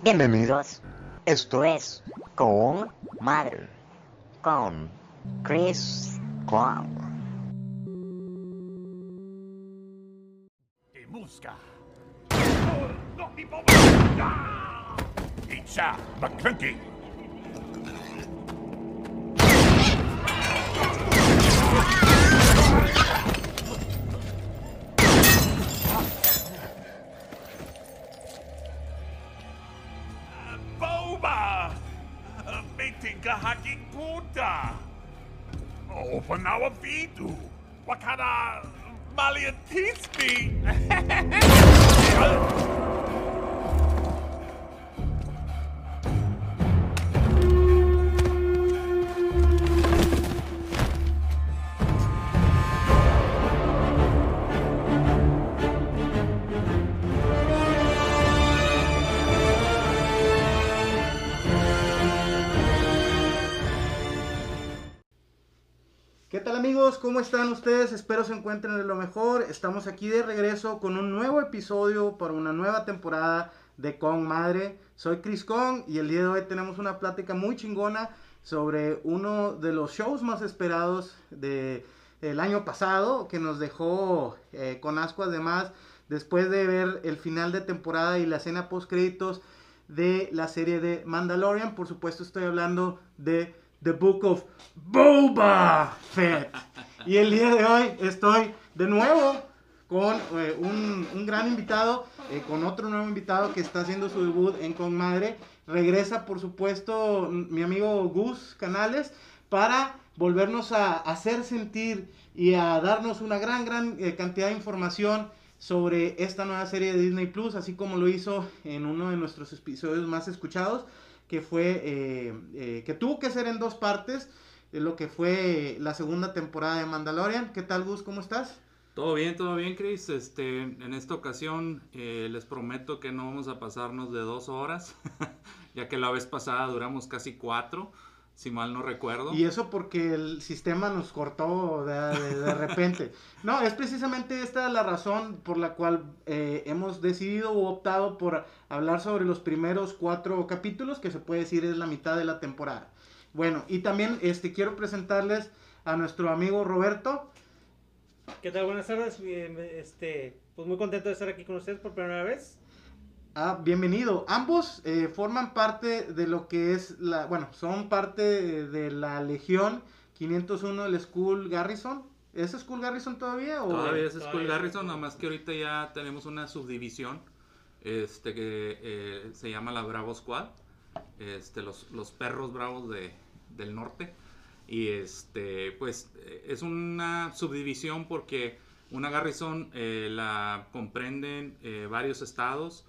Bienvenidos. Esto es Con Madre. Con Chris Kwan. y Muska. No, mi Open our vidu. Wakana Malian teach me. ¿Cómo están ustedes? Espero se encuentren de lo mejor. Estamos aquí de regreso con un nuevo episodio para una nueva temporada de Con Madre. Soy Chris Kong y el día de hoy tenemos una plática muy chingona sobre uno de los shows más esperados de el año pasado que nos dejó eh, con asco además después de ver el final de temporada y la escena post créditos de la serie de Mandalorian. Por supuesto estoy hablando de The Book of Boba Fett. Y el día de hoy estoy de nuevo con eh, un, un gran invitado, eh, con otro nuevo invitado que está haciendo su debut en Con Madre. Regresa, por supuesto, mi amigo Gus Canales para volvernos a hacer sentir y a darnos una gran, gran eh, cantidad de información sobre esta nueva serie de Disney Plus, así como lo hizo en uno de nuestros episodios más escuchados que fue eh, eh, que tuvo que ser en dos partes lo que fue la segunda temporada de Mandalorian. ¿Qué tal Gus? ¿Cómo estás? Todo bien, todo bien, Chris. Este, en esta ocasión eh, les prometo que no vamos a pasarnos de dos horas, ya que la vez pasada duramos casi cuatro, si mal no recuerdo. Y eso porque el sistema nos cortó de, de- de repente. No, es precisamente esta la razón por la cual eh, hemos decidido o optado por hablar sobre los primeros cuatro capítulos, que se puede decir es la mitad de la temporada. Bueno, y también este, quiero presentarles a nuestro amigo Roberto. ¿Qué tal? Buenas tardes. Este, pues muy contento de estar aquí con ustedes por primera vez. Ah, bienvenido. Ambos eh, forman parte de lo que es la, bueno, son parte de la Legión 501 del School Garrison. ¿Es School Garrison todavía? O... Todavía es School Todavía. Garrison, nada más que ahorita ya tenemos una subdivisión este, que eh, se llama la Bravo Squad, este, los, los perros bravos de, del norte. Y este, pues es una subdivisión porque una Garrison eh, la comprenden eh, varios estados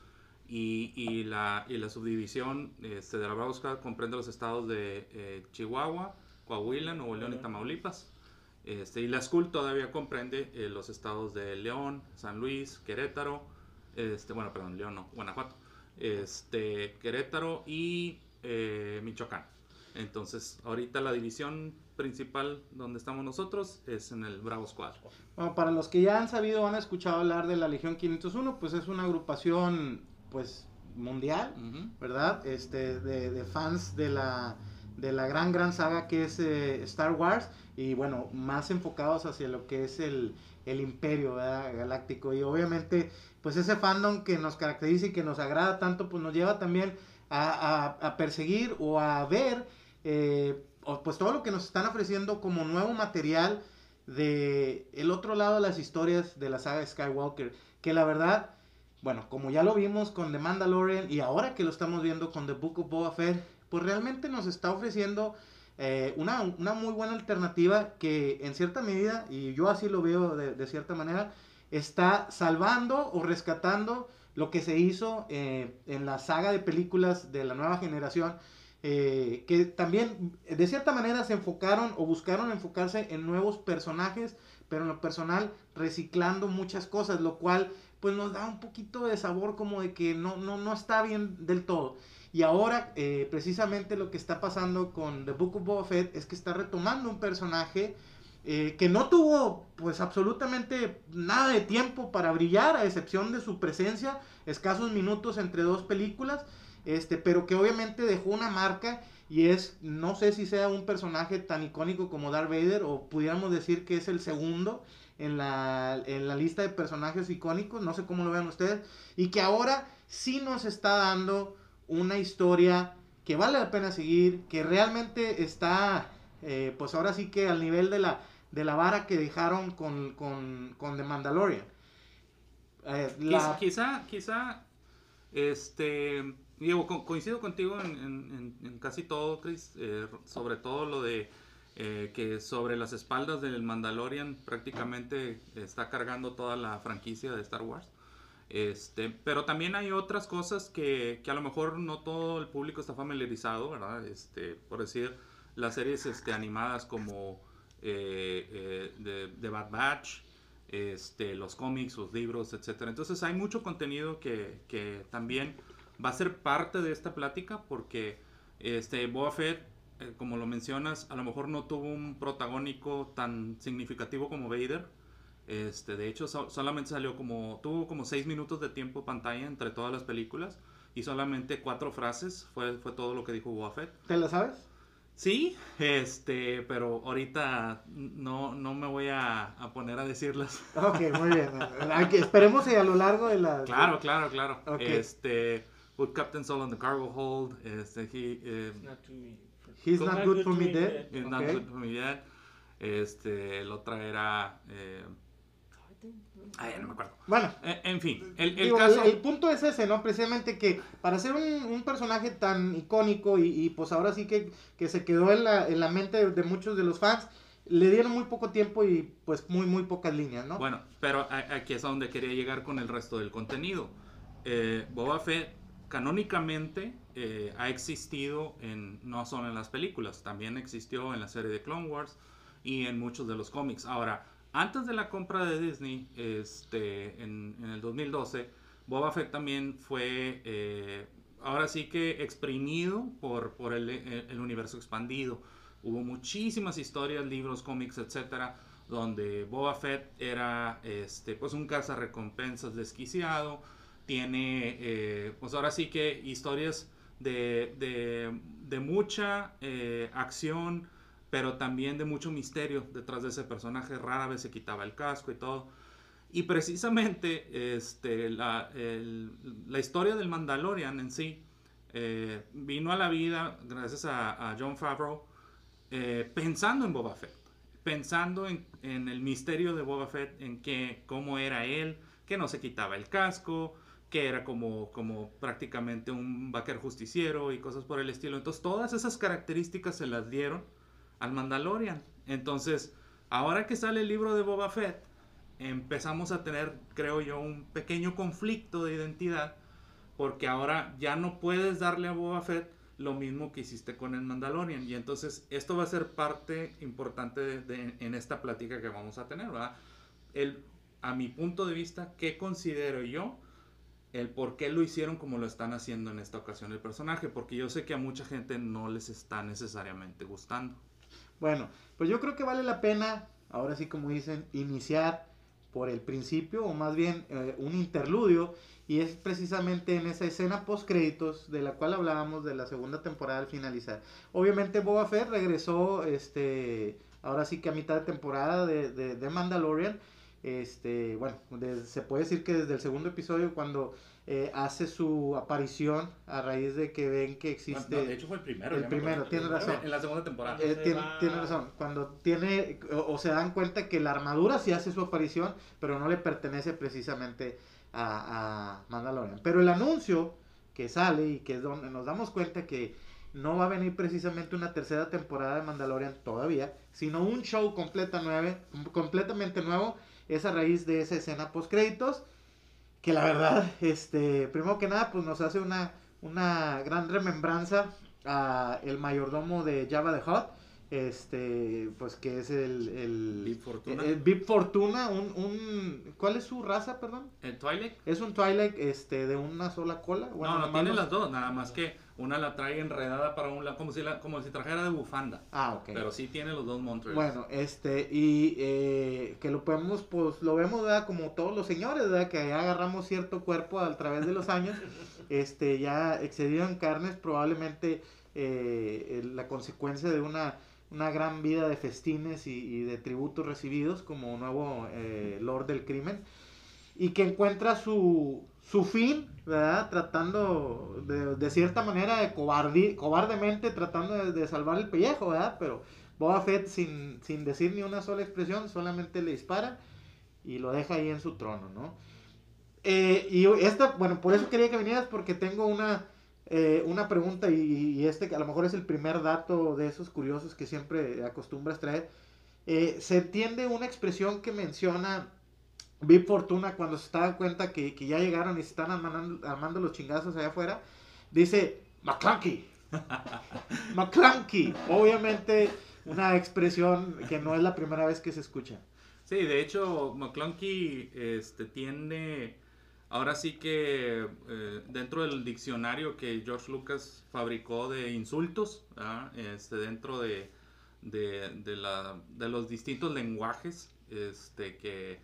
y, y la, y la subdivisión este, de la Bravo Squad comprende los estados de eh, Chihuahua, Coahuila, Nuevo León y Tamaulipas. Este, y la School todavía comprende los estados de León, San Luis, Querétaro, este, bueno, perdón, León no, Guanajuato, este, Querétaro y eh, Michoacán. Entonces, ahorita la división principal donde estamos nosotros es en el Bravo Squad. Bueno, para los que ya han sabido o han escuchado hablar de la Legión 501, pues es una agrupación, pues, mundial. ¿verdad? Este, de, de fans de la, de la gran, gran saga que es eh, Star Wars y, bueno, más enfocados hacia lo que es el, el imperio galáctico. Y obviamente, pues ese fandom que nos caracteriza y que nos agrada tanto, pues nos lleva también a, a- a perseguir o a ver, eh, pues todo lo que nos están ofreciendo como nuevo material de el otro lado de las historias de la saga Skywalker, que la verdad, bueno, como ya lo vimos con The Mandalorian y ahora que lo estamos viendo con The Book of Boba Fett, pues realmente nos está ofreciendo eh, una, una muy buena alternativa que en cierta medida, y yo así lo veo de, cierta manera, está salvando o rescatando lo que se hizo eh, en la saga de películas de la nueva generación, eh, que también de cierta manera se enfocaron o buscaron enfocarse en nuevos personajes, pero en lo personal reciclando muchas cosas, lo cual pues nos da un poquito de sabor como de que no, no, no está bien del todo. Y ahora, eh, precisamente lo que está pasando con The Book of Boba Fett es que está retomando un personaje eh, que no tuvo, pues, absolutamente nada de tiempo para brillar, a excepción de su presencia, escasos minutos entre dos películas. este, pero que obviamente dejó una marca y es, no sé si sea un personaje tan icónico como Darth Vader o pudiéramos decir que es el segundo en la, en la lista de personajes icónicos, no sé cómo lo vean ustedes, y que ahora sí nos está dando una historia que vale la pena seguir, que realmente está, eh, pues ahora sí que al nivel de la, de la vara que dejaron con, con, con The Mandalorian. Eh, Quizá, quizá, este, digo, co- coincido contigo en, casi todo, Chris, eh, sobre todo lo de que sobre las espaldas del Mandalorian prácticamente está cargando toda la franquicia de Star Wars. Este, pero también hay otras cosas que, a lo mejor no todo el público está familiarizado, ¿verdad? Este, por decir, las series este, animadas como eh, eh, de, Bad Batch, este, los cómics, los libros, etcétera. Entonces hay mucho contenido que, también va a ser parte de esta plática porque este, eh, como lo mencionas, a lo mejor no tuvo un protagónico tan significativo como Vader. Este, de hecho, so- solamente salió como, tuvo como seis minutos de tiempo pantalla entre todas las películas y solamente cuatro frases fue, fue todo lo que dijo Boba Fett. ¿Te la sabes? Sí, este, pero ahorita no, no me voy a, a poner a decirlas. Ok, muy bien. Esperemos a lo largo de la... Claro, claro, claro. Ok. Este, put Captain Soul on the cargo hold. Este, he, eh, Not me. He's not good for me dead. is not Ok. good for me yet. Este, la otra era, eh, ay, no me acuerdo. Bueno, Eh, en fin, el, el Digo, caso. el, el punto es ese, ¿no? Precisamente que para ser un, un personaje tan icónico y, y, pues ahora sí que, que se quedó en la, en la mente de, de muchos de los fans, le dieron muy poco tiempo y pues muy, muy pocas líneas, ¿no? Bueno, pero a- aquí es a donde quería llegar con el resto del contenido. Eh, Boba Fett canónicamente eh, ha existido en no solo en las películas, también existió en la serie de Clone Wars y en muchos de los cómics. Ahora, antes de la compra de Disney, este, en, en el 2012, Boba Fett también fue, eh, ahora sí que exprimido por, por el, el universo expandido. Hubo muchísimas historias, libros, cómics, etcétera, donde Boba Fett era este, pues un cazarrecompensas desquiciado. Tiene, eh, pues ahora sí que historias de, de, de mucha eh, acción, pero también de mucho misterio detrás de ese personaje. Rara vez se quitaba el casco y todo. Y precisamente este, la, el- la historia del Mandalorian en sí eh, vino a la vida gracias a, a John Favreau eh, pensando en Boba Fett, pensando en, en el misterio de Boba Fett, en que, cómo era él, que no se quitaba el casco, que era como, como prácticamente un vaquero justiciero y cosas por el estilo. Entonces todas esas características se las dieron al Mandalorian. Entonces, ahora que sale el libro de Boba Fett, empezamos a tener, creo yo, un pequeño conflicto de identidad, porque ahora ya no puedes darle a Boba Fett lo mismo que hiciste con el Mandalorian. Y entonces esto va a ser parte importante de, en esta plática que vamos a tener, ¿verdad? El, a mi punto de vista, ¿qué considero yo? El por qué lo hicieron como lo están haciendo en esta ocasión el personaje, porque yo sé que a mucha gente no les está necesariamente gustando. Bueno, pues yo creo que vale la pena, ahora sí como dicen, iniciar por el principio o más bien eh, un interludio y es precisamente en esa escena post créditos de la cual hablábamos de la segunda temporada al finalizar. Obviamente Boba Fett regresó este ahora sí que a mitad de temporada de, de, de Mandalorian. Este, bueno, de- se puede decir que desde el segundo episodio cuando eh, hace su aparición a raíz de que ven que existe No, de hecho fue el primero. El primero, tienes razón. En la segunda temporada. Eh, Se tiene, tiene razón. Cuando tiene o, o se dan cuenta que la armadura sí hace su aparición, pero no le pertenece precisamente a, a Mandalorian. Pero el anuncio que sale y que es donde nos damos cuenta que no va a venir precisamente una tercera temporada de Mandalorian todavía, sino un show completa nueve, completamente nuevo, es a raíz de esa escena post créditos que la verdad, este, primero que nada, pues nos hace una, una gran remembranza a el mayordomo de Java the Hutt, este, pues que es el, el Bib Fortuna. el Bib Fortuna, un, un, ¿cuál es su raza, perdón? ¿El Twilight? Es un Twilight, este, de una sola cola. Bueno, no, no, tiene los- las dos, nada más que Una la trae enredada para un lado, como si, la, como si trajera de bufanda. Ah, ok. Pero sí tiene los dos Montrails. Bueno, este, y eh, que lo podemos, pues lo vemos, ¿verdad? Como todos los señores, ¿verdad? Que ya agarramos cierto cuerpo a través de los años, este, ya excedieron carnes, probablemente eh, la consecuencia de una, una gran vida de festines y, de tributos recibidos como nuevo eh, Lord del Crimen, y que encuentra su, su fin, ¿verdad? Tratando de, de cierta manera de cobardi- cobardemente tratando de, de salvar el pellejo, ¿verdad? Pero Boba Fett sin, sin decir ni una sola expresión, solamente le dispara y lo deja ahí en su trono, ¿no? Eh, y esta, bueno, por eso quería que vinieras porque tengo una, eh, una pregunta y, y este que a lo mejor es el primer dato de esos curiosos que siempre acostumbras traer. Eh, se entiende una expresión que menciona Big Fortuna cuando se está cuenta que, que ya llegaron y se están armando, armando los chingazos allá afuera. Dice, McClunky. McClunky. Obviamente una expresión que no es la primera vez que se escucha. Sí, de hecho, McClunky este, tiene, ahora sí que eh, dentro del diccionario que George Lucas fabricó de insultos, este, dentro de, de los distintos lenguajes este, que,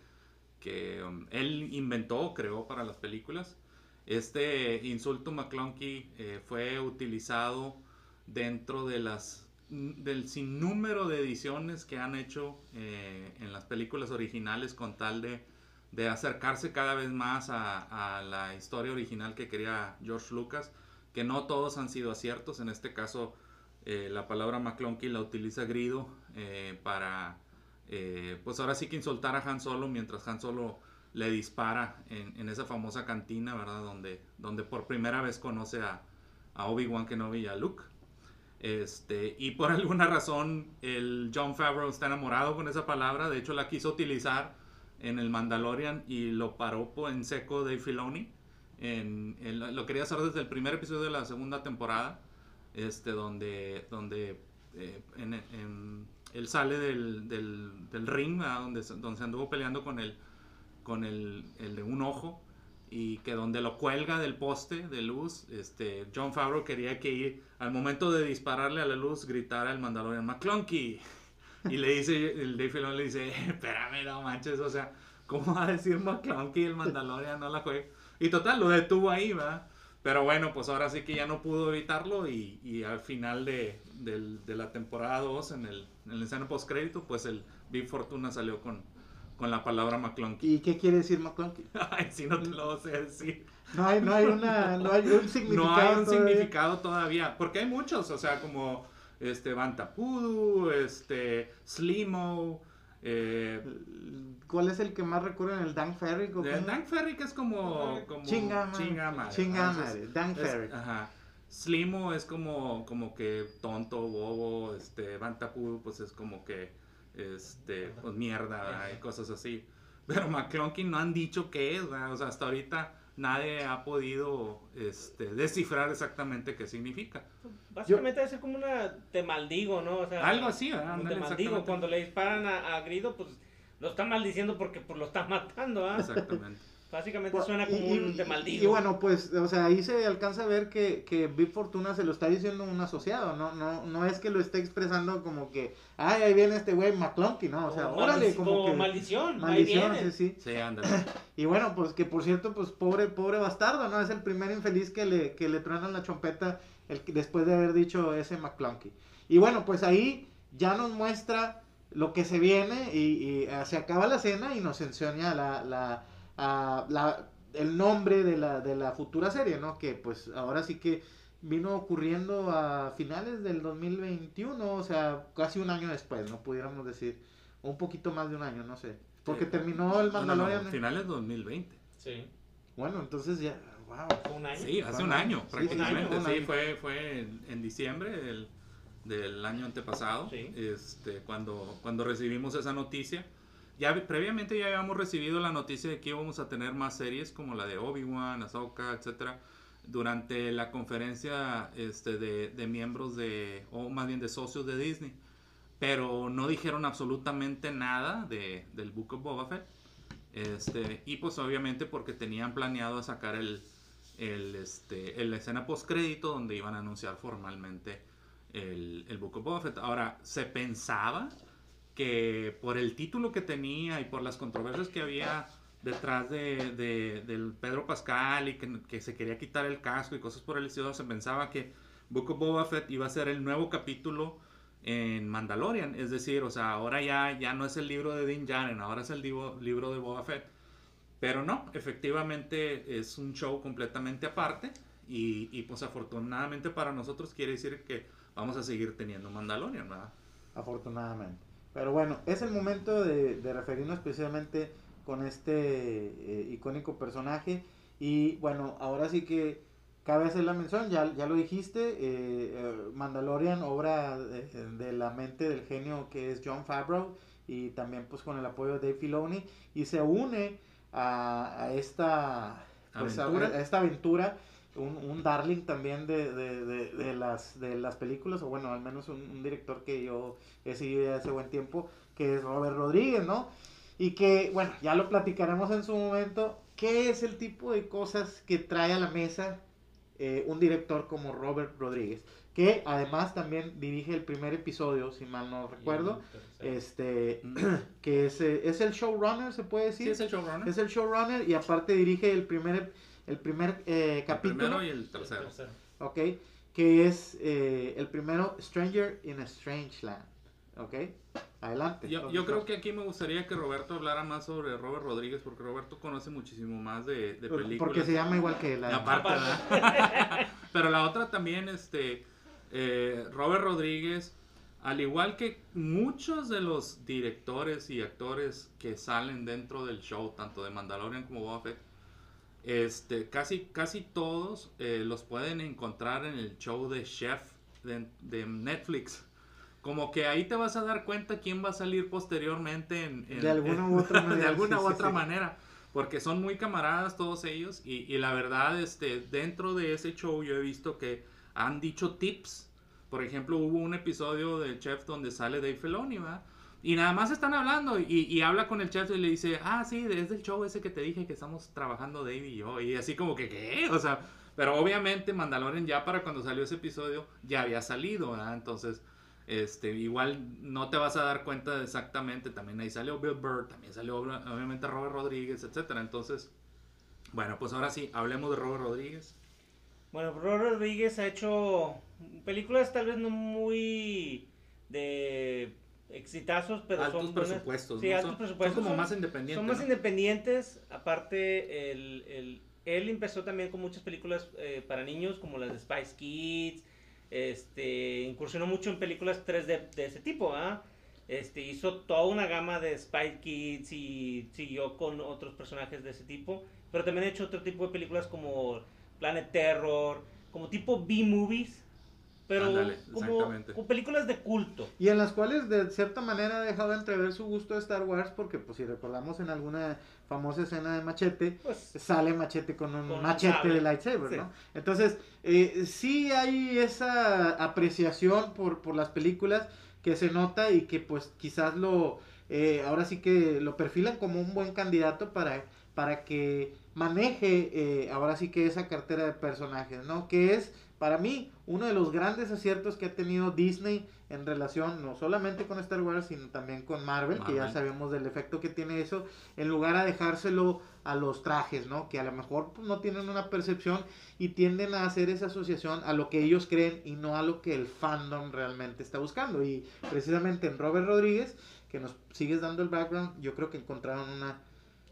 que um, él inventó, creó para las películas, este insulto McClunky eh, fue utilizado dentro de las del sinnúmero de ediciones que han hecho eh, en las películas originales con tal de, de acercarse cada vez más a, a la historia original que quería George Lucas, que no todos han sido aciertos, en este caso eh, la palabra McClunky la utiliza Grido eh, para, eh, pues ahora sí que insultar a Han Solo mientras Han Solo le dispara en, en esa famosa cantina, ¿verdad? Donde, donde por primera vez conoce a, a Obi-Wan Kenobi y a Luke. Este, y por alguna razón el John Favreau está enamorado con esa palabra, de hecho la quiso utilizar en el Mandalorian y lo paró en seco Dave Filoni. En, lo quería hacer desde el primer episodio de la segunda temporada, este, donde, donde eh, en- en- él sale del, del- ring, donde, donde se anduvo peleando con el, con el, el de un ojo y que donde lo cuelga del poste de luz, este, John Favreau quería que al momento de dispararle a la luz gritara el Mandalorian McClunky y le dice, el Dave Filoni le dice, espérame, no manches, o sea, ¿cómo va a decir McClunky el Mandalorian no la juega? Y total, lo detuvo ahí, ¿verdad? Pero bueno, pues ahora sí que ya no pudo evitarlo y, y al final de, del- de la temporada 2, en el, en el escena post crédito, pues el Big Fortuna salió con, con la palabra McClunky. ¿Y qué quiere decir McClunky? Ay, sí, no te lo sé decir. No hay, no hay, una, no hay un significado. No hay un todavía. significado todavía, porque hay muchos, o sea, como este Bantapudu, este Slimo, eh, ¿Cuál es el que más recuerdan? ¿El Dan Ferry? ¿O cómo? Dan Ferry que es como, como Chinga madre. Dan Ferry. Ajá. Slimo es como, como que tonto, bobo, este, Bantapudu pues es como que, este, pues mierda, ¿verdad? y cosas así. Pero McClunky no han dicho qué es, ¿verdad? o sea, hasta ahorita nadie ha podido, este, descifrar exactamente qué significa. Básicamente debe ser como una te maldigo, ¿no? O sea, Algo así, ¿verdad? un Ándale, te maldigo. Cuando le disparan a, a Grido, pues lo está maldiciendo porque pues, lo está matando, ¿ah? Exactamente. Básicamente Pues, suena como y- un te maldigo. Y bueno, pues, o sea, ahí se alcanza a ver que, que Big Fortuna se lo está diciendo un asociado, no, no, no es que lo esté expresando como que, ay, ahí viene este güey McClunky, ¿no? O sea, Como órale, como como que... maldición, Maldición, ahí viene. sí, sí. Sí, ándale. Y bueno, pues que por cierto, pues pobre, pobre bastardo, ¿no? Es el primer infeliz que le, que le truenan la chompeta el, después de haber dicho ese McClunky. Y bueno, pues ahí ya nos muestra lo que se viene y, y, eh, se acaba la cena y nos enseña la, la, a- la- el nombre de la, de la futura serie, ¿no? Que pues ahora sí que vino ocurriendo a finales del 2021, o sea, casi un año después, ¿no? Pudiéramos decir, o un poquito más de un año, no sé. Porque Sí. terminó el No, no, no, Mandalorian. finales de 2020. Sí, Bueno, entonces ya, wow. fue un año. Sí, hace un año sí, prácticamente. un Sí, año. fue, fue en, en diciembre del, del año antepasado, Sí. este, cuando, cuando recibimos esa noticia. Ya vi- previamente ya habíamos recibido la noticia de que íbamos a tener más series como la de Obi-Wan, Ahsoka, etcétera, durante la conferencia este, de, miembros de, o más bien de socios de Disney. Pero no dijeron absolutamente nada de, del Book of Boba Fett. Este, y pues obviamente porque tenían planeado sacar el, el, este, el- escena post crédito donde iban a anunciar formalmente el, el Book of Boba Fett. Ahora, se pensaba que por el título que tenía y por las controversias que había detrás de, de- del Pedro Pascal y que, que se quería quitar el casco y cosas por el estilo, se pensaba que Book of Boba Fett iba a ser el nuevo capítulo en Mandalorian, es decir, o sea, ahora ya, ya no es el libro de Din Djarin, ahora es el libro, libro de Boba Fett. Pero no, efectivamente es un show completamente aparte y, y, pues afortunadamente para nosotros quiere decir que vamos a seguir teniendo Mandalorian, ¿verdad? afortunadamente. Pero bueno, es el momento de, de referirnos precisamente con este eh, icónico personaje. Y bueno, ahora sí que cabe hacer la mención, ya, ya lo dijiste, eh, eh, Mandalorian, obra de, de la mente del genio que es John Favreau y también pues con el apoyo de Dave Filoni y se une a, a esta pues, a- Aventura. a esta aventura un, un darling también de, de, de, de las de las películas o bueno al menos un, un director que yo he seguido ya hace buen tiempo que es Robert Rodríguez no y que bueno ya lo platicaremos en su momento qué es el tipo de cosas que trae a la mesa eh, un director como Robert Rodríguez que además también dirige el primer episodio si mal no recuerdo este que es, eh, es el showrunner se puede decir Sí, es el showrunner. es el showrunner y aparte dirige el primer el primer eh, el capítulo primero y el tercero. ok que es eh, el primero Stranger in a Strange Land ok adelante Yo, yo creo que aquí me gustaría que Roberto hablara más sobre Robert Rodríguez porque Roberto conoce muchísimo más de, de películas. porque se llama igual que la Aparte, ¿verdad? Pero la otra también, este, eh, Robert Rodríguez, al igual que muchos de los directores y actores que salen dentro del show, tanto de Mandalorian como Boba Fett, este, casi, casi todos eh, los pueden encontrar en el show de Chef de, de Netflix. Como que ahí te vas a dar cuenta quién va a salir posteriormente en, en- De alguna u otra manera, de alguna sí, u otra sí. manera. Porque son muy camaradas todos ellos. Y, y la verdad, este, dentro de ese show yo he visto que han dicho tips. Por ejemplo, hubo un episodio del chef donde sale Dave Filoni, ¿verdad? Y nada más están hablando y, habla con el chef y le dice, ah, sí, es del show ese que te dije que estamos trabajando Dave y yo. Y así como que, ¿qué? O sea, pero obviamente Mandalorian ya para cuando salió ese episodio ya había salido, ¿verdad? Entonces, este, igual no te vas a dar cuenta exactamente. También ahí salió Bill Burr, también salió obviamente Robert Rodríguez, etcétera. Entonces, bueno, pues ahora sí, hablemos de Robert Rodríguez. Bueno, Robert Rodríguez ha hecho películas tal vez no muy de exitazos, pero altos son buenas- presupuestos, Sí, ¿no? altos Son- presupuestos. Son como más independientes. Son más ¿no? independientes. Aparte, el, el- él empezó también con muchas películas eh, para niños, como las de Spice Kids. Este, incursionó mucho en películas 3D de ese tipo, ¿ah? Este, hizo toda una gama de Spice Kids y siguió con otros personajes de ese tipo. Pero también ha hecho otro tipo de películas como Planet Terror, como tipo B-movies. Pero Ándale, como, películas de culto. y en las cuales de cierta manera ha dejado entrever su gusto de Star Wars porque pues si recordamos en alguna famosa escena de Machete Pues, sale Machete con un Con machete de lightsaber, Sí. ¿no? Entonces, eh, sí hay esa apreciación por, por las películas que se nota y que pues quizás lo, eh, ahora sí que lo perfilan como un buen candidato para, para que maneje eh, ahora sí que esa cartera de personajes, ¿no? Que es para mí uno de los grandes aciertos que ha tenido Disney en relación no solamente con Star Wars, sino también con Marvel, que ya sabemos del efecto que tiene eso, en lugar a dejárselo a los trajes, ¿no? Que a lo mejor pues, no tienen una percepción y tienden a hacer esa asociación a lo que ellos creen y no a lo que el fandom realmente está buscando. Y precisamente en Robert Rodríguez, que nos sigues dando el background, yo creo que encontraron una,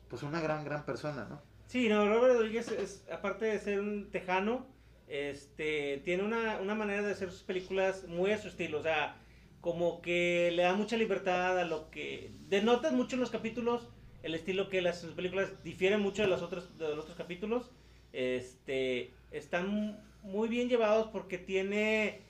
pues una gran, gran persona, ¿no? Sí, no, Robert Rodríguez es, aparte de ser un tejano, este, tiene una, una manera de hacer sus películas muy a su estilo, o sea, como que le da mucha libertad a lo que... Denotas mucho en los capítulos el estilo que las películas difieren mucho de los otros, de los otros capítulos, este, están muy bien llevados porque tiene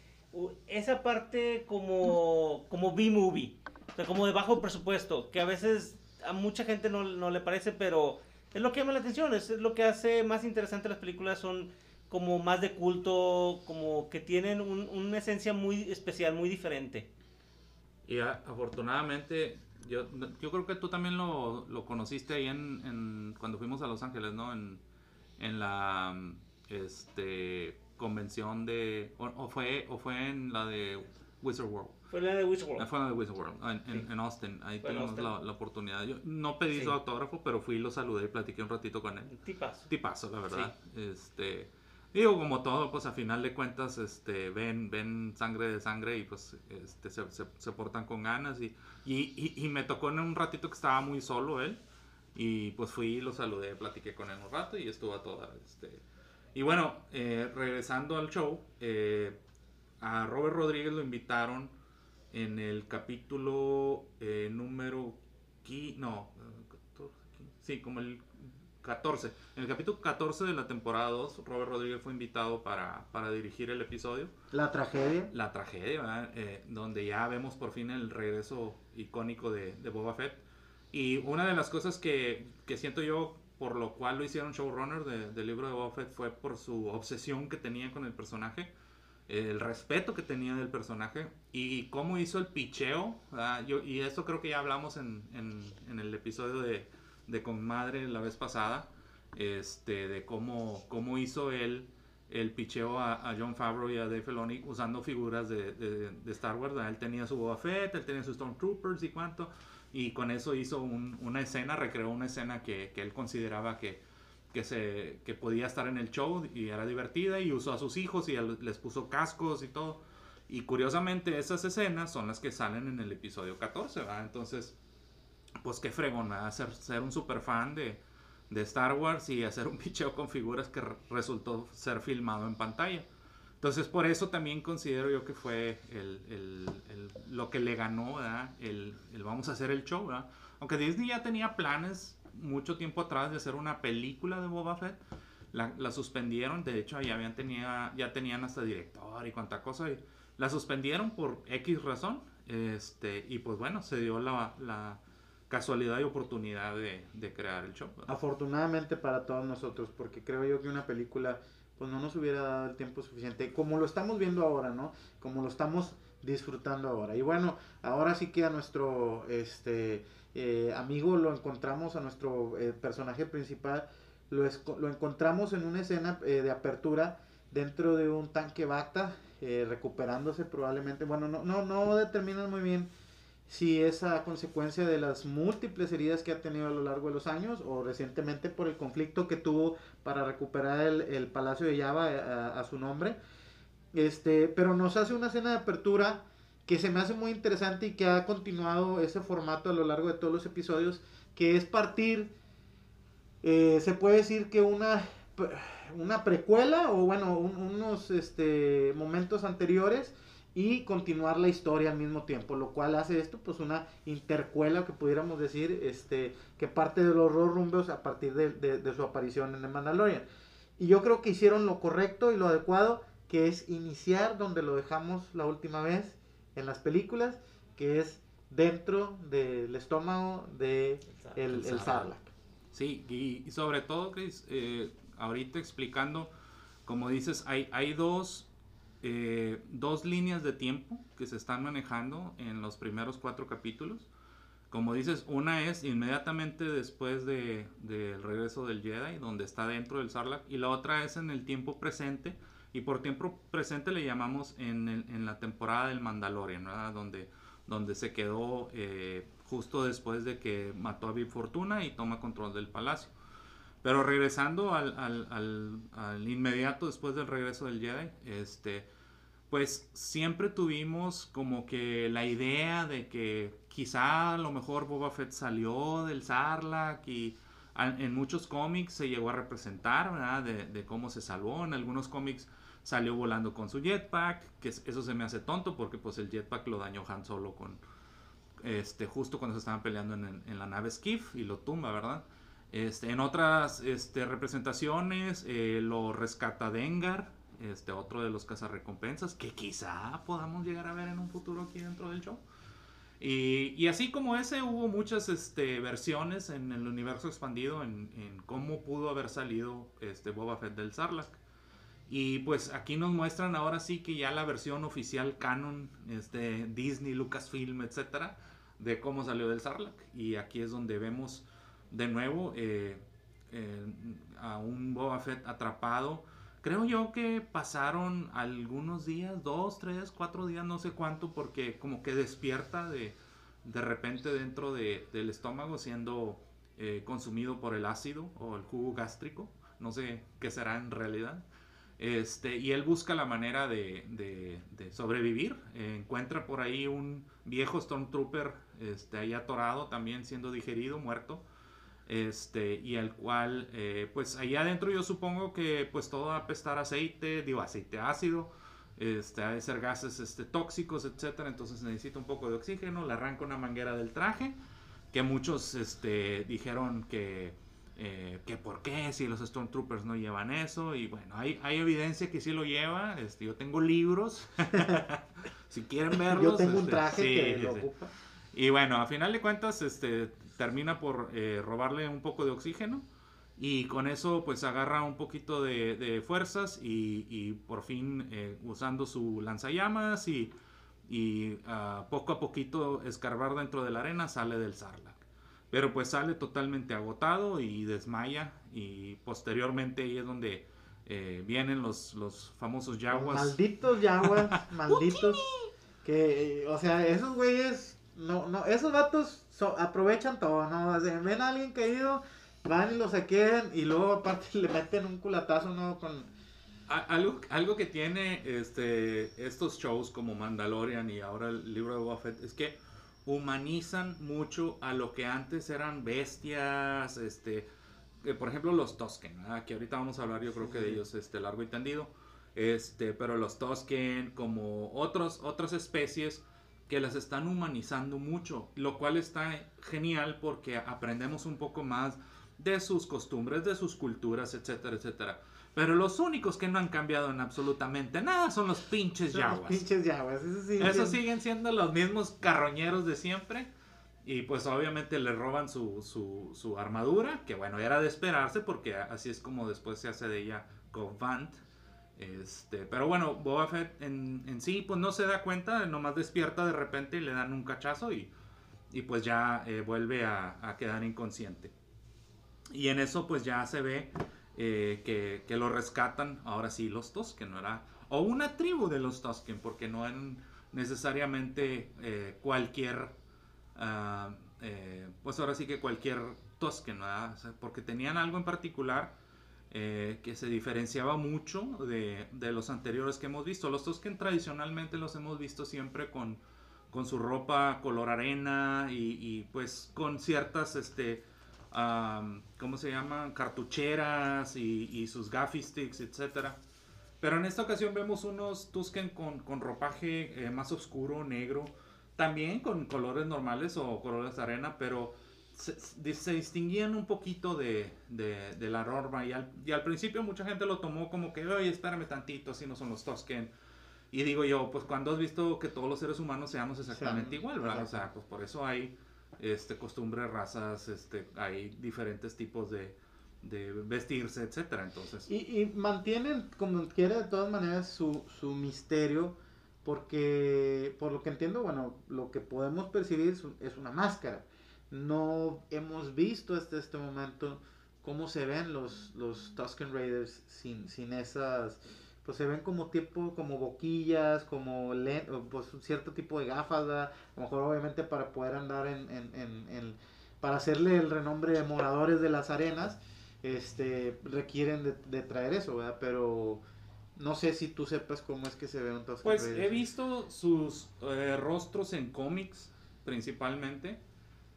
esa parte como, como B-movie, o sea, como de bajo presupuesto, que a veces a mucha gente no, no le parece, pero es lo que llama la atención, es lo que hace más interesante las películas, son como más de culto, como que tienen un- una esencia muy especial, muy diferente. Y a- afortunadamente, yo, yo creo que tú también lo, lo conociste ahí en, en- cuando fuimos a Los Ángeles, ¿no? En, en la este, convención de, o, o fue, o fue en la de Wizard World. Fue la de Wizard World. Fue en la de Wizard World, en, Sí. Austin. Ahí Fue en tuvimos Austin. la, la oportunidad. Yo no pedí Sí. su autógrafo, pero fui, lo saludé y platiqué un ratito con él. Tipazo. Tipazo, la verdad. Este, digo, como todo, pues a final de cuentas, este, ven, ven sangre de sangre y pues este, se, se- portan con ganas. Y, y, y- me tocó en un ratito que estaba muy solo él. Y pues fui, lo saludé, platiqué con él un rato y estuvo a toda. Este, y bueno, eh, regresando al show, eh, a Robert Rodríguez lo invitaron en el capítulo eh, número... qui- No, eh, 14, 15, sí, como el 14. En el capítulo 14 de la temporada 2, Robert Rodríguez fue invitado para, para dirigir el episodio. La tragedia. La tragedia, ¿verdad? Eh, donde ya vemos por fin el regreso icónico de, de Boba Fett. Y una de las cosas que, que siento yo por lo cual lo hicieron showrunner de- del libro de Boba Fett fue por su obsesión que tenía con el personaje, el respeto que tenía del personaje y cómo hizo el picheo. Yo, y esto creo que ya hablamos en, en- en el episodio de, de Con Madre la vez pasada, este, de cómo, cómo hizo él el picheo a, John Favreau y a Dave Filoni usando figuras de, de- Star Wars. Él tenía su Boba Fett, él tenía sus Stormtroopers y cuánto. Y con eso hizo un- una escena, recreó una escena que, que él consideraba que, que, se, que podía estar en el show y era divertida y usó a sus hijos y les puso cascos y todo. Y curiosamente esas escenas son las que salen en el episodio 14, ¿verdad? Entonces, pues qué fregón, ¿verdad? Ser, ser un super fan de, de Star Wars y hacer un picheo con figuras que re- resultó ser filmado en pantalla. Entonces, por eso también considero yo que fue el, el- el- lo que le ganó. El, vamos a hacer el show, ¿verdad? Aunque Disney ya tenía planes mucho tiempo atrás de hacer una película de Boba Fett, la, la suspendieron, de hecho ya, habían tenía, ya tenían hasta director y cuánta cosa, y la suspendieron por X razón, este, y pues bueno, se dio la, la casualidad y oportunidad de, de crear el show. Afortunadamente para todos nosotros, porque creo yo que una película pues no nos hubiera dado el tiempo suficiente, como lo estamos viendo ahora, ¿no? Como lo estamos disfrutando ahora. Y bueno, ahora sí que a nuestro este eh, amigo lo encontramos, a nuestro eh, personaje principal, lo, lo encontramos en una escena eh, de apertura dentro de un tanque Bacta, eh, recuperándose probablemente. Bueno, no, no, no determinan muy bien si es a consecuencia de las múltiples heridas que ha tenido a lo largo de los años o recientemente por el conflicto que tuvo para recuperar el, el Palacio de Java eh, a, su nombre. Este, pero nos hace una escena de apertura que se me hace muy interesante y que ha continuado ese formato a lo largo de todos los episodios, que es partir, eh, se puede decir que una, una precuela o bueno, un- unos este, momentos anteriores y continuar la historia al mismo tiempo, lo cual hace esto pues una intercuela que pudiéramos decir, este, que parte de los dos rumbos a partir de, de- de su aparición en The Mandalorian. Y yo creo que hicieron lo correcto y lo adecuado, que es iniciar donde lo dejamos la última vez en las películas, que es dentro del estómago de el, El el Sarlacc. Sarlacc. Sí, y, y sobre todo, Chris, eh, ahorita explicando, como dices, hay, hay dos, eh, dos líneas de tiempo que se están manejando en los primeros cuatro capítulos. Como dices, una es inmediatamente después de- del regreso del Jedi, donde está dentro del Sarlacc, y la otra es en el tiempo presente, y por tiempo presente le llamamos en, el- en la temporada del Mandalorian, ¿verdad? Donde, donde se quedó eh, justo después de que mató a Big Fortuna y toma control del palacio. Pero regresando al, al- al- al inmediato después del regreso del Jedi, este, pues siempre tuvimos como que la idea de que quizá a lo mejor Boba Fett salió del Sarlacc y en muchos cómics se llegó a representar, ¿verdad? De, cómo se salvó. En algunos cómics salió volando con su jetpack, que es- eso se me hace tonto porque pues el jetpack lo dañó Han Solo con, este, justo cuando se estaban peleando en, en la nave Skiff y lo tumba, ¿verdad? Este, en otras este, representaciones eh, lo rescata Dengar, este, otro de los cazarrecompensas, que quizá podamos llegar a ver en un futuro aquí dentro del show. Y, y así como ese, hubo muchas este, versiones en el universo expandido en, en cómo pudo haber salido este, Boba Fett del Sarlacc. Y pues aquí nos muestran ahora sí que ya la versión oficial canon, este, Disney, Lucasfilm, etcétera, de cómo salió del Sarlacc. Y aquí es donde vemos de nuevo eh, eh, a un Boba Fett atrapado Creo yo que pasaron algunos días, dos, tres, cuatro días, no sé cuánto, porque como que despierta de, de repente dentro de- del estómago siendo eh, consumido por el ácido o el jugo gástrico. No sé qué será en realidad. Este, y él busca la manera de, de- sobrevivir. Encuentra por ahí un viejo Stormtrooper este, ahí atorado, también siendo digerido, muerto. Este, y el cual, eh, pues ahí adentro yo supongo que pues todo va a apestar aceite, digo aceite ácido, este, ha de ser gases este, tóxicos, etcétera. Entonces necesita un poco de oxígeno, le arranca una manguera del traje, que muchos este, dijeron que, eh, que por qué si los Stormtroopers no llevan eso. Y bueno, hay, hay evidencia que sí lo lleva. Este, yo tengo libros. si quieren verlos. Yo tengo un este, traje que sí, lo ocupa. Y bueno, a final de cuentas, este, termina por eh, robarle un poco de oxígeno. Y con eso, pues agarra un poquito de, de fuerzas y, y por fin, eh, usando su lanzallamas y, y ah, poco a poquito escarbar dentro de la arena, sale del Sarlacc. Pero pues sale totalmente agotado y desmaya. Y posteriormente ahí es donde eh, vienen los, los famosos yaguas. Malditos yaguas, malditos. Que, o sea, esos güeyes, no, no, esos vatos so- aprovechan todo, ¿no? O sea, ven a alguien caído, van y lo saquean y luego aparte le meten un culatazo, ¿no? Con, Algo, algo que tiene este, estos shows como Mandalorian y ahora el libro de Boba Fett es que humanizan mucho a lo que antes eran bestias, este, por ejemplo los Tosken, ¿verdad? que ahorita vamos a hablar yo creo que de ellos este, largo y tendido, este, pero los Tosken como otros, otras especies que las están humanizando mucho, lo cual está genial porque aprendemos un poco más de sus costumbres, de sus culturas, etcétera, etcétera. Pero los únicos que no han cambiado en absolutamente nada son los pinches son los yaguas. pinches yaguas. Eso sí. Esos siguen siendo los mismos carroñeros de siempre. Y pues obviamente le roban su, su, su armadura, que bueno, era de esperarse porque así es como después se hace de ella Covant. Este, pero bueno, Boba Fett en, sí pues no se da cuenta, nomás despierta de repente y le dan un cachazo y, pues ya eh, vuelve a, quedar inconsciente. Y en eso pues ya se ve eh, que, lo rescatan ahora sí los Tosken, ¿no era? O una tribu de los Tosken, porque no eran necesariamente eh, cualquier, ah, pues ahora sí que cualquier Tosken, ¿verdad? O porque tenían algo en particular eh, que se diferenciaba mucho de, de los anteriores que hemos visto. Los Tosken tradicionalmente los hemos visto siempre con, con su ropa color arena y, pues con ciertas, este, ¿cómo se llaman? Cartucheras y, sus gaffy sticks, etcétera. Pero en esta ocasión vemos unos Tusken con, con ropaje eh, más oscuro, negro, también con colores normales o colores arena, pero se, se distinguían un poquito de, de, de la norma. Y al, y al principio mucha gente lo tomó como que, oye, espérame tantito, así no son los Tusken. Y digo yo, pues cuando has visto que todos los seres humanos seamos exactamente Sean- igual, ¿verdad? O sea, pues por eso hay este, costumbres, razas, este, hay diferentes tipos de, de vestirse, etcétera. Entonces, Y, y mantienen, como quiera, de todas maneras, su, su misterio. Porque, por lo que entiendo, bueno, lo que podemos percibir es una máscara. No hemos visto hasta este momento cómo se ven los, los Tusken Raiders sin, sin esas. Pues se ven como tipo, como boquillas, como pues un cierto tipo de gafas, ¿verdad? A lo mejor obviamente para poder andar en, en, en- en- para hacerle el renombre de moradores de las arenas, este, requieren de, de traer eso, ¿verdad? Pero no sé si tú sepas cómo es que se ve un Tusken Pues he visto sus eh, rostros en cómics principalmente,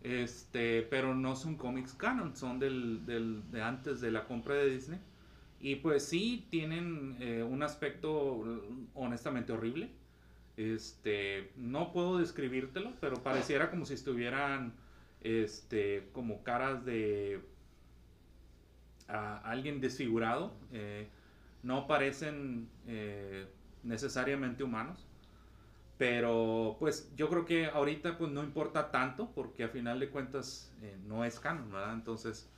este, pero no son cómics canon, son del, del- de antes de la compra de Disney. Y pues sí, tienen eh, un aspecto honestamente horrible. Este, no puedo describírtelo, pero pareciera como si estuvieran este, como caras de a alguien desfigurado. eh, no parecen eh, necesariamente humanos. Pero pues yo creo que ahorita pues no importa tanto porque a final de cuentas eh, no es canon, ¿verdad? Entonces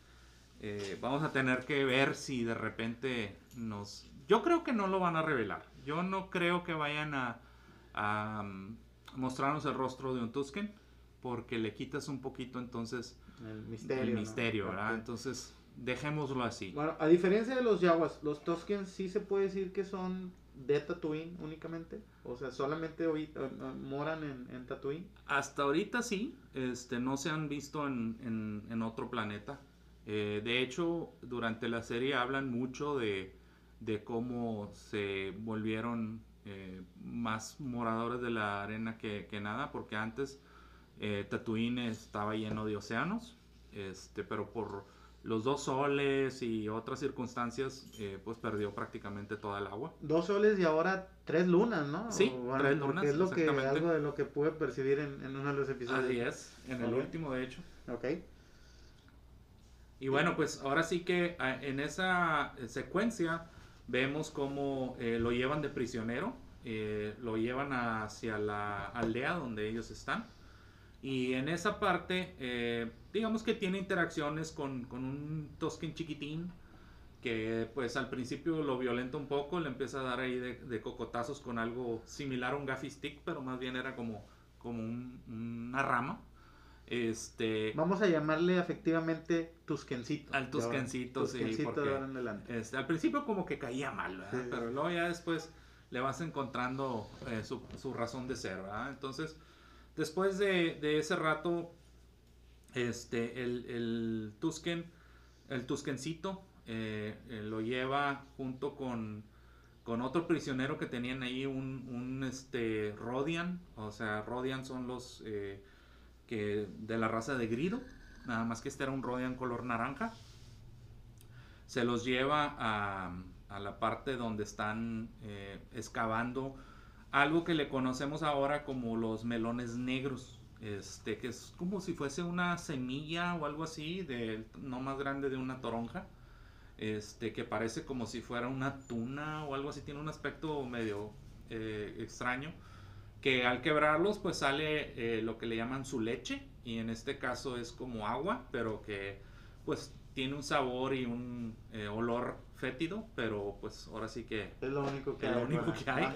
eh, vamos a tener que ver si de repente nos... Yo creo que no lo van a revelar. Yo no creo que vayan a, a, um, mostrarnos el rostro de un Tusken porque le quitas un poquito entonces el misterio. el ¿no? misterio, ¿verdad? Entonces dejémoslo así. Bueno, a diferencia de los Jaguars, los Tusken sí se puede decir que son de Tatooine únicamente. O sea, solamente eh, eh, moran en, Tatooine. Hasta ahorita sí, este, no se han visto en, en- otro planeta. Eh, de hecho, durante la serie hablan mucho de, de cómo se volvieron más moradores de la arena que, que nada, porque antes Tatooine estaba lleno de océanos, este, pero por los dos soles y otras circunstancias, eh, pues perdió prácticamente toda el agua. Dos soles y ahora tres lunas, ¿no? Sí, O, bueno, tres lunas, Es lo que, algo de lo que pude percibir en, en uno de los episodios. Así es, en el último de hecho. Ok. Y bueno, pues ahora sí que en esa eh, secuencia vemos cómo eh, lo llevan de prisionero, eh, lo llevan hacia la aldea donde ellos están. Y en esa parte, eh, digamos que tiene interacciones con, con un Tosken chiquitín que pues al principio lo violenta un poco, le empieza a dar ahí de, de cocotazos con algo similar a un gaffy stick, pero más bien era como, como un- una rama. Este, Vamos a llamarle afectivamente Tuskencito. Al. Tuskencito, sí, Tuskencito porque- de ahora en adelante. Este, al principio como que caía mal, ¿verdad? Sí, sí. Pero luego ya después le vas encontrando eh, su, su razón de ser, ¿verdad? Entonces, después de, de ese rato, este, el, Tusken, el Tuskencito, eh, eh, lo lleva junto con, con otro prisionero que tenían ahí, un, este, Rodian, o sea, Rodian son los eh, de la raza de Grido, nada más que este era un Rodian color naranja. Se los lleva a, a la parte donde están excavando algo que le conocemos ahora como los melones negros, este, que es como si fuese una semilla o algo así, de, no más grande de una toronja, este, que parece como si fuera una tuna o algo así, tiene un aspecto medio eh, extraño, que al quebrarlos pues sale eh, lo que le llaman su leche, y en este caso es como agua, pero que pues tiene un sabor y un eh, olor fétido, pero pues ahora sí que... Es lo único que Es lo hay. único para que hay.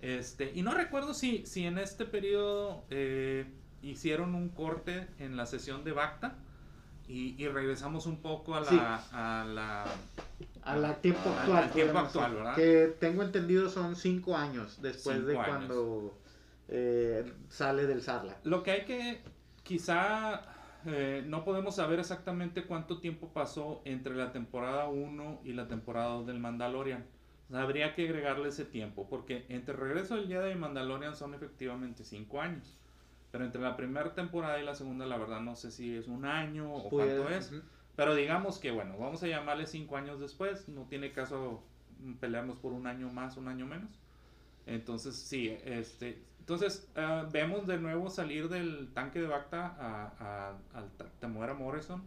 Este, y no recuerdo si, si en este periodo eh, hicieron un corte en la sesión de Bacta y, y regresamos un poco a la... Sí. A la A la tiempo al- actual. al tiempo podemos actual, decir. ¿verdad? Que tengo entendido son cinco años después de años. cuando eh, sale del Sarla. Lo que hay que, quizá eh, no podemos saber exactamente cuánto tiempo pasó entre la temporada 1 y la temporada 2 del Mandalorian. O sea, habría que agregarle ese tiempo, porque entre Regreso del Jedi y Mandalorian son efectivamente 5 años. Pero entre la primera temporada y la segunda, la verdad no sé si es un año o Puede- cuánto es. Pero digamos que, bueno, vamos a llamarle 5 años después. No tiene caso pelearnos por un año más, un año menos. Entonces, sí, este, entonces ah, vemos de nuevo salir del tanque de Bacta a, a- al Temuera Morrison,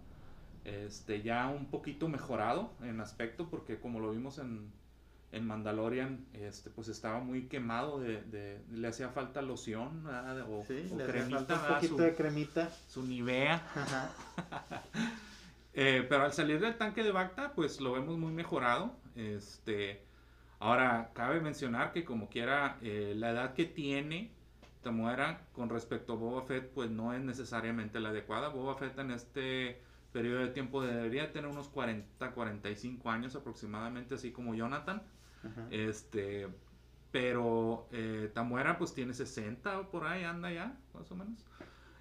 este, ya un poquito mejorado en aspecto, porque como lo vimos en, en Mandalorian, este, pues estaba muy quemado, de, de- le hacía falta loción ¿verdad? o, Sí, o le cremita, falta un poquito su, de cremita. su Nivea. Ajá. Eh, pero al salir del tanque de Bacta, pues lo vemos muy mejorado. Este, ahora, cabe mencionar que como quiera, eh, la edad que tiene Temuera con respecto a Boba Fett, pues no es necesariamente la adecuada. Boba Fett en este periodo de tiempo debería tener unos 40, 45 años aproximadamente, así como Jonathan. Este, pero eh, Tamuera pues tiene 60 o por ahí anda ya, más o menos.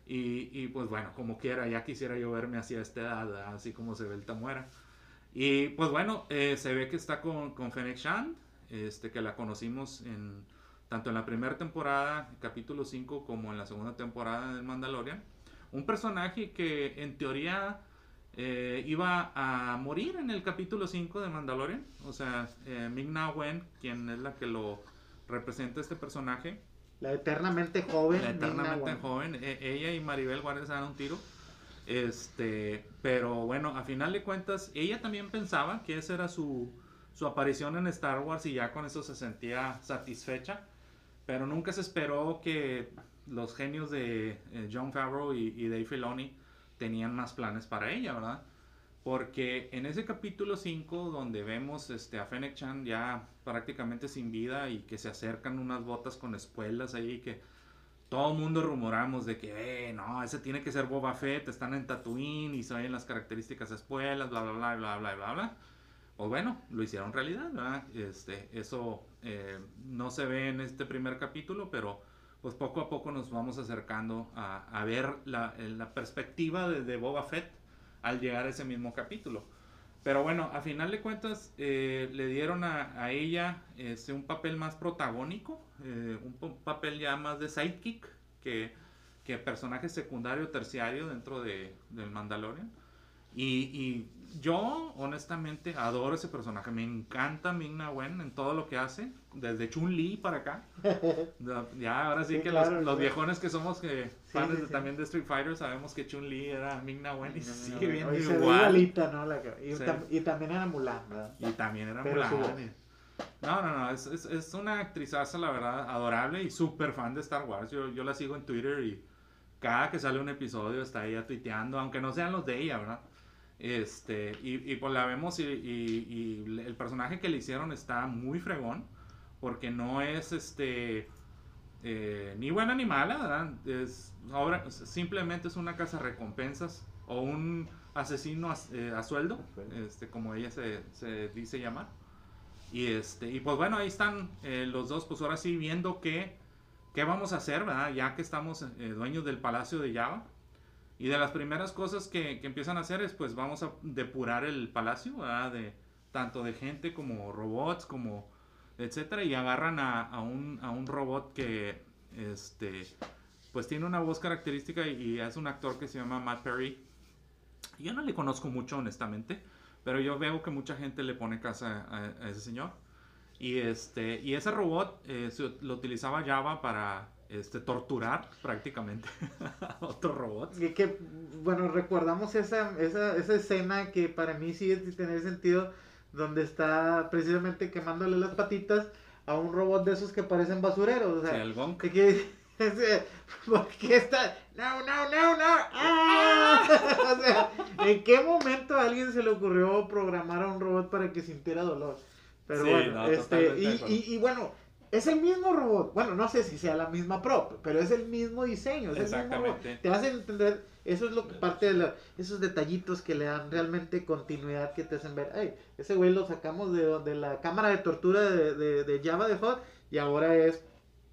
Y, y, pues bueno, como quiera, ya quisiera yo verme hacia esta edad, así como se ve el Tamuera. Y pues bueno, eh, se ve que está con, con Fennec Shand, este, que la conocimos en, tanto en la primera temporada, capítulo 5, como en la segunda temporada del Mandalorian. Un personaje que en teoría eh, iba a morir en el capítulo 5 de Mandalorian. O sea, eh, Ming-Na Wen, quien es la que lo representa este personaje, La eternamente joven. la eternamente joven, e- ella y Maribel Guardia se dan un tiro. Este, pero bueno, a final de cuentas, ella también pensaba que esa era su, su aparición en Star Wars y ya con eso se sentía satisfecha. Pero nunca se esperó que los genios de eh, John Favreau y, y Dave Filoni tenían más planes para ella, ¿verdad? Porque en ese capítulo 5, donde vemos este, a Fennec Chan ya prácticamente sin vida y que se acercan unas botas con espuelas ahí que todo mundo rumoramos de que, eh, no, ese tiene que ser Boba Fett, están en Tatooine y saben las características espuelas, bla, bla, bla, bla, bla, bla, bla. O bueno, lo hicieron realidad, ¿verdad? Este, eso eh, no se ve en este primer capítulo, pero pues poco a poco nos vamos acercando a, ver la, la perspectiva de, de, Boba Fett al llegar a ese mismo capítulo. Pero bueno, a final de cuentas eh, le dieron a, ella este, un papel más protagónico, eh, un papel ya más de sidekick que, que personaje secundario, terciario dentro de, del Mandalorian. Y, y, yo, honestamente, adoro ese personaje. Me encanta Ming Na Wen en todo lo que hace, desde Chun-Li para acá. ya, ahora sí, Sí, que claro, los, viejones que somos que fans sí, también de Street Fighter sabemos que Chun-Li era Ming Na Wen y sigue viendo igual. igualita, ¿no? La, y, Sí. tam- y también era Mulan, ¿verdad? Y también era Pero Mulan. No, no, no, es, es, es una actrizaza, la verdad, adorable y súper fan de Star Wars. Yo, yo la sigo en Twitter y cada que sale un episodio está ella tuiteando, aunque no sean los de ella, ¿verdad? Este, y, y pues la vemos y, y- y el personaje que le hicieron está muy fregón, porque no es este eh, ni buena ni mala, ¿verdad? Es, ahora simplemente es una casa recompensas o un asesino a, eh, a sueldo, este, como ella se, se dice llamar. Y este, y pues bueno, ahí están eh, los dos, pues ahora sí viendo qué, qué vamos a hacer, ¿verdad? Ya que estamos dueños del palacio de Java. Y de las primeras cosas que, que empiezan a hacer es, pues vamos a depurar el palacio, ¿verdad? De, tanto de gente como robots, como etcétera, y agarran a, a un, a un robot que, este, pues tiene una voz característica y, y es un actor que se llama Matt Perry. Yo no le conozco mucho, honestamente, pero yo veo que mucha gente le pone casa a, a ese señor. Y, este, y ese robot eh, se- lo utilizaba Java para este, torturar prácticamente a otros robots. Y que, bueno, recordamos esa, esa, esa escena que para mí sí es de tener sentido, donde está precisamente quemándole las patitas a un robot de esos que parecen basureros. O sea, Sí, el Gonk. de que, ese- ¿por qué está? No, no, no, no. ¡Ah! o sea, ¿en qué momento a alguien se le ocurrió programar a un robot para que sintiera dolor? Pero Sí, bueno, no, este, y, y, y bueno, es el mismo robot. Bueno, no sé si sea la misma prop, pero es el mismo diseño. Es el mismo robot. Exactamente. Te hacen entender, eso es lo que parte de la- esos detallitos que le dan realmente continuidad, que te hacen ver, ay, ese güey lo sacamos de, de la cámara de tortura de, de, de Java de Hot y ahora es,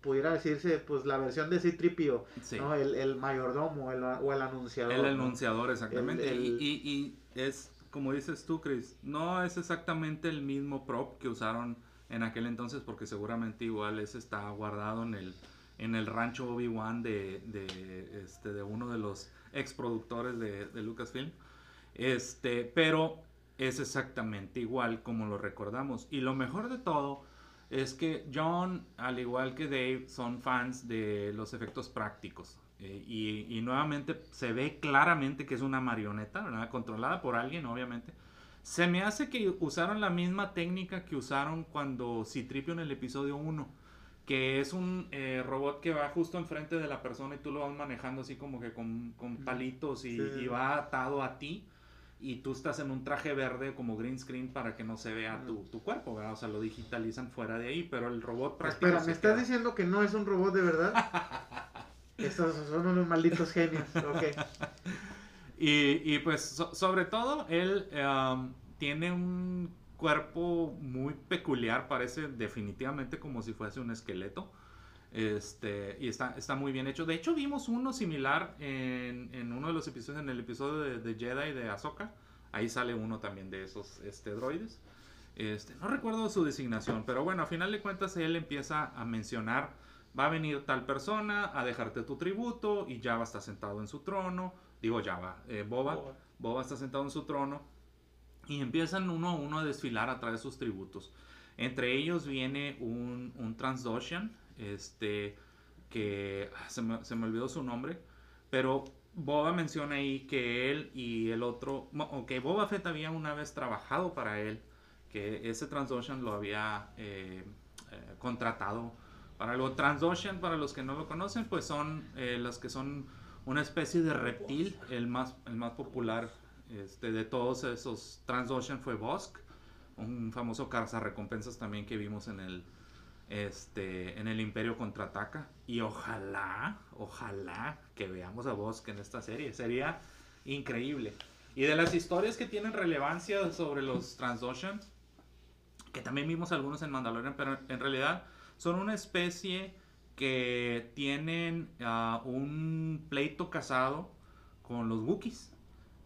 pudiera decirse, pues la versión de C-Tripio, Sí. ¿no? El, el mayordomo el- o el anunciador. El ¿no? enunciador, exactamente. El- el- Y, y- y es, como dices tú, Chris, no es exactamente el mismo prop que usaron en aquel entonces, porque seguramente igual ese está guardado en el, en el rancho Obi-Wan de, de, este, de uno de los ex productores de, de Lucasfilm. Este, pero es exactamente igual como lo recordamos. Y lo mejor de todo es que John, al igual que Dave, son fans de los efectos prácticos. Eh, y, y nuevamente se ve claramente que es una marioneta, ¿verdad? Controlada por alguien, obviamente. Se me hace que usaron la misma técnica que usaron cuando Citripio en el episodio 1. Que es un eh, robot que va justo enfrente de la persona y tú lo vas manejando así como que con, con palitos y, Sí. y va atado a ti. Y tú estás en un traje verde como green screen para que no se vea tu, tu cuerpo, ¿verdad? O sea, lo digitalizan fuera de ahí, pero el robot práctico Espera, ¿me estás queda- diciendo que no es un robot de verdad? Estos son unos malditos genios, ok. Y, pues so- sobre todo él um, tiene un cuerpo muy peculiar, parece definitivamente como si fuese un esqueleto. Este, y está, está muy bien hecho. De hecho, vimos uno similar en, en uno de los episodios, en el episodio de, de Jedi de Ahsoka. Ahí sale uno también de esos este, droides. Este, no recuerdo su designación, pero bueno, a final de cuentas él empieza a mencionar, va a venir tal persona a dejarte tu tributo y Java está sentado en su trono, digo Java, eh, Boba, Boba. Boba está sentado en su trono y empiezan uno a uno a desfilar a través de sus tributos. Entre ellos viene un, un Transdoshan, este, que ah, se me, se me olvidó su nombre, pero Boba menciona ahí que él y el otro, mo- o que Boba Fett había una vez trabajado para él, que ese Transocean lo había eh, eh, contratado para algo. Transocean, para los que no lo conocen, pues son eh, los que son una especie de reptil, el más, el más popular este, de todos esos Transocean fue Bosk, un famoso cazarrecompensas también que vimos en el, este, en el Imperio Contraataca. Y ojalá, ojalá que veamos a Bosque en esta serie. Sería increíble. Y de las historias que tienen relevancia sobre los Transoceans, que también vimos algunos en Mandalorian, pero en realidad son una especie que tienen ah, un pleito casado con los Wookiees.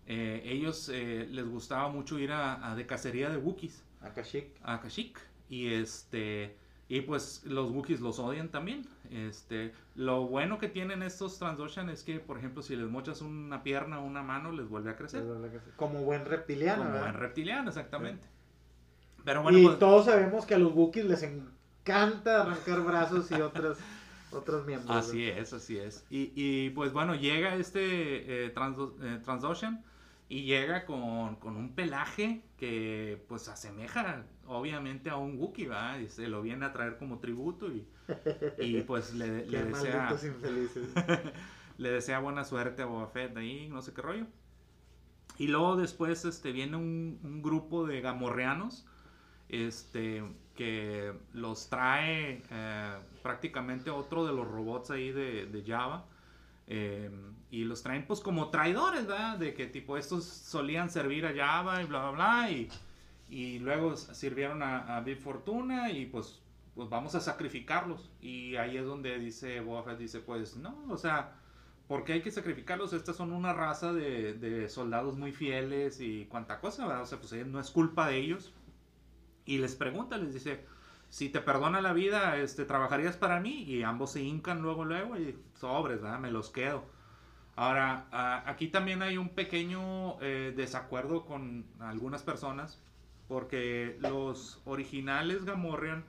Eh, ellos eh, les gustaba mucho ir a, a de cacería de Wookiees A Kashyyyk. a Kashyyyk y este y pues los Wookiees los odian también. Este, lo bueno que tienen estos Transocean es que, por ejemplo, si les mochas una pierna o una mano, les vuelve a crecer. Como buen reptiliano. Como ¿verdad? buen reptiliano, exactamente. Pero bueno, y pues, todos sabemos que a los Wookiees les encanta arrancar brazos y otros, otros miembros. Así es, así es. Y, y, pues bueno, llega este eh, Trans- eh, Transocean y llega con, con un pelaje que pues asemeja obviamente a un Wookiee, ¿verdad? Y se lo viene a traer como tributo y, y pues le, le desea... infelices. le desea buena suerte a Boba Fett ahí, no sé qué rollo. Y luego después este, viene un, un grupo de gamorreanos este, que los trae eh, prácticamente otro de los robots ahí de, Java. eh, y los traen pues como traidores, ¿verdad? De que tipo estos solían servir a Java y bla, bla, bla. Y, y luego sirvieron a, a Big Fortuna y pues, pues vamos a sacrificarlos. Y ahí es donde dice Boba dice pues no, o sea, ¿por qué hay que sacrificarlos? Estas son una raza de, de soldados muy fieles y cuanta cosa, ¿verdad? O sea, pues eh, no es culpa de ellos. Y les pregunta, les dice, si te perdona la vida, este, ¿trabajarías para mí? Y ambos se hincan luego, luego y sobres. Me los quedo. Ahora, aquí también hay un pequeño eh, desacuerdo con algunas personas, porque los originales Gamorrean,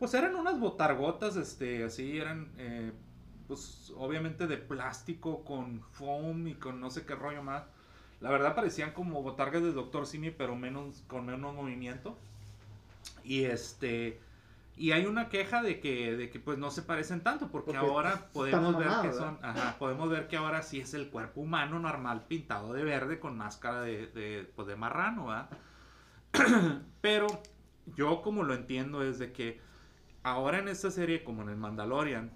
pues eran unas botargotas, este, así, eran, eh, pues obviamente de plástico, con foam y con no sé qué rollo más. La verdad parecían como botargas de Dr. Simi, pero menos, con menos movimiento. Y este... Y hay una queja de que, de que pues no se parecen tanto, porque, Porque ahora podemos ver que son, ajá, podemos ver que ahora sí es el cuerpo humano normal pintado de verde con máscara de, de, pues, de marrano, ¿verdad? Pero yo como lo entiendo es de que ahora en esta serie, como en el Mandalorian,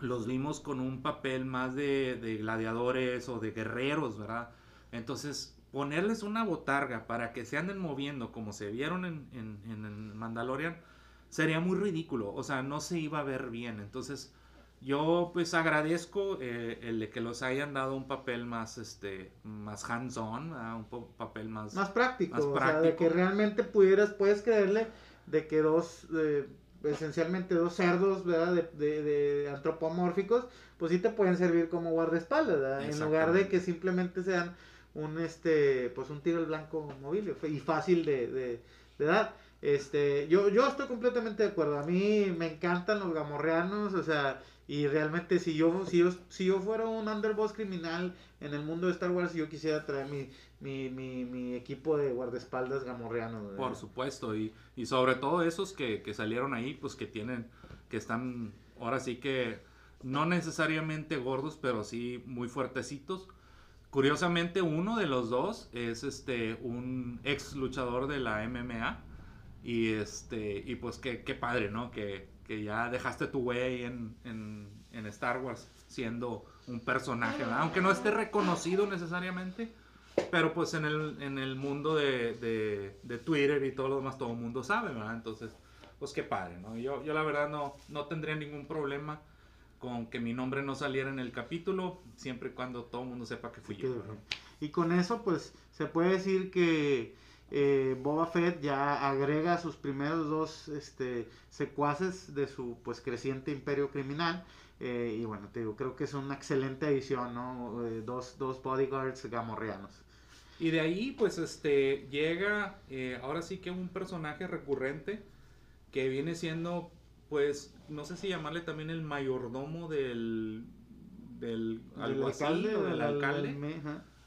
los vimos con un papel más de, de gladiadores o de guerreros, ¿verdad? Entonces, ponerles una botarga para que se anden moviendo como se vieron en, en, Mandalorian sería muy ridículo, o sea, no se iba a ver bien. Entonces, yo pues agradezco eh, el de que los hayan dado un papel más, este, más hands-on, ¿verdad? un papel más... Más práctico, Más o sea, de práctico. que realmente pudieras, puedes creerle de que dos, eh, esencialmente dos cerdos, ¿verdad? De, de- de antropomórficos, pues sí te pueden servir como guardaespaldas, ¿verdad? En lugar de que simplemente sean un, este, pues un tiro al blanco móvil y fácil de, de, de dar. Este, yo, yo estoy completamente de acuerdo. A mí me encantan los gamorreanos, o sea, y realmente si yo, si yo, si yo fuera un underboss criminal en el mundo de Star Wars, yo quisiera traer mi, mi, mi, mi equipo de guardaespaldas gamorreanos. Por supuesto, y, y sobre todo esos que, que salieron ahí, pues que tienen, que están ahora sí que no necesariamente gordos, pero sí muy fuertecitos. Curiosamente, uno de los dos es este un ex luchador de la MMA. Y este, y pues qué, qué padre, ¿no? Que, que ya dejaste tu güey en, en, en Star Wars siendo un personaje, ¿verdad? Aunque no esté reconocido necesariamente. Pero pues en el, en el mundo de, de, Twitter y todo lo demás, todo el mundo sabe, ¿verdad? Entonces, pues qué padre, ¿no? Yo, yo la verdad no, no tendría ningún problema con que mi nombre no saliera en el capítulo, siempre y cuando todo el mundo sepa que fui yo. ¿verdad? Y con eso, pues, se puede decir que eh, Boba Fett ya agrega sus primeros dos este, secuaces de su pues creciente imperio criminal. Eh, y bueno, te digo, creo que es una excelente edición, ¿no? Eh, dos, dos bodyguards gamorreanos. Y de ahí, pues, este, llega, ahora sí que un personaje recurrente que viene siendo, pues, no sé si llamarle también el mayordomo del, del Del alguacil o del del alcalde.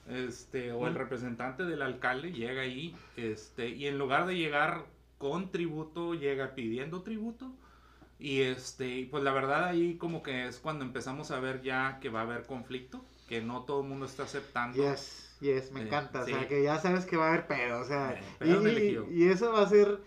este o el representante del alcalde llega ahí este y en lugar de llegar con tributo llega pidiendo tributo y este pues la verdad ahí como que es cuando empezamos a ver ya que va a haber conflicto que no todo el mundo está aceptando Yes, yes, me Eh, encanta. O sí. sea, que ya sabes que va a haber pedo. O sea, Eh, y, y- y eso va a ser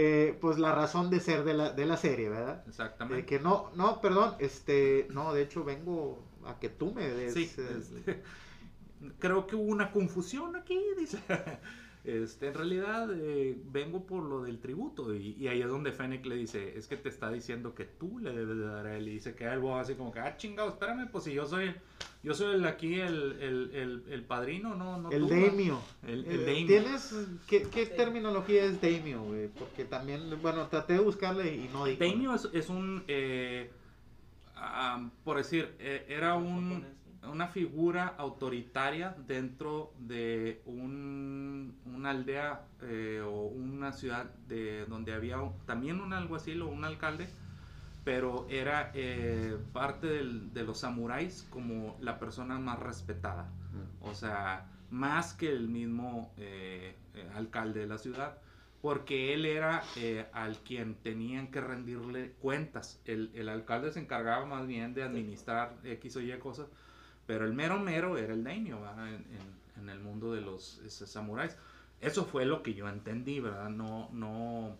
eh, pues la razón de ser de la, de la serie, ¿verdad? Exactamente. De que no, no, perdón, este, no, de hecho vengo a que tú me des. Sí, eh, este, creo que hubo una confusión aquí, dice. Este, en realidad eh, vengo por lo del tributo y, y ahí es donde Fennec le dice, es que te está diciendo que tú le debes de dar a él y dice que algo así como que, ah, chingado, espérame, pues si yo soy, yo soy el aquí el, el, el, el padrino, no, no el tú, daimio. El, el Eh, daimio. ¿Tienes qué, qué terminología es daimio, güey? Porque también, bueno, traté de buscarle y no di. con- Daimyo es, es un, eh, ah, por decir, eh, era un, una figura autoritaria dentro de un, una aldea eh, o una ciudad de donde había también un alguacil o un alcalde, pero era eh, parte del- de los samuráis como la persona más respetada. O sea, más que el mismo eh, eh, alcalde de la ciudad, porque él era eh, al quien tenían que rendirle cuentas. El, el alcalde se encargaba más bien de administrar X o Y cosas, pero el mero mero era el daimyo ¿verdad? En, en- en el mundo de los samuráis. Eso fue lo que yo entendí, ¿verdad? No, no,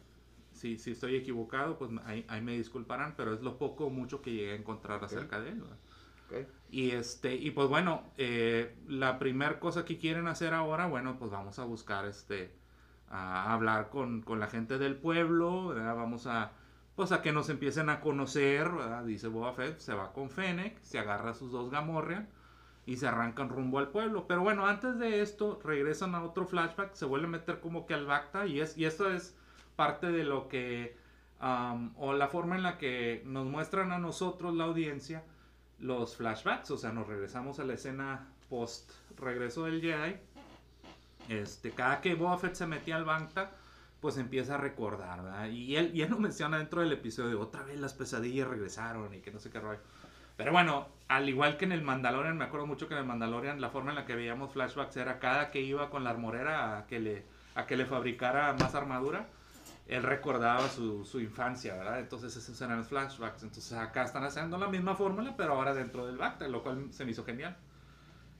si, si estoy equivocado, pues ahí, ahí me disculparán, pero es lo poco o mucho que llegué a encontrar acerca de él, ¿verdad? Ok. Y este, y pues bueno, eh, la primera cosa que quieren hacer ahora, bueno, pues vamos a buscar este, a hablar con, con la gente del pueblo, ¿verdad? Vamos a, pues a que nos empiecen a conocer, ¿verdad? Dice Boba Fett, se va con Fennec, se agarra a sus dos Gamorrean y se arrancan rumbo al pueblo. Pero bueno, antes de esto, regresan a otro flashback, se vuelve a meter como que al Bacta y, es, y esto es parte de lo que, am, o la forma en la que nos muestran a nosotros, la audiencia, los flashbacks, o sea, nos regresamos a la escena post regreso del Jedi. Este, cada que Boba Fett se metía al Bacta, pues empieza a recordar, ¿verdad? Y él, y él lo menciona dentro del episodio, otra vez las pesadillas regresaron y que no sé qué rollo. Pero bueno, al igual que en el Mandalorian, me acuerdo mucho que en el Mandalorian la forma en la que veíamos flashbacks era cada que iba con la armorera a que le, a que le fabricara más armadura, él recordaba su, su infancia, ¿verdad? Entonces esos eran los flashbacks. Entonces acá están haciendo la misma fórmula, pero ahora dentro del Bacta, lo cual se me hizo genial.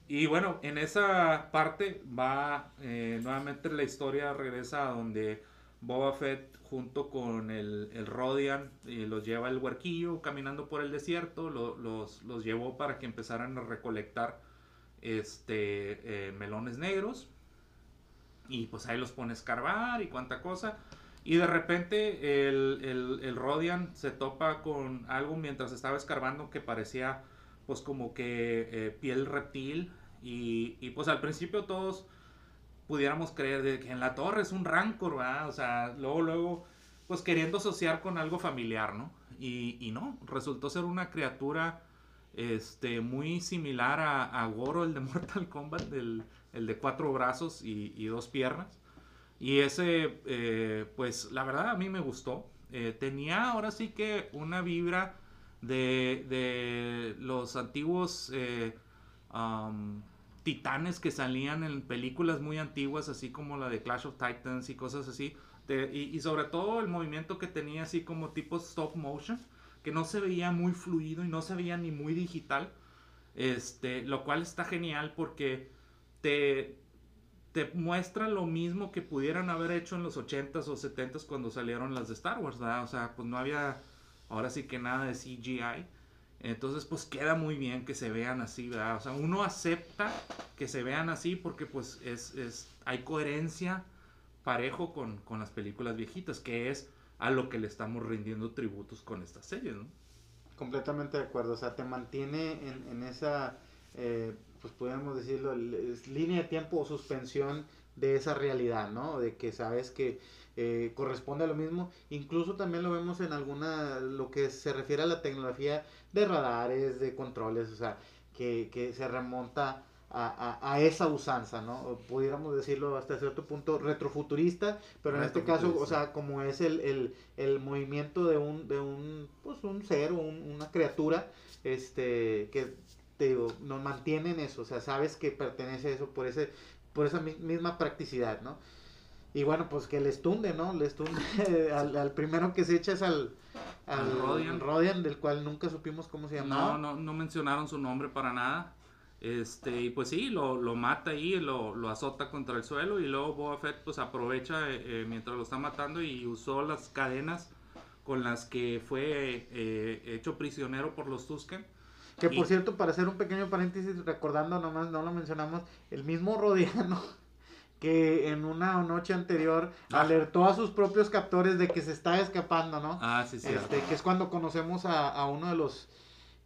Y bueno, en esa parte va eh, nuevamente la historia regresa a donde Boba Fett junto con el, el Rodian eh, los lleva el huerquillo caminando por el desierto, lo- los, los llevó para que empezaran a recolectar este, eh, melones negros y pues ahí los pone a escarbar y cuánta cosa. Y de repente el, el, el Rodian se topa con algo mientras estaba escarbando que parecía pues como que eh, piel reptil y, y, pues al principio todos pudiéramos creer que en la torre es un rancor, ¿verdad? O sea, luego, luego, pues queriendo asociar con algo familiar, ¿no? Y, y no, resultó ser una criatura este, muy similar a, a Goro, el de Mortal Kombat, el, el de cuatro brazos y, y dos piernas. Y ese, eh, pues la verdad a mí me gustó. Eh, tenía ahora sí que una vibra de, de los antiguos eh, titanes que salían en películas muy antiguas, así como la de Clash of Titans y cosas así. Y sobre todo el movimiento que tenía así como tipo stop motion, que no se veía muy fluido y no se veía ni muy digital. Este, lo cual está genial porque te, te muestra lo mismo que pudieran haber hecho en los 80s o 70s cuando salieron las de Star Wars, ¿verdad? O sea, pues no había ahora sí que nada de CGI. Entonces, pues queda muy bien que se vean así, ¿verdad? O sea, uno acepta que se vean así porque pues es, es hay coherencia parejo con, con las películas viejitas, que es a lo que le estamos rindiendo tributos con esta serie, ¿no? Completamente de acuerdo, o sea, te mantiene en, en esa, eh, pues podríamos decirlo, línea de tiempo o suspensión de esa realidad, ¿no? De que sabes que eh, corresponde a lo mismo. Incluso también lo vemos en alguna, lo que se refiere a la tecnología de radares, de controles, o sea, que, que se remonta a, a- a esa usanza, ¿no? O pudiéramos decirlo hasta cierto punto retrofuturista, pero en este caso, o sea, como es el, el, el movimiento de un, de un, pues un ser, un- una criatura, este, que te digo, nos mantiene en eso, o sea, sabes que pertenece a eso por ese, por esa mi- misma practicidad, ¿no? Y bueno, pues que les tunde, ¿no? Les tunde al, al primero que se echa es al, al, Rodian. Rodian, del cual nunca supimos cómo se No, llamaba. no, no mencionaron su nombre para nada. Este, y pues sí, lo, lo mata ahí, lo, lo azota contra el suelo y luego Boba Fett pues aprovecha eh, eh, mientras lo está matando y usó las cadenas con las que fue eh, hecho prisionero por los Tusken. Que por Y- cierto, para hacer un pequeño paréntesis, recordando nomás, no lo mencionamos, el mismo Rodiano que en una noche anterior Ah. alertó a sus propios captores de que se está escapando, ¿no? Ah, sí, sí. este, que es cuando conocemos a, a uno de los,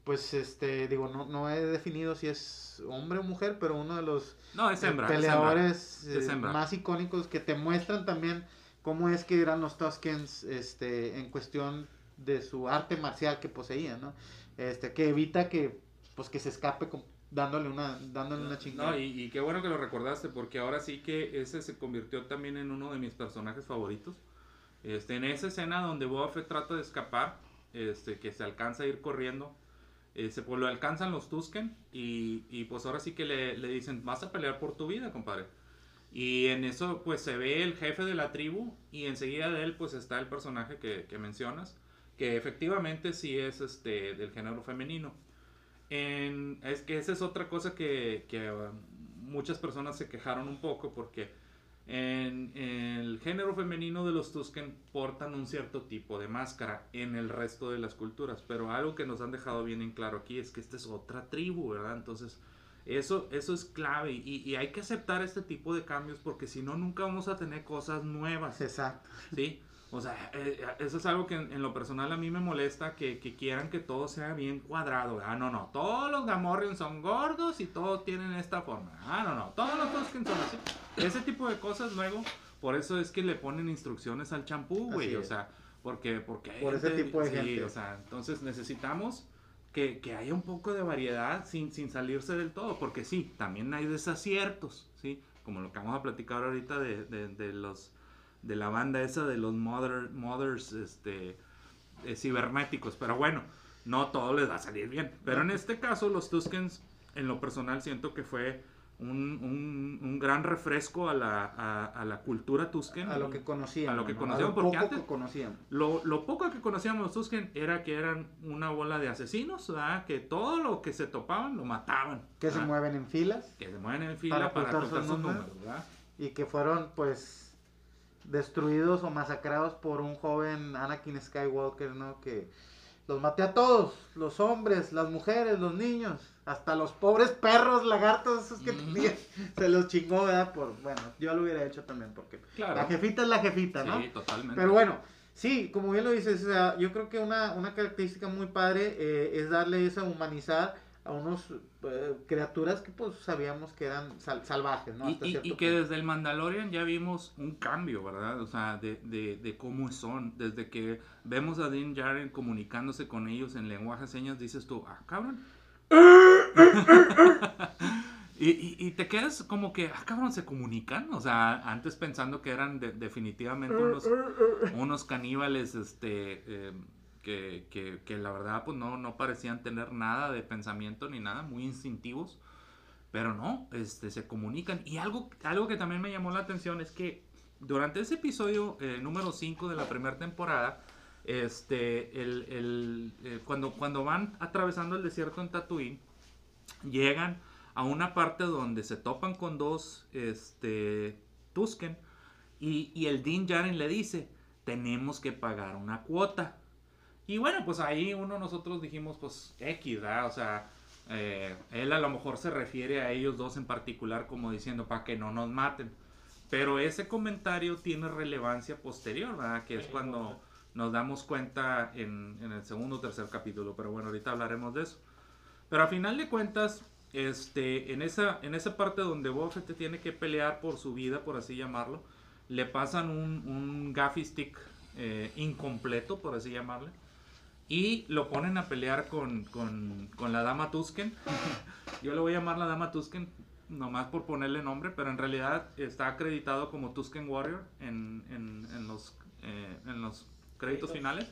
pues, este, digo, no, no he definido si es hombre o mujer, pero uno de los No, es eh, hembra. es hembra. peleadores Es eh, más icónicos que te muestran también cómo es que eran los Tuskens este, en cuestión de su arte marcial que poseían, ¿no? Este, que evita que, pues, que se escape con- dándole una, dándole una chingada. No, y, y qué bueno que lo recordaste, porque ahora sí que ese se convirtió también en uno de mis personajes favoritos. Este, en esa escena donde Boba Fett trata de escapar, este, que se alcanza a ir corriendo, este, pues lo alcanzan los Tusken y, y pues ahora sí que le, le dicen, vas a pelear por tu vida, compadre. Y en eso pues se ve el jefe de la tribu y enseguida de él pues está el personaje que, que mencionas, que efectivamente sí es este, del género femenino. En- es que esa es otra cosa que, que, um, muchas personas se quejaron un poco porque en, en el género femenino de los Tusken portan un cierto tipo de máscara en el resto de las culturas, pero algo que nos han dejado bien en claro aquí es que esta es otra tribu, ¿verdad? Entonces, eso, eso es clave y, y hay que aceptar este tipo de cambios porque si no, nunca vamos a tener cosas nuevas. Exacto. ¿sí? O sea, eh, eso es algo que en, lo personal a mí me molesta, que, que quieran que todo sea bien cuadrado. Ah, no, no, todos los Gamorrean son gordos y todos tienen esta forma. Ah, no, no, todos los Tusken son así. Ese tipo de cosas luego, por eso es que le ponen instrucciones al champú, güey. O sea, porque, porque hay Por ese tipo de sí, gente. o sea, entonces necesitamos que, que haya un poco de variedad sin, sin salirse del todo, porque sí, también hay desaciertos, ¿sí? Como lo que vamos a platicar ahorita de, de, de los de la banda esa de los mother, mothers este, eh, cibernéticos. Pero bueno, no todo les va a salir bien. Pero en este caso, los Tuskens, en lo personal, siento que fue un, un- un gran refresco a la, a, a la cultura Tusken. A lo que conocíamos. A lo que ¿no? conocíamos, lo porque poco antes- que conocíamos. Lo, lo poco que conocíamos los Tusken era que eran una bola de asesinos, ¿verdad? que todo lo que se topaban lo mataban. Que se mueven en filas Que se mueven en fila Para para, ocultar sus números. números, ¿verdad? y que fueron, pues, destruidos o masacrados por un joven Anakin Skywalker, ¿no? Que los maté a todos, los hombres, las mujeres, los niños, hasta los pobres perros, lagartos, esos que Ujú. tenía, se los chingó, ¿verdad? Por, bueno, yo lo hubiera hecho también, porque Claro. la jefita es la jefita, ¿no? Sí, totalmente. Pero bueno, sí, como bien lo dices, o sea, yo creo que una, una característica muy padre eh, es darle esa humanizar a unos eh, criaturas que pues sabíamos que eran sal- salvajes, ¿no? Y, Hasta y- cierto y que punto. desde el Mandalorian ya vimos un cambio, ¿verdad? O sea, de, de, de cómo son. Desde que vemos a Din Djarin comunicándose con ellos en lenguaje de señas, dices tú, ah, cabrón. y, y- y te quedas como que, ah, cabrón, se comunican. O sea, antes pensando que eran de- definitivamente unos, unos caníbales, este, eh, que, que, que la verdad, pues no, no parecían tener nada de pensamiento ni nada, muy instintivos. Pero no, este, se comunican. Y algo, algo que también me llamó la atención es que durante ese episodio eh, número 5 de la primera temporada, este, el, el, eh, cuando, cuando van atravesando el desierto en Tatooine, llegan a una parte donde se topan con dos este, Tusken y, y el Din Djarin le dice, tenemos que pagar una cuota. Y bueno, pues ahí uno nosotros dijimos, pues X, ¿verdad? O sea, eh, él a lo mejor se refiere a ellos dos en particular como diciendo para que no nos maten. Pero ese comentario tiene relevancia posterior, ¿verdad? Que es cuando nos damos cuenta en, en el segundo o tercer capítulo. Pero bueno, ahorita hablaremos de eso. Pero a final de cuentas, este, en, esa, en esa parte donde Boba Fett tiene que pelear por su vida, por así llamarlo, le pasan un, un gaffy stick eh, incompleto, por así llamarle. Y lo ponen a pelear con, con, con la dama Tusken. Yo le voy a llamar la dama Tusken nomás por ponerle nombre, pero en realidad está acreditado como Tusken Warrior en, en, en los, eh, en los créditos finales.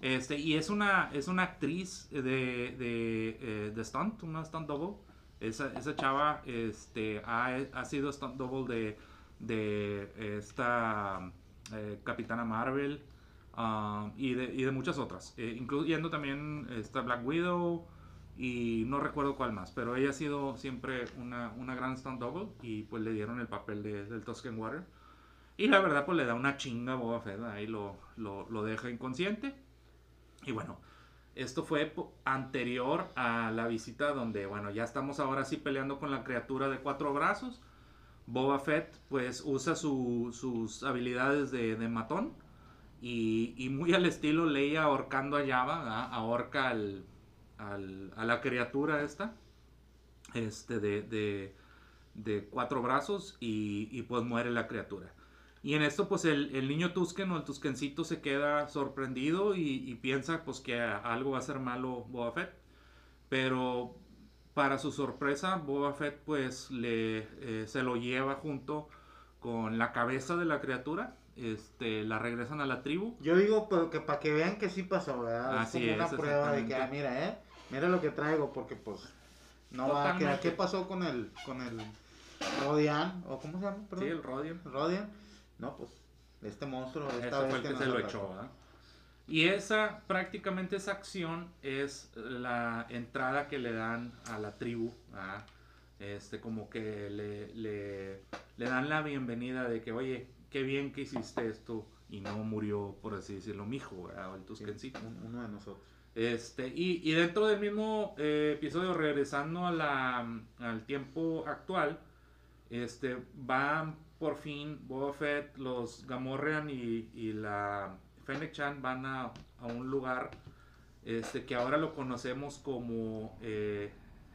Este, y es una, es una actriz de, de, eh, de stunt, una stunt double. Esa, esa chava este, ha, ha sido stunt double de, de esta eh, Capitana Marvel um, y, de, y de muchas otras, eh, incluyendo también esta Black Widow y no recuerdo cuál más, pero ella ha sido siempre una, una gran stunt double y pues le dieron el papel de, del Tusken Water. Y la verdad pues le da una chinga a Boba Fett, ahí lo, lo, lo deja inconsciente. Y bueno, esto fue anterior a la visita donde, bueno, ya estamos ahora sí peleando con la criatura de cuatro brazos. Boba Fett pues usa su- sus habilidades de, de matón y, muy al estilo Leia ahorcando a Java, ahorca al, al- a la criatura esta este de, de- de cuatro brazos y, y, pues muere la criatura. Y en esto pues el, niño Tusken o el Tuskencito se queda sorprendido y, y piensa pues que algo va a ser malo Boba Fett. Pero para su sorpresa Boba Fett pues le, eh, se lo lleva junto con la cabeza de la criatura. Este, la regresan a la tribu. Yo digo pero que para que vean que sí pasó, ¿verdad? Así es como es, una prueba de que, ah, mira, eh, mira lo que traigo, porque pues no va a quedar. ¿Qué pasó con el, con el Rodian? ¿O cómo se llama? Perdón? Sí, el Rodian. Rodian. No, pues, este monstruo, esta Ese vez fue el que nos se lo echó, ¿verdad? Y esa, prácticamente esa acción es la entrada que le dan a la tribu, ¿verdad? Este, como que le, le, le dan la bienvenida de que, oye, qué bien que hiciste esto y no murió, por así decirlo, mi hijo, ¿verdad? El Sí, Tuskencito. un- uno de nosotros. Este, y, y dentro del mismo eh, episodio, regresando a la, al tiempo actual, este, van por fin Boba Fett, los Gamorrean y, y la Fennec Chan van a, a un lugar este, que ahora lo conocemos como eh,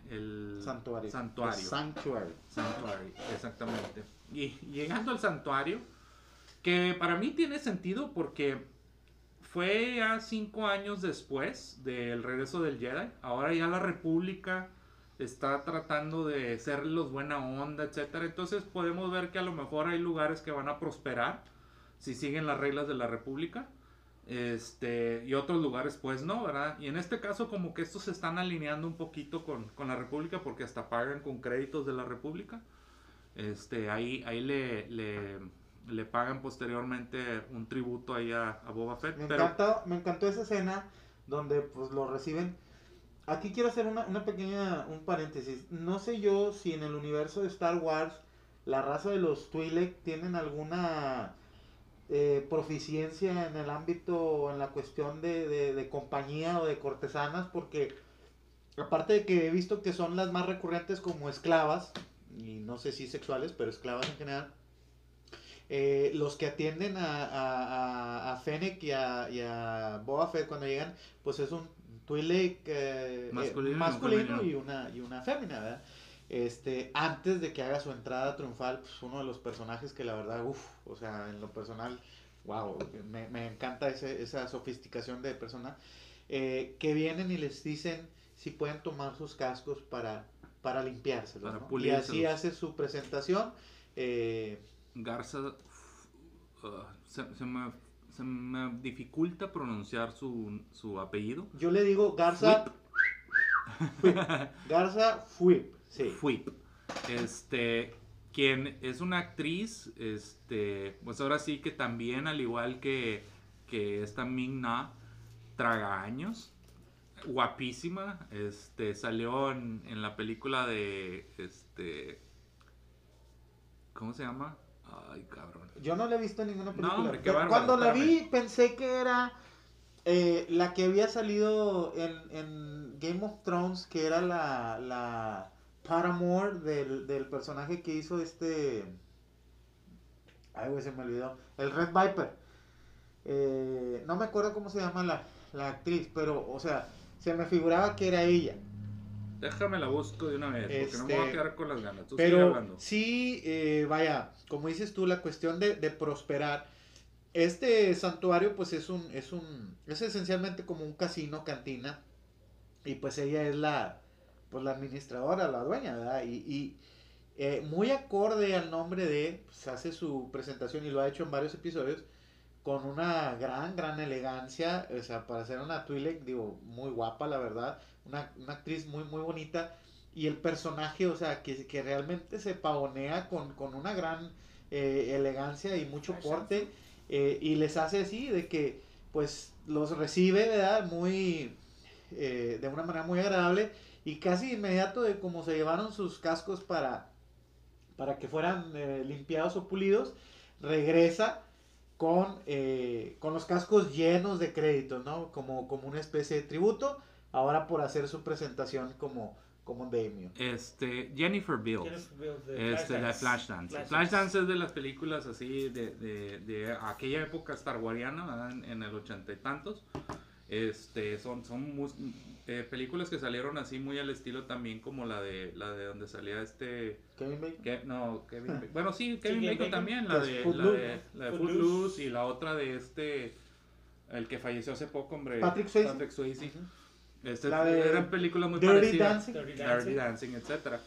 el Santuario. Santuario. The Sanctuary. Sanctuary, exactamente. Y llegando al santuario, que para mí tiene sentido porque fue ya cinco años después del regreso del Jedi. Ahora ya la República está tratando de ser los buena onda, etcétera. Entonces podemos ver que a lo mejor hay lugares que van a prosperar si siguen las reglas de la República. Este, y otros lugares pues no, ¿verdad? Y en este caso como que estos se están alineando un poquito con, con la República porque hasta pagan con créditos de la República. Este, ahí, ahí le, le, le pagan posteriormente un tributo ahí a, a Boba Fett. Me, pero encantó, me encantó esa escena donde pues lo reciben. Aquí quiero hacer una, una pequeña, un paréntesis. No sé yo si en el universo de Star Wars la raza de los Twi'lek tienen alguna eh, proficiencia en el ámbito o en la cuestión de, de- de compañía o de cortesanas, porque aparte de que he visto que son las más recurrentes como esclavas, y no sé si sexuales, pero esclavas en general, eh, los que atienden a, a, a, a Fennec y a, y a Boba Fett cuando llegan, pues es un Twi'lek eh, Masculino y eh, masculino y una, y una fémina, ¿verdad? Este, antes de que haga su entrada triunfal, pues uno de los personajes que la verdad, uff, o sea, en lo personal, wow, me, me encanta ese- esa sofisticación de persona, eh, que vienen y les dicen si pueden tomar sus cascos para, para limpiárselos, Para ¿no? Y así hace su presentación, eh, Garza uh, se, se me, se me dificulta pronunciar su, su apellido. yo le digo Garza, Fuip. Garza Fuip, sí. Fuip. Este, quien es una actriz, este, pues ahora sí que también, al igual que, que esta Ming Na, traga años, guapísima, este, salió en, en la película de, este, ¿cómo se llama? Ay, cabrón. Yo no la he visto en ninguna película. hombre, qué Pero bárbaro, Cuando la vi pensé que era eh, la que había salido en, en Game of Thrones, que era la, la Paramore del, del personaje que hizo este... Ay, güey, se me olvidó. El Red Viper. Eh, no me acuerdo cómo se llama la, la actriz, pero, o sea, se me figuraba que era ella. Déjame la busco de una vez, porque no me voy a Este, quedar con las ganas. Tú Pero hablando. sí, eh, vaya, como dices tú, la cuestión de, de prosperar. Este santuario, pues es un, es un, es esencialmente como un casino, cantina. Y pues ella es la, pues la administradora, la dueña, ¿verdad? Y, y, eh, muy acorde al nombre de, pues hace su presentación y lo ha hecho en varios episodios con una gran, gran elegancia, o sea, para ser una Twi'lek, digo, muy guapa, la verdad, una, una actriz muy, muy bonita, y el personaje, o sea, que, que realmente se pavonea con, con una gran eh, elegancia y mucho porte, eh, y les hace así, de que, pues, los recibe, ¿verdad? Muy, eh, de una manera muy agradable, y casi inmediato de como se llevaron sus cascos para, para que fueran limpiados o pulidos, regresa con, eh, con los cascos llenos de créditos, ¿no? Como, como una especie de tributo, ahora por hacer su presentación como, como Damien. Este, Jennifer de Este, la Flashdance. Flashdance. Flashdance. Es de las películas así de, de, de aquella época Star en, en el ochenta y tantos. Este, son son mus- eh, películas que salieron así muy al estilo también como la de la de donde salía este Kevin Bacon. que, no Kevin Ba- bueno sí Kevin Kevin Bacon Bacon. también la Pues de la Footloose, de, la de Footloose. Footloose y la otra de este el que falleció hace poco hombre Patrick Swayze. Patrick Swayze. Este, La de eran películas muy Dirty parecidas Dancing. Dirty Dirty Dancing. Dancing, etcétera.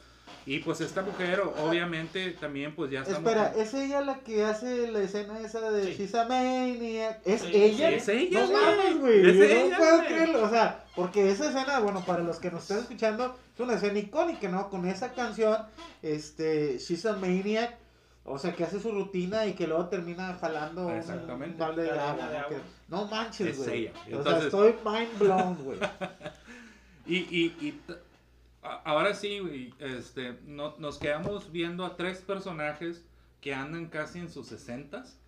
Y pues esta mujer, obviamente, también pues ya estamos... Espera, ¿es ella la que hace la escena esa de Sí. She's a Maniac? ¿Es Sí, ella? es ella, No mames, güey. Es Yo ella, no puedo creerlo. O sea, porque esa escena, bueno, para los que nos están escuchando, es una escena icónica, ¿no? Con esa canción, este, She's a Maniac. O sea, que hace su rutina y que luego termina jalando un- Exactamente. un balde de agua. de ¿no? agua. Que- No manches, Es güey. ella. O sea, Entonces- estoy mind blown, güey. Y, y, y ahora sí, güey, este, no, nos quedamos viendo a tres personajes que andan casi en sus sesentas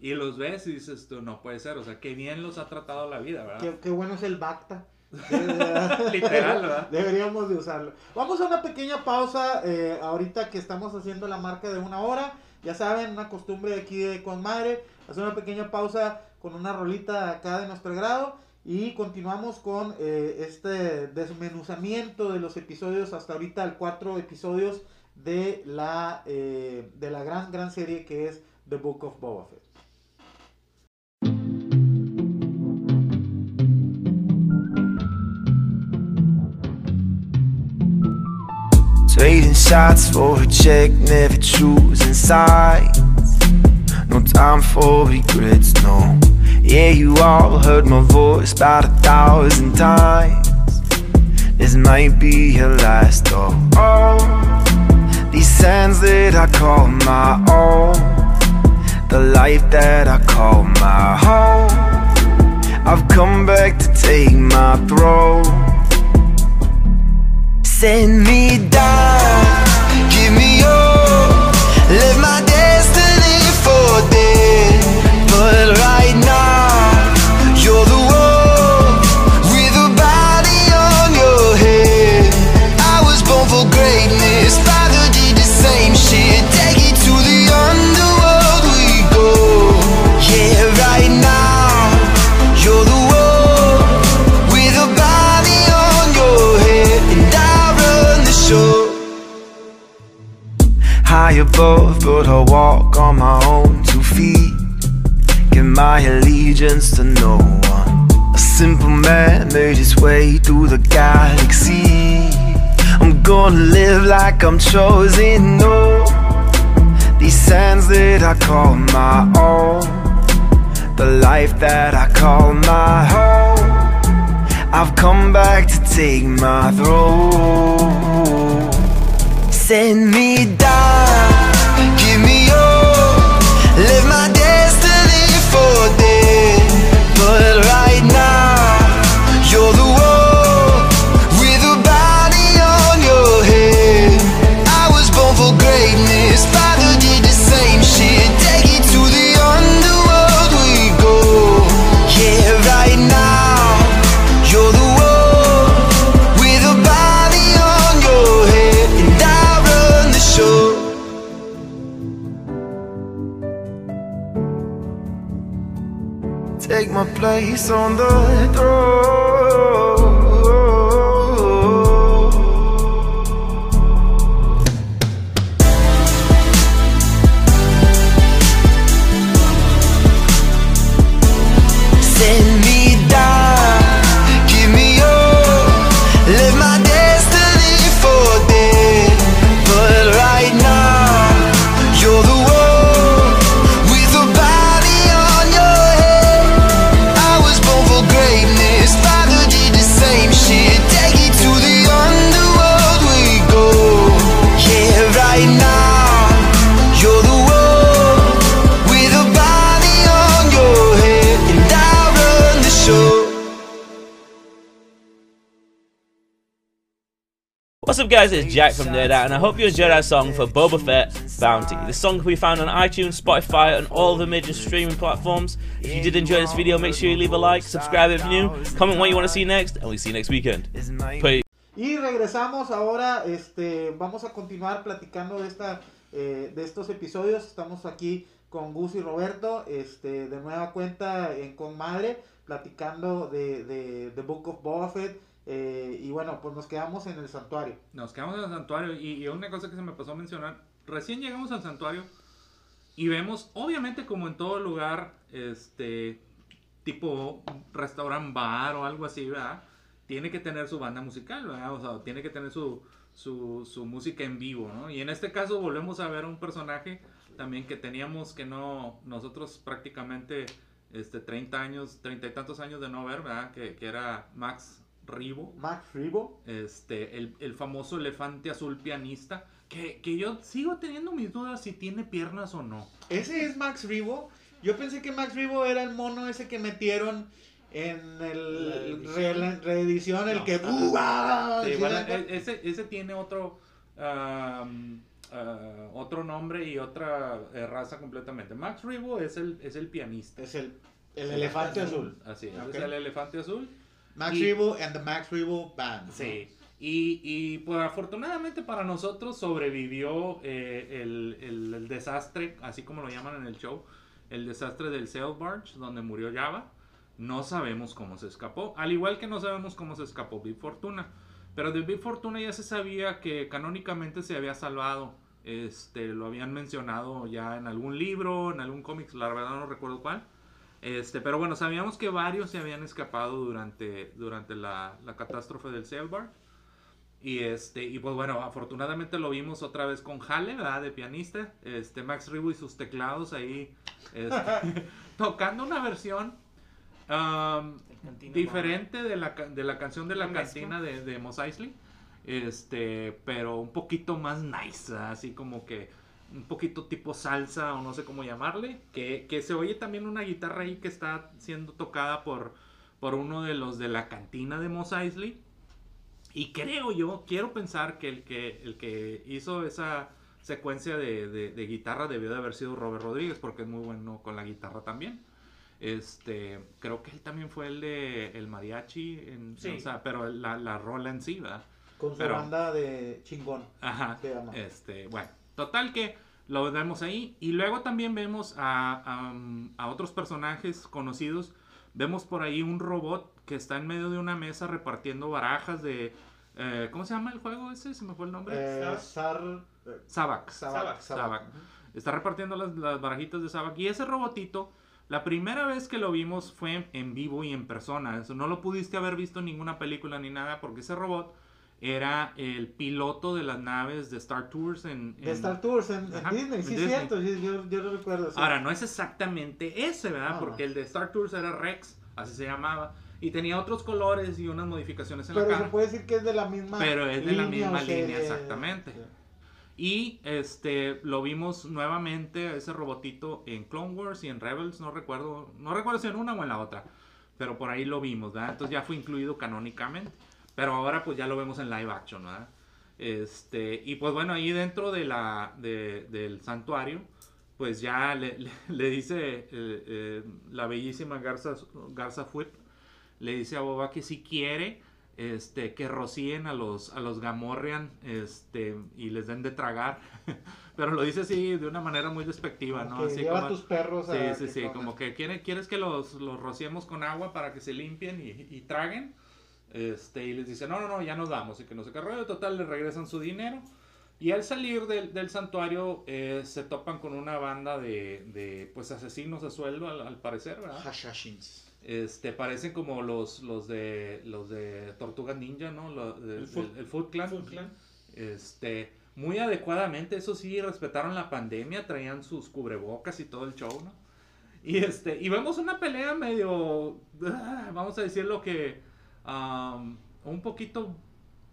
y los ves y dices tú, no puede ser, o sea, qué bien los ha tratado la vida, ¿verdad? qué, qué bueno es el Bacta. Literal, ¿verdad? Deberíamos de usarlo. Vamos a una pequeña pausa eh, ahorita que estamos haciendo la marca de una hora. Ya saben, una costumbre aquí de Con Madre. Hacer una pequeña pausa con una rolita acá de nuestro grado. Y continuamos con eh, este desmenuzamiento de los episodios hasta ahorita, el cuatro episodios de la, eh, de la gran, gran serie que es The Book of Boba Fett. Trading shots for a check, never choosing sides. No time for regrets, no. Yeah, you all heard my voice about a thousand times. This might be your last, though. Oh, these hands that I call my own. The life that I call my home. I've come back to take my throne. Send me down, give me your, live my destiny for dead. But right above, but I walk on my own two feet. Give my allegiance to no one. A simple man made his way through the galaxy. I'm gonna live like I'm chosen, no. These sands that I call my own. The life that I call my home. I've come back to take my throne. Send me down, live my destiny for dead. But right my on the throne. Guys? It's Jack from Nerd Out, and I hope you enjoyed our song for Boba Fett Bounty. The song can be found on iTunes, Spotify, and all the major streaming platforms. If you did enjoy this video, make sure you leave a like, subscribe if you're new, comment what you want to see next, and we'll see you next weekend. Peace. Y regresamos ahora, este, vamos a continuar platicando de esta, eh, de estos episodios. Estamos aquí con Gus y Roberto, este, de nueva cuenta en Con Madre, platicando de, de The Book of Boba Fett. Eh, y bueno, pues nos quedamos en el santuario. Nos quedamos en el santuario y, y una cosa que se me pasó a mencionar, recién llegamos al santuario y vemos, obviamente como en todo lugar, este, tipo restaurant bar o algo así, ¿verdad? Tiene que tener su banda musical, ¿verdad? O sea, tiene que tener su, su, su música en vivo, ¿no? Y en este caso volvemos a ver un personaje también que teníamos que no, nosotros prácticamente, este, 30 años, 30 y tantos años de no ver, ¿verdad? Que, que era Max Ribo Max Ribo. este, el, el famoso elefante azul pianista, que, que yo sigo teniendo mis dudas si tiene piernas o no. Ese es Max Ribo. Yo pensé que Max Ribo era el mono ese que metieron en el La re- la reedición, el No. que... Sí, ¿Sí bueno, la- e- ese, ese tiene otro, am, ah, otro nombre y otra eh, raza completamente. Max Rebo es el, es el pianista. Es el, el elefante azul. Así es, Ok. es el elefante azul. Max Y- Rebo and the Max Rebo Band. ¿no? Sí. Y, y pues afortunadamente para nosotros sobrevivió eh, el, el- el desastre, así como lo llaman en el show, el desastre del Sail Barge, donde murió Java. No sabemos cómo se escapó, al igual que no sabemos cómo se escapó Big Fortuna. Pero de Big Fortuna ya se sabía que canónicamente se había salvado. Este, lo habían mencionado ya en algún libro, en algún cómic, la verdad no recuerdo cuál. Este, pero bueno, sabíamos que varios se habían escapado durante, durante la, la catástrofe del Sail Barge. Y este, y pues bueno, afortunadamente lo vimos otra vez con Hale, ¿verdad? De pianista. Este, Max Rebo y sus teclados ahí este, tocando una versión um, diferente de la, de la canción de la mezcla. cantina de, de Mos Eisley. Este, pero un poquito más nice, ¿verdad? así como que un poquito tipo salsa o no sé cómo llamarle. Que, que se oye también una guitarra ahí que está siendo tocada por, por uno de los de la cantina de Mos Eisley. Y creo yo, quiero pensar que el que, el que hizo esa secuencia de, de- de guitarra debió de haber sido Robert Rodríguez, porque es muy bueno con la guitarra también. Este, creo que él también fue el de el mariachi, en, Sí. o sea, pero la, la rola en sí, ¿verdad? Con su Pero- banda de chingón. Ajá. Este, bueno, total que lo vemos ahí. Y luego también vemos a, a, a otros personajes conocidos. Vemos por ahí un robot que está en medio de una mesa repartiendo barajas de... eh, ¿Cómo se llama el juego ese? Se me fue el nombre. Eh, Sar... eh, Sabac. Sabak. Sabak. Está repartiendo las, las barajitas de Sabak. Y ese robotito, la primera vez que lo vimos fue en, en vivo y en persona. Eso no lo pudiste haber visto en ninguna película ni nada, porque ese robot era el piloto de las naves de Star Tours en... De en- Star Tours en, Disney, sí, Disney. cierto, sí, yo, yo lo recuerdo. sí. Ahora, no es exactamente ese, ¿verdad? Porque el de Star Tours era Rex, así se llamaba. Y tenía otros colores y unas modificaciones en la Pero cara. se puede decir que es de la misma Pero es de la misma o línea, exactamente. Y este lo vimos nuevamente a ese robotito en Clone Wars y en Rebels, no recuerdo, no recuerdo si en una o en la otra, pero por ahí lo vimos, ¿verdad? Entonces ya fue incluido canónicamente, pero ahora pues ya lo vemos en live action, ¿verdad? Este, y pues bueno, ahí dentro de la, de- del santuario, pues ya le, le- le dice eh, eh, la bellísima Garza, Garza Fwip, le dice a Boba que si quiere este, que rocíen a los, a los Gamorrean este, y les den de tragar. Pero lo dice así de una manera muy despectiva, ¿no? Que Así lleva como- tus perros a Sí, que sí, sí, coman. como que quiere- quieres que los, los rociemos con agua para que se limpien y, y traguen. Este, y les dice, no, no, no, ya nos vamos. Y que no sé qué rollo, total, le regresan su dinero. Y al salir del, del santuario eh, se topan con una banda de, de, pues asesinos a sueldo al, al parecer, ¿verdad? Hashashins. Este, parecen como los, los de los de Tortuga Ninja, ¿no? Lo- de- El Foot- el, el Foot Clan. Foot Clan. Este, muy adecuadamente, eso sí, respetaron la pandemia, traían sus cubrebocas y todo el show, ¿no? Y este, y vemos una pelea medio, ah, vamos a decirlo que, un poquito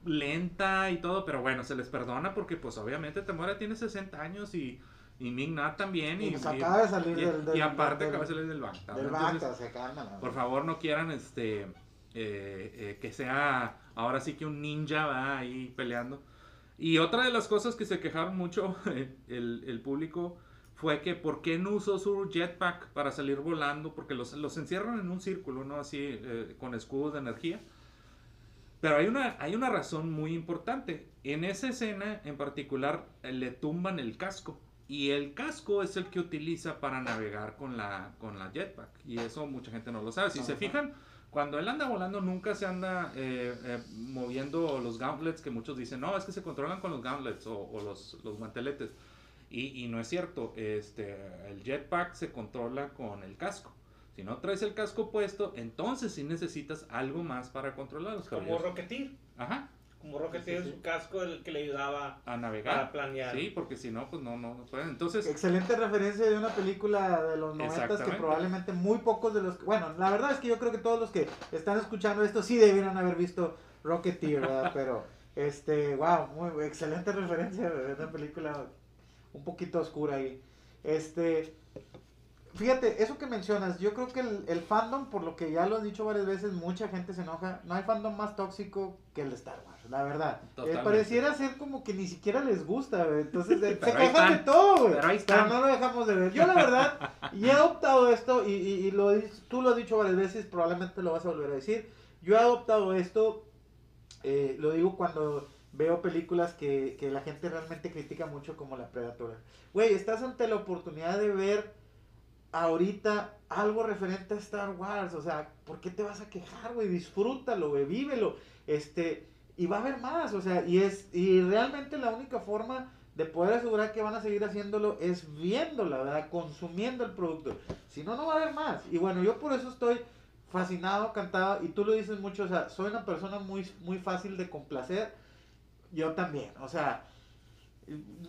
lenta y todo, pero bueno, se les perdona porque pues obviamente Temora tiene 60 años y, y Ming Na también. Y, Y pues y- acaba de salir y- del- del- y aparte del- acaba de salir del vaca, se calma. por favor, no quieran este eh, eh, que sea ahora sí que un ninja va ahí peleando. Y otra de las cosas que se quejaron mucho el, el público fue que por qué no usó su jetpack para salir volando, porque los, los encierran en un círculo, ¿no? Así, eh, con escudos de energía. Pero hay una, hay una razón muy importante. En esa escena en particular eh, le tumban el casco. Y el casco es el que utiliza para navegar con la, con la jetpack. Y eso mucha gente no lo sabe. Si se fijan, cuando él anda volando nunca se anda eh, eh, moviendo los gauntlets que muchos dicen, no, es que se controlan con los gauntlets o, o los, los guanteletes. Y, y no es cierto, este, el jetpack se controla con el casco. Si no traes el casco puesto, entonces sí necesitas algo más para controlarlos. Como caballeros. Rocketeer. Ajá, Como Rocketeer, su casco el que le ayudaba a navegar. para planear. Sí, porque si no, pues no, no, no pueden. Entonces, Excelente referencia de una película de los noventas que probablemente muy pocos de los... Bueno, la verdad es que yo creo que todos los que están escuchando esto sí debieron haber visto Rocketeer, ¿verdad? Pero, este, wow, muy excelente referencia de una película un poquito oscura ahí. Este, fíjate, eso que mencionas, yo creo que el, el fandom, por lo que ya lo han dicho varias veces, mucha gente se enoja. No hay fandom más tóxico que el de Star Wars, la verdad. Eh, pareciera ser como que ni siquiera les gusta, güey. Entonces, se quejan de todo, güey. Pero ahí Pero no lo dejamos de ver. Yo, la verdad, y he adoptado esto, y, y- y lo, tú lo has dicho varias veces, probablemente lo vas a volver a decir. Yo he adoptado esto, eh, lo digo cuando veo películas que, que la gente realmente critica mucho como La Predatora. Güey, estás ante la oportunidad de ver ahorita algo referente a Star Wars, o sea, ¿por qué te vas a quejar, güey? Disfrútalo, güey, vívelo. Este, y va a haber más, o sea, y es y realmente la única forma de poder asegurar que van a seguir haciéndolo es viéndola, ¿verdad? Consumiendo el producto. Si no, no va a haber más. Y bueno, yo por eso estoy fascinado, cantado, y tú lo dices mucho, o sea, soy una persona muy, muy fácil de complacer. Yo también, o sea,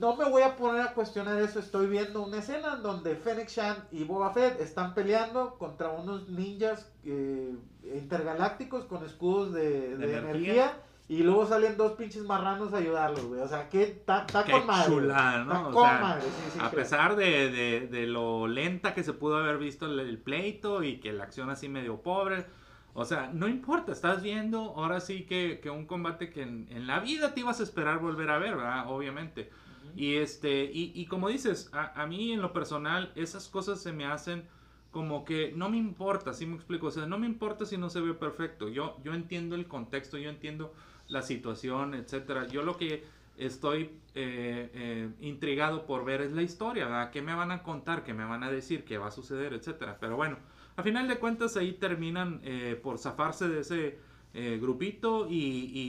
no me voy a poner a cuestionar eso. Estoy viendo una escena en donde Fennec Shan y Boba Fett están peleando contra unos ninjas eh, intergalácticos con escudos de, de De energía. energía. Y luego salen dos pinches marranos a ayudarlos, güey. O sea, que está con madre. chulada, ¿no? Está O con sea, madre, sí, sí, a creo. pesar de, de- de lo lenta que se pudo haber visto el, el pleito y que la acción así medio pobre, o sea, no importa, estás viendo ahora sí que, que un combate que en, en la vida te ibas a esperar volver a ver, ¿verdad? Obviamente. Y este, y, y como dices, a, a mí en lo personal, esas cosas se me hacen como que no me importa, ¿sí me explico? O sea, no me importa si no se ve perfecto. Yo, yo entiendo el contexto, yo entiendo la situación, etcétera. Yo lo que estoy eh, eh, intrigado por ver es la historia, ¿verdad? ¿Qué me van a contar? ¿Qué me van a decir? ¿Qué va a suceder? Etcétera. Pero bueno, a final de cuentas ahí terminan eh, por zafarse de ese eh, grupito y,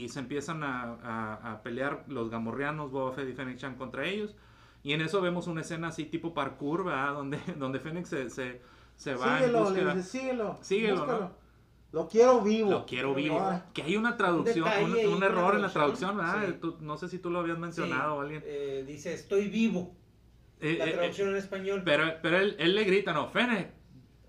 y se empiezan a, a- a pelear los gamorreanos, Boba Fett y Fennec Chan contra ellos. Y en eso vemos una escena así tipo parkour, ¿verdad? Donde, donde Fennec se, se, se va en Síguelo, le búsqueda. dices, síguelo. Síguelo. ¿no? Lo quiero vivo. Lo quiero vivo. Que hay una traducción, un, error en la traducción. ¿verdad? Sí. Tú- no sé si tú lo habías mencionado o alguien. Eh, dice, estoy vivo. Eh, La traducción en español. pero pero él, él le grita, no, Fennec,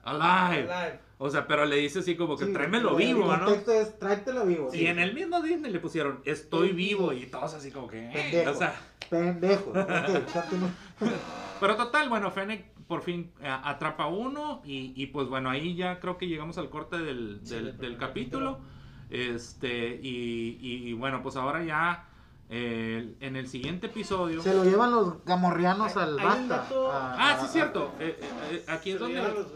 alive. Alive. O sea, pero le dice así como que sí, tráemelo el- vivo, El ¿no? contexto es tráetelo vivo. Y sí. en el mismo Disney le pusieron, estoy vivo, y todos así como que, eh, Pendejo. o sea, Pendejo. Pero total, bueno, Fennec por fin eh, atrapa uno y, y pues bueno, ahí ya creo que llegamos al corte del, Sí, del, capítulo. Este, y, y bueno, pues ahora ya eh, en el siguiente episodio... Se lo llevan los gamorrianos al hay un Bacta. dato- a- Ah, a- sí, es cierto. Eh, eh, eh, aquí es donde los-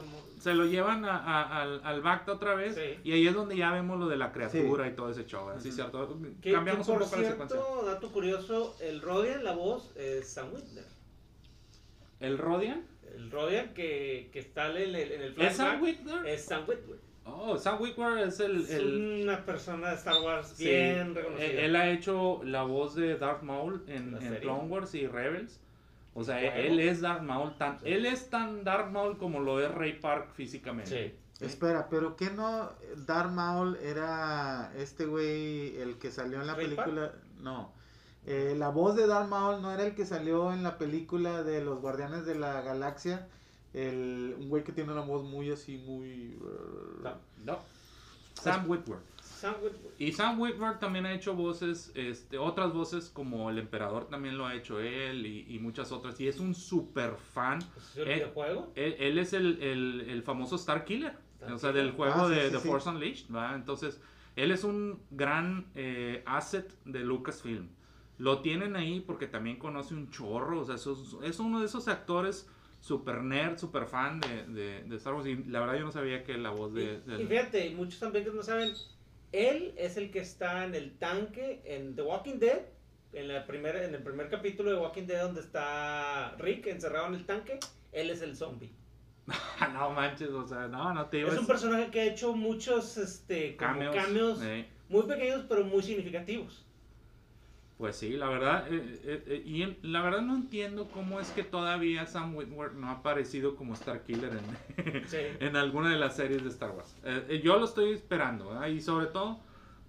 se lo llevan a- a- al, al Bacta otra vez. Sí. Y ahí es donde ya vemos lo de la criatura y todo ese show. ¿verdad? Sí, Ujú. cierto. Cambiamos que un poco la secuencia. cierto, dato curioso, el Rodian, la voz, es Sam Whitner. ¿El Rodian? El Rodian que, que está en el, en el ¿Es Sam flashback Witwer? es Sam Witwer. Oh, Sam Witwer es el... Es el- una persona de Star Wars sí, bien él, reconocida. él ha hecho la voz de Darth Maul en, en. Clone Wars y Rebels. O sea, él es Darth Maul tan... Sí. Él es tan Darth Maul como lo es Ray Park físicamente. Sí. Espera, pero ¿qué no? Darth Maul era este güey, el que salió en la ¿Ray película. No. Eh, la voz de Darth Maul no era el que salió en la película de los Guardianes de la Galaxia. El, un güey que tiene una voz muy así, muy. No. No. Sam Witwer. Sam. Y Sam Witwer también ha hecho voces, este, otras voces como El Emperador también lo ha hecho él y, y muchas otras. Y es un super fan. ¿Es el Eh, videojuego? Él, él es el, el- el famoso Star Killer. o sea, del juego Ah, sí, de sí, The sí. Force Unleashed, ¿va? Entonces, él es un gran eh, asset de Lucasfilm. Lo tienen ahí porque también conoce un chorro, o sea, eso es, es uno de esos actores super nerd, super fan de, de- de Star Wars. Y la verdad yo no sabía que la voz de... Y, del- y fíjate, muchos también que no saben, él es el que está en el tanque en The Walking Dead, en, la primera, en el primer capítulo de Walking Dead donde está Rick encerrado en el tanque, él es el zombie. no manches, o sea, no, no te digo, Es un personaje que ha hecho muchos este, como cameos. cameos, eh. muy pequeños pero muy significativos. Pues sí, la verdad, eh, eh, eh, y en- la verdad no entiendo cómo es que todavía Sam Witwer no ha aparecido como Starkiller en, Sí. en alguna de las series de Star Wars. Eh, eh, yo lo estoy esperando, ¿verdad? y sobre todo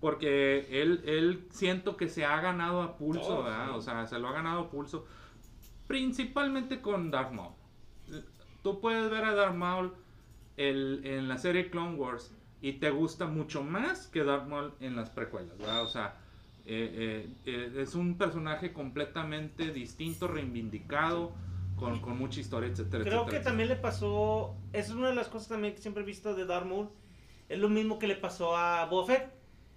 porque él, él siento que se ha ganado a pulso, Oh, ¿verdad? sí. o sea, se lo ha ganado a pulso, principalmente con Darth Maul. Eh, Tú puedes ver a Darth Maul el- en la serie Clone Wars y te gusta mucho más que Darth Maul en las precuelas, ¿verdad? O sea, eh, eh, es un personaje completamente distinto, reivindicado, con, con mucha historia, etcétera, Creo etcétera, que también le pasó, esa es una de las cosas también que siempre he visto de Darth Maul, es lo mismo que le pasó a Boba Fett.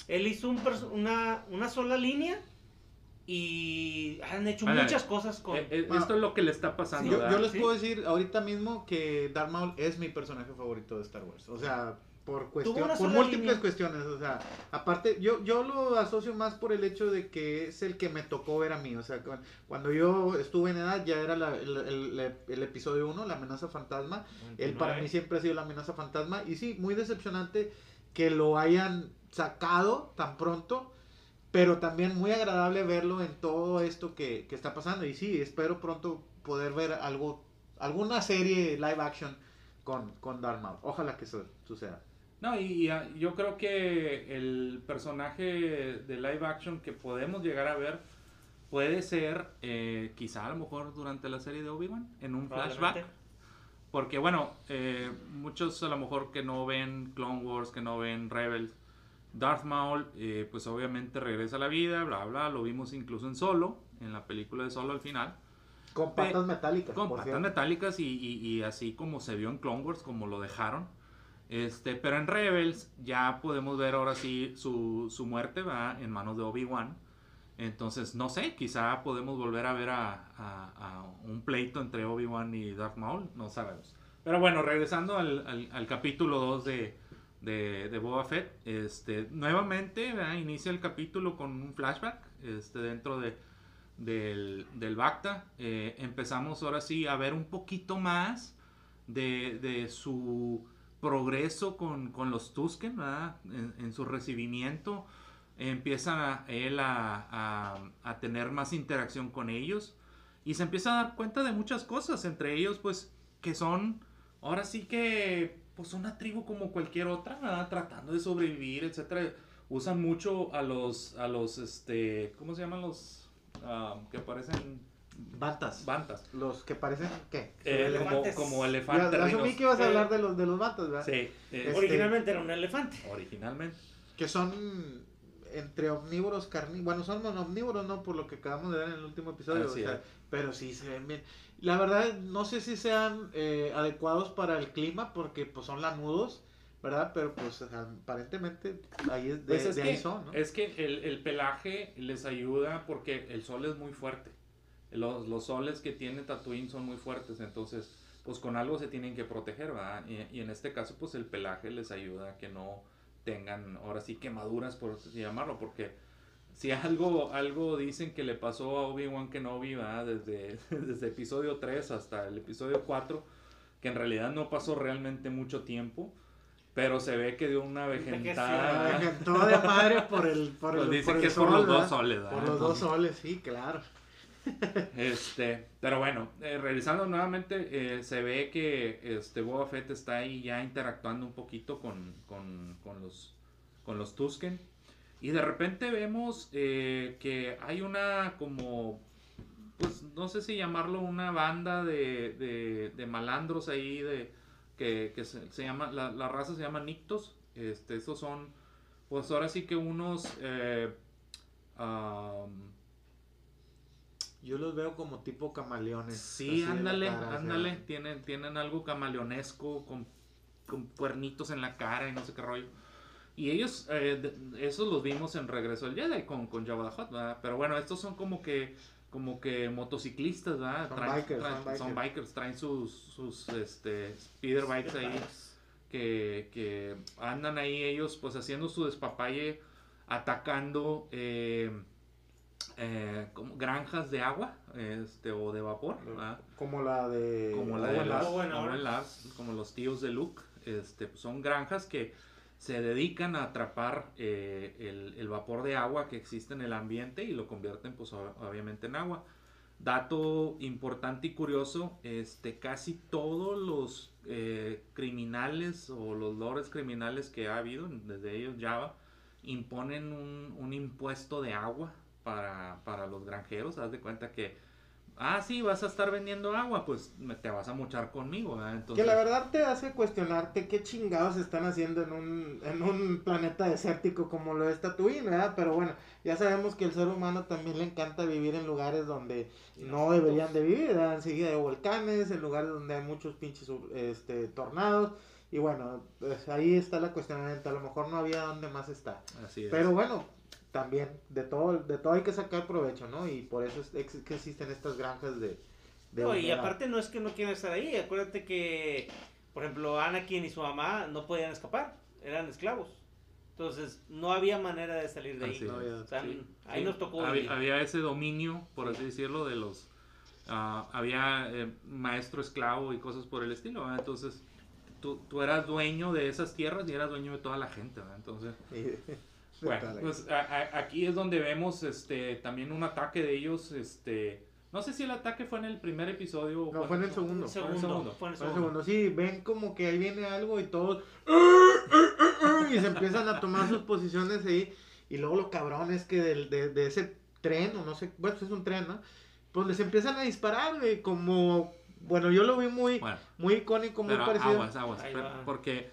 Él hizo un una, una sola línea y han hecho muchas cosas con... Eh, eh, Bueno, esto es lo que le está pasando. Yo, ¿verdad? yo les Sí. puedo decir ahorita mismo que Darth Maul es mi personaje favorito de Star Wars. O sea, por cuestión, por múltiples línea. cuestiones. O sea, aparte, yo, yo lo asocio más por el hecho de que es el que me tocó ver a mí. O sea, cu- cuando yo estuve en edad ya era la- el, el- el episodio 1, la amenaza fantasma. Él para mí siempre ha sido la amenaza fantasma. Y sí, muy decepcionante que lo hayan sacado tan pronto. Pero también muy agradable verlo en todo esto que, que está pasando. Y sí, espero pronto poder ver algo, alguna serie live action con, con Darth Maul. Ojalá que eso suceda. No, y ah, yo creo que el personaje de live action que podemos llegar a ver puede ser eh, quizá a lo mejor durante la serie de Obi-Wan, en un flashback. Porque bueno, eh, muchos a lo mejor que no ven Clone Wars, que no ven Rebels, Darth Maul, eh, pues obviamente regresa a la vida, bla, bla, lo vimos incluso en Solo, en la película de Solo al final. Con Pe- patas metálicas. Con por patas cierto. metálicas y, y- y así como se vio en Clone Wars, como lo dejaron. Este, pero en Rebels ya podemos ver ahora sí su, su muerte va en manos de Obi-Wan. Entonces, no sé, quizá podemos volver a ver a, un pleito entre Obi-Wan y Darth Maul, no sabemos. Pero bueno, regresando al, al- capítulo 2 de, de, de Boba Fett, este, nuevamente ¿verdad? inicia el capítulo con un flashback este, dentro de, del, del Bacta. Eh, empezamos ahora sí a ver un poquito más de, de su progreso con, con los Tusken, ¿verdad? En, en su recibimiento. Empieza a- él a, a- a tener más interacción con ellos y se empieza a dar cuenta de muchas cosas, entre ellos pues que son, ahora sí que pues una tribu como cualquier otra, ¿verdad? Tratando de sobrevivir, etcétera. Usan mucho a los, a los, este, ¿cómo se llaman los ah, que parecen Bantas. bantas? Los que parecen, ¿qué? Eh, como, elefantes. como elefantes. ya asumí que ibas a Eh, hablar de los, de los bantas, ¿verdad? Sí, eh, Este- Originalmente era un elefante. originalmente. Que son entre omnívoros, carnívoros. Bueno, son omnívoros, ¿no? Por lo que acabamos de ver en el último episodio. Así o sea, es. pero sí se ven bien. La verdad, no sé si sean eh, adecuados para el clima, porque pues son lanudos, ¿verdad? Pero pues aparentemente ahí es de, Pues es, de que, ahí son, ¿no? es que el, el pelaje les ayuda porque el sol es muy fuerte. Los, los soles que tiene Tatooine son muy fuertes, entonces pues con algo se tienen que proteger, ¿verdad? Y, y en este caso pues el pelaje les ayuda a que no tengan ahora sí quemaduras por así llamarlo, porque si algo, algo dicen que le pasó a Obi-Wan Kenobi, ¿verdad? Desde, desde episodio 3 hasta el episodio 4, que en realidad no pasó realmente mucho tiempo, pero se ve que dio una vejentada. Todo de madre por el, por Pues el, dicen por el que es por sol, los dos ¿verdad? soles, ¿verdad? Por los dos soles, sí, claro. Este, pero bueno, eh, revisando nuevamente, eh, se ve que este Boba Fett está ahí ya interactuando un poquito con, con, con los, con los Tusken. Y de repente vemos eh, que hay una como, pues no sé si llamarlo una banda de, de, de malandros ahí, de, que, que se, se llama, la, la raza se llama Nictos. Este, esos son, pues ahora sí que unos... am, Yo los veo como tipo camaleones. Sí, ándale, cara, o sea, ándale, tienen, tienen algo camaleonesco, con con cuernitos en la cara y no sé qué rollo. Y ellos, eh, esos los vimos en Regreso al Jedi con, con Jabba the Hutt, ¿verdad? Pero bueno, estos son como que como que motociclistas, ¿verdad? Son bikers, son bikers. son bikers, traen sus, sus este, speeder bikes ahí que, que andan ahí ellos pues haciendo su despapalle, atacando eh, eh, como granjas de agua este, o de vapor, ¿verdad? Como la de. como la de como los tíos de Luke, este, pues, son granjas que se dedican a atrapar eh, el, el vapor de agua que existe en el ambiente y lo convierten pues ob- obviamente en agua. Dato importante y curioso, este, casi todos los eh, criminales o los lores criminales que ha habido, desde ellos Java, imponen un, un impuesto de agua para, para los granjeros. Haz de cuenta que, ah, sí, vas a estar vendiendo agua, pues me- te vas a mochar conmigo. ¿verdad? Entonces, Que la verdad te hace cuestionarte qué chingados están haciendo en un, en un planeta desértico como lo es Tatooine, ¿verdad? Pero bueno, ya sabemos que el ser humano también le encanta vivir en lugares donde no deberían de vivir, ¿verdad? Enseguida de volcanes, en lugares donde hay muchos pinches este, tornados. Y bueno, pues ahí está la cuestionamiento. A lo mejor no había donde más está. así es. Pero bueno, también de todo, de todo hay que sacar provecho, ¿no? Y por eso es que existen estas granjas de... de No, y humedad. aparte no es que no quieran estar ahí. Acuérdate que, por ejemplo, Anakin y su mamá no podían escapar. Eran esclavos. Entonces, no había manera de salir de ahí. Así es. O sea, Sí, ahí sí. nos tocó Había, había ese dominio, por así decirlo, de los... ah, había eh, maestro esclavo y cosas por el estilo, ¿verdad? Entonces, tú, tú eras dueño de esas tierras y eras dueño de toda la gente, ¿verdad? Entonces, bueno, pues a- a- aquí es donde vemos este también un ataque de ellos, este... No sé si el ataque fue en el primer episodio o No, fue en el segundo. Fue en el Segundo, segundo. fue en el Fue el segundo. segundo. Sí, ven como que ahí viene algo y todos... Y se empiezan a tomar sus posiciones ahí. Y luego lo cabrón es que del- de, de ese tren, o no sé, bueno, pues es un tren, ¿no? Pues les empiezan a disparar, güey, como... Bueno, yo lo vi muy, Bueno, muy icónico, muy pero parecido. aguas, aguas, porque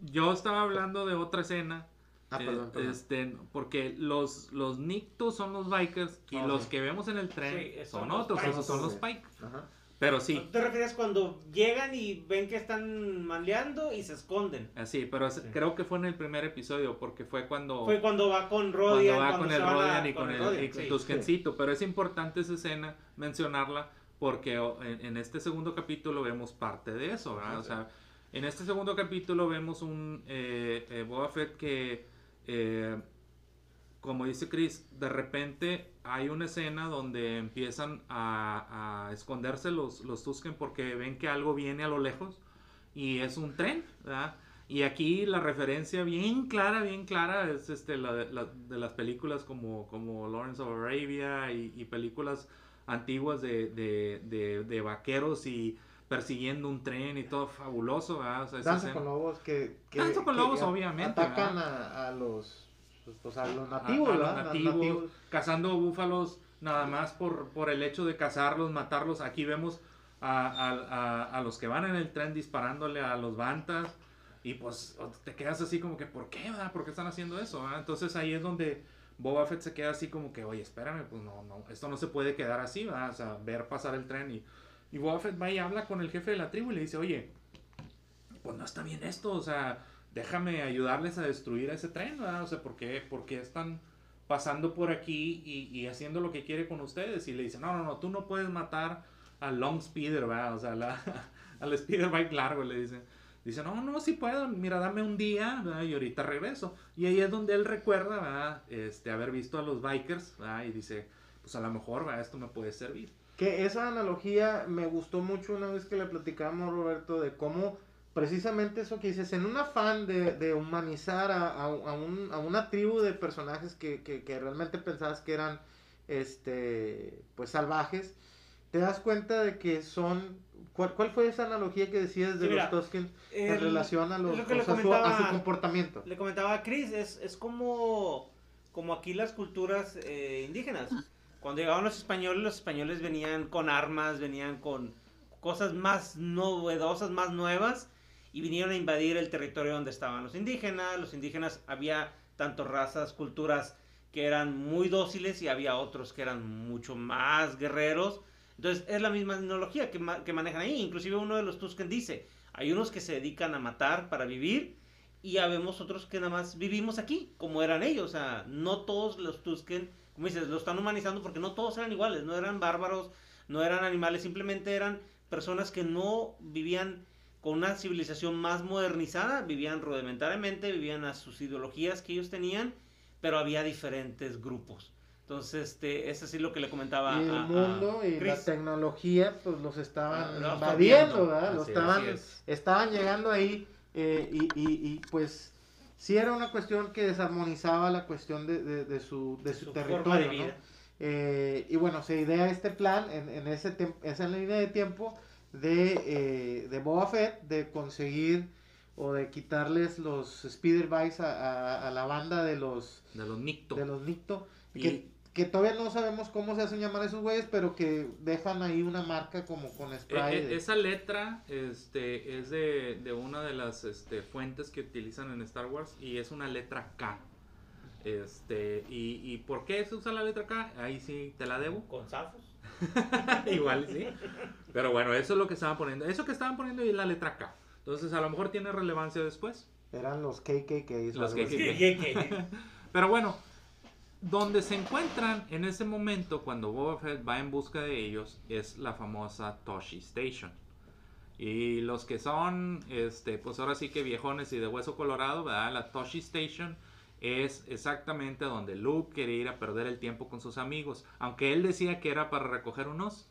yo estaba hablando de otra escena Ah, Eh, perdón, perdón. Este, porque los, los Nictos son los bikers y Ah, los sí. que vemos en el tren Sí, son, otros, esos son los. Pike. Ajá. Pero sí, ¿No ¿Te refieres cuando llegan y ven que están maleando y se esconden? así, pero creo que fue en el primer episodio porque fue cuando, Fue cuando va con cuando Rodian. va cuando con el Rodian y con el, sí. Tuskencito, pero es importante esa escena mencionarla porque o, en, en este segundo capítulo vemos parte de eso, ¿verdad? Ajá, O sea, en este segundo capítulo vemos un eh, eh, Boba Fett que, eh, como dice Chris, de repente hay una escena donde empiezan a, esconderse los, los Tusken porque ven que algo viene a lo lejos y es un tren. Y aquí la referencia bien clara, bien clara es este, de- la- de las películas como, Lawrence of Arabia y, películas antiguas de vaqueros y persiguiendo un tren y todo fabuloso, ¿verdad? O sea, Danza con lobos que, que- Danza con que lobos, obviamente, atacan a, a los pues, a los a- nativos, a los nativos, cazando búfalos nada más por, por el hecho de cazarlos, matarlos. Aquí vemos a, a- a- a los que van en el tren disparándole a los bantas y pues te quedas así como que, ¿por qué? verdad? ¿Por qué están haciendo eso? verdad? Entonces ahí es donde Boba Fett se queda así como que, oye, espérame, pues no, no, esto no se puede quedar así, ¿verdad? O sea, ver pasar el tren y, y Boba Fett va y habla con el jefe de la tribu y le dice, oye, pues no está bien esto, o sea, déjame ayudarles a destruir ese tren, ¿verdad? O sea, ¿por qué, por qué están pasando por aquí y, y haciendo lo que quiere con ustedes? Y le dice, no, no, no, tú no puedes matar al long speeder, ¿verdad? O sea, la, al speeder bike largo, le dice. Dice, no, no, sí puedo, mira, dame un día, ¿verdad? Y ahorita regreso. Y ahí es donde él recuerda, ¿verdad? Este, haber visto a los bikers, ¿verdad? Y dice, pues a lo mejor, ¿verdad? Esto me puede servir. Que esa analogía me gustó mucho una vez que le platicamos, Roberto, de cómo precisamente eso que dices, en un afán de, de humanizar a, a- a un- a una tribu de personajes que, que- que realmente pensabas que eran este pues salvajes, te das cuenta de que son... ¿Cuál, cuál fue esa analogía que decías de Sí, mira, los Tusken en El- relación a, los, lo que le o sea, su- comentaba- su comportamiento? Le comentaba a Chris, es, es como, como aquí las culturas eh, indígenas. Cuando llegaban los españoles, los españoles venían con armas, venían con cosas más novedosas, más nuevas, y vinieron a invadir el territorio donde estaban los indígenas. Los indígenas había tanto razas, culturas que eran muy dóciles y había otros que eran mucho más guerreros. Entonces es la misma tecnología que, ma- que manejan ahí. Inclusive uno de los Tusken dice, Hay unos que se dedican a matar para vivir y habemos otros que nada más vivimos aquí, como eran ellos. O sea, no todos los Tusken, como dices, lo están humanizando porque no todos eran iguales, no eran bárbaros, no eran animales, simplemente eran personas que no vivían con una civilización más modernizada, vivían rudimentariamente, vivían a sus ideologías que ellos tenían, pero había diferentes grupos. Entonces, este, eso sí lo que le comentaba Y el a- a mundo y la tecnología, pues los estaban Ah, invadiendo. ¿verdad? Los Así- estaban, así es. estaban llegando ahí eh, y, y- y, pues sí era una cuestión que desarmonizaba la cuestión de, de- de su, de su, Su territorio, forma de ¿no? Eh, y bueno, se idea este plan en, en ese tem- esa línea de tiempo de, eh, de Boba Fett de conseguir o de quitarles los speeder bikes a, a- a la banda de los De los Nicto. de los Nicto Y- que, que todavía no sabemos cómo se hacen llamar esos güeyes pero que dejan ahí una marca como con Eh, spray eh, de- esa letra este, es de, de una de las este, fuentes que utilizan en Star Wars y es una letra K. Este, y, y por qué se usa la letra K? Ahí sí te la debo. Con zafos. Igual sí. Pero bueno, eso es lo que estaban poniendo. Eso que estaban poniendo es la letra K. Entonces a lo mejor tiene relevancia después. eran los KKK Los. KKK. Pero bueno, donde se encuentran en ese momento cuando Boba Fett va en busca de ellos es la famosa Toshi Station. Y los que son, este, pues ahora sí que viejones y de hueso colorado, ¿verdad? La Toshi Station es exactamente donde Luke quería ir a perder el tiempo con sus amigos. Aunque él decía que era para recoger unos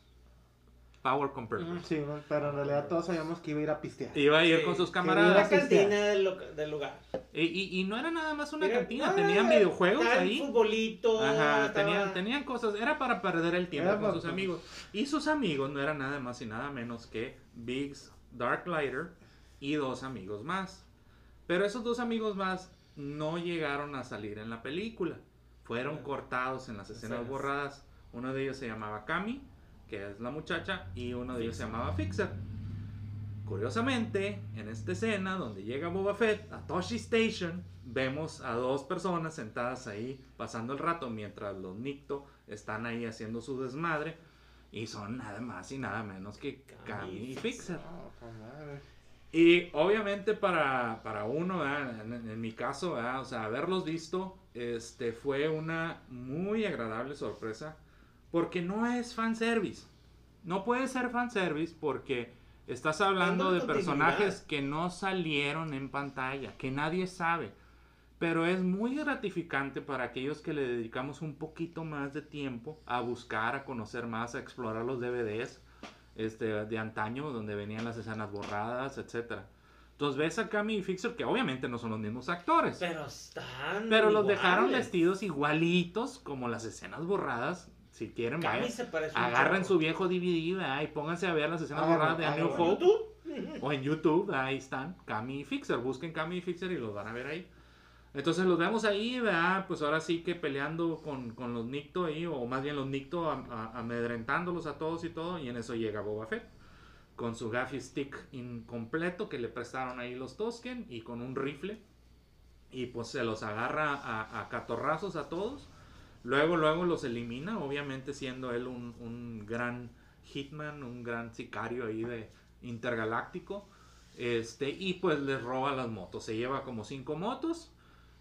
Power Converters. Sí, pero en realidad todos sabíamos que iba a ir a pistear Iba a ir Sí, con sus camaradas. La Era cantina del, lugar. Y, y- y no era nada más una Era- cantina, tenían videojuegos ahí. futbolito. Ajá, estaba- tenían, tenían cosas, era para perder el tiempo Era con sus amigos. Y sus amigos no eran nada más y nada menos que Biggs Darklighter y dos amigos más. Pero esos dos amigos más no llegaron a salir en la película. Fueron Bueno, cortados en las escenas escenas. borradas. Uno de ellos se llamaba Cami, que es la muchacha, y uno de ellos se llamaba Fixer. Curiosamente, en esta escena donde llega Boba Fett a Toshi Station, vemos a dos personas sentadas ahí pasando el rato mientras los Nicto están ahí haciendo su desmadre y son nada más y nada menos que Cami y Fixer. Madre. Y obviamente para, para uno, en mi caso, ¿verdad? o sea, haberlos visto, este, fue una muy agradable sorpresa, porque no es fanservice. No puede ser fanservice porque estás hablando de personajes que no salieron en pantalla, que nadie sabe. Pero es muy gratificante para aquellos que le dedicamos un poquito más de tiempo a buscar, a conocer más, a explorar los DVDs este, de antaño, donde venían las escenas borradas, etcétera. Entonces ves a Cami y Fixer, que obviamente no son los mismos actores, Pero están. pero los dejaron vestidos igualitos como las escenas borradas. Si quieren, vayan, agarren su viejo DVD ¿verdad? y pónganse a ver las escenas borradas de A New. Hope. YouTube. O en YouTube, ahí están, Cami y Fixer. Busquen Cami y Fixer y los van a ver ahí. Entonces los vemos ahí, ¿verdad? Pues ahora sí que peleando con, con los Nicto ahí, o más bien los Nicto am- a- amedrentándolos a todos y todo. Y en eso llega Boba Fett con su gaffy stick incompleto que le prestaron ahí los Tosken y con un rifle. Y pues se los agarra a, a catorrazos a todos. Luego, luego los elimina, obviamente siendo él un, un gran hitman, un gran sicario ahí de intergaláctico. Este, y pues les roba las motos. Se lleva como cinco motos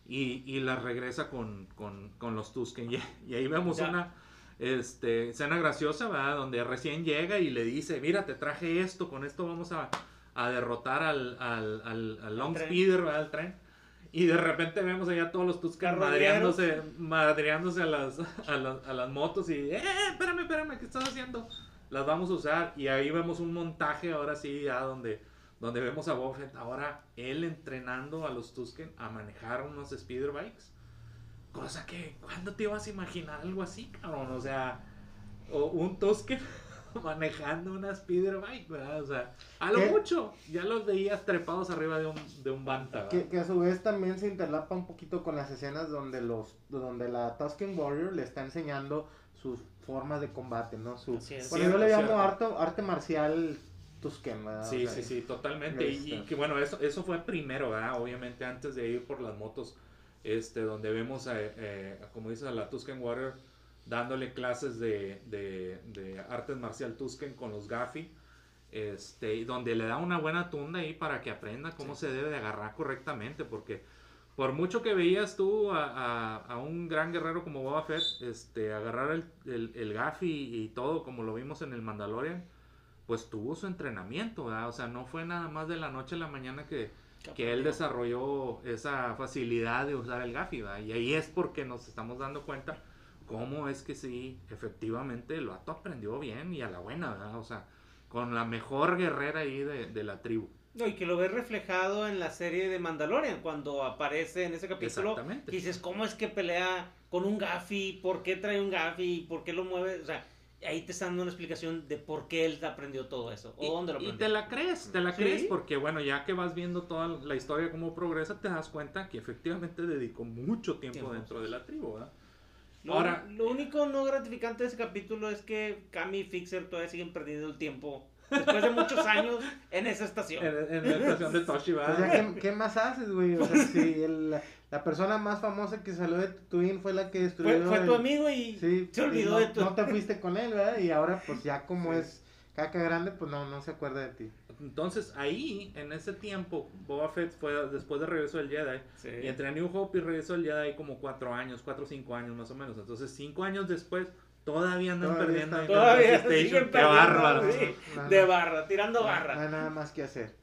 y, y las regresa con, con, con los Tusken. Y, y ahí vemos Ya. una este, escena graciosa, ¿verdad? Donde recién llega y le dice, mira, te traje esto, con esto vamos a, a derrotar al, al, al, al Long. Speeder, ¿verdad? Al tren. Y de repente vemos allá todos los Carroñeros. madreándose, madreándose a las, a, las, a las motos y, eh, espérame, espérame, ¿qué estás haciendo? Las vamos a usar y ahí vemos un montaje ahora sí, ya donde, donde vemos a Boba Fett, ahora él entrenando a los Tusken a manejar unos speeder bikes. Cosa que, ¿cuándo te ibas a imaginar algo así, cabrón? O sea, o un Tusken manejando una speeder bike, ¿verdad? O sea, a lo ¿Qué? mucho, ya los veías trepados arriba de un, de un Banta, ¿verdad? Que, que a su vez también se interlapa un poquito con las escenas donde los donde la Tusken Warrior le está enseñando sus formas de combate, ¿no? Su, Así es. bueno, yo le llamo arte, arte marcial Tusken, ¿verdad? Sí, O sea, sí, sí, totalmente. Y, este- y que bueno, eso, eso fue primero, ¿verdad? Obviamente antes de ir por las motos, este, donde vemos, a, eh, como dice a la Tusken Warrior, dándole clases de, de, de artes marcial Tusken con los Gaffy. este, donde le da una buena tunda ahí para que aprenda cómo se debe de agarrar correctamente, porque por mucho que veías tú a, a- a un gran guerrero como Boba Fett, este, agarrar el, el, el gafi y, todo, como lo vimos en el Mandalorian, pues tuvo su entrenamiento, ¿verdad? O sea, no fue nada más de la noche a la mañana que, que él desarrolló esa facilidad de usar el gafi, ¿verdad? Y ahí es porque nos estamos dando cuenta cómo es que sí, efectivamente, el vato aprendió bien y a la buena, ¿verdad? O sea, con la mejor guerrera ahí de, de la tribu. No, y que lo ves reflejado en la serie de Mandalorian, cuando aparece en ese capítulo. Exactamente. dices, ¿cómo es que pelea con un gafi? ¿Por qué trae un gafi? ¿Por qué lo mueve? O sea, ahí te están dando una explicación de por qué él aprendió todo eso. ¿O Y- dónde lo y, aprendió. te la crees, te la Sí. crees porque bueno, ya que vas viendo toda la historia cómo progresa, te das cuenta que efectivamente dedicó mucho tiempo Tiempo, dentro de la tribu, ¿verdad? Lo, Ahora- lo único no gratificante de ese capítulo es que Cami y Fixer todavía siguen perdiendo el tiempo. Después de muchos años en esa estación. En, en la estación de Toshi, O sea, ¿qué, qué más haces, güey? O sea, si el- la, la persona más famosa que salió de Twin fue la que destruyó. Fue, fue tu amigo y Sí, se olvidó y no, de tu... No te fuiste con él, ¿verdad? Y ahora, pues ya como es caca grande, pues no, no se acuerda de ti. Entonces ahí, en ese tiempo, Boba Fett fue después de regreso del Jedi. Sí. Y entre New Hope y regreso del Jedi como cuatro años, cuatro o cinco años más o menos. Entonces cinco años después, todavía andan Todavía perdiendo. Todavía siguen perdiendo, bárbaro. sí, No, de no. barra, tirando No hay barra. nada más que hacer.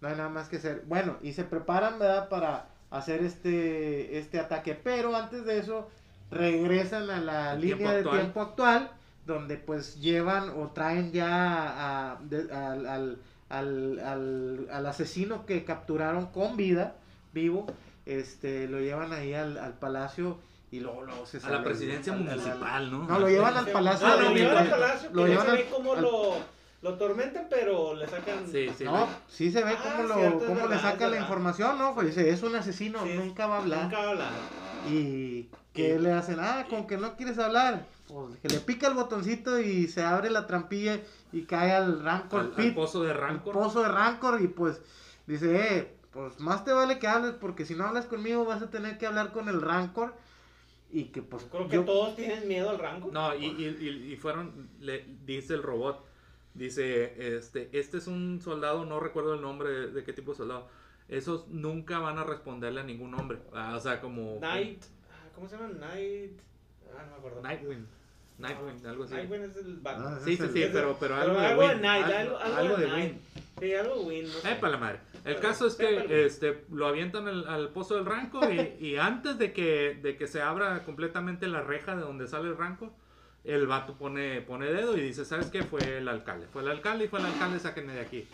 No hay nada más que hacer. Bueno, y se preparan, ¿verdad? Para hacer este, este ataque. Pero antes de eso, regresan a la El línea tiempo de tiempo actual, donde pues llevan o traen ya a- de- al, al, al, al- al asesino que capturaron con vida, vivo. Este, lo llevan ahí al, al palacio y luego, luego se A sale la presidencia al- al- al- municipal, ¿no? No, lo llevan al palacio. Ah, lo llevan al palacio, lo que llevan se al- ve cómo al- lo, lo tormentan, pero le sacan... Sí, sí. no, sí se ve Ah, cómo, lo, cierto, cómo le saca la información, ¿no? Pues dice, es un asesino, Sí, nunca va a hablar. Nunca habla. Y que le hacen, ah, con que no quieres hablar. Pues que le pica el botoncito y se abre la trampilla y cae al Rancor Al, al Pit, pozo de al Rancor. pozo de Rancor. Y pues dice, eh, pues más te vale que hables porque si no hablas conmigo vas a tener que hablar con el Rancor. Y que pues Creo que yo- todos tienen miedo al rango. No, y, y, y- y fueron, le, dice el robot, dice, este, este es un soldado, no recuerdo el nombre de, de qué tipo de soldado, esos nunca van a responderle a ningún hombre, Ah, o sea, como... Night... ah, ¿Cómo se llama? Night... Ah, no me acuerdo. Nightwing, Nightwing, algo así. Nightwing es el Batman. Ah, Sí, sí, sí, pero, pero Pero algo de algo de Win, Night, algo, algo, algo de Night. Win. Sí, algo Win, no sé. Eh, para la madre. El caso es que este, lo avientan al, al pozo del Rancor y, y antes de que, de que se abra completamente la reja de donde sale el Rancor, el vato pone, pone dedo y dice, ¿sabes qué? Fue el alcalde. Fue el alcalde y fue el alcalde, sáquenme de aquí.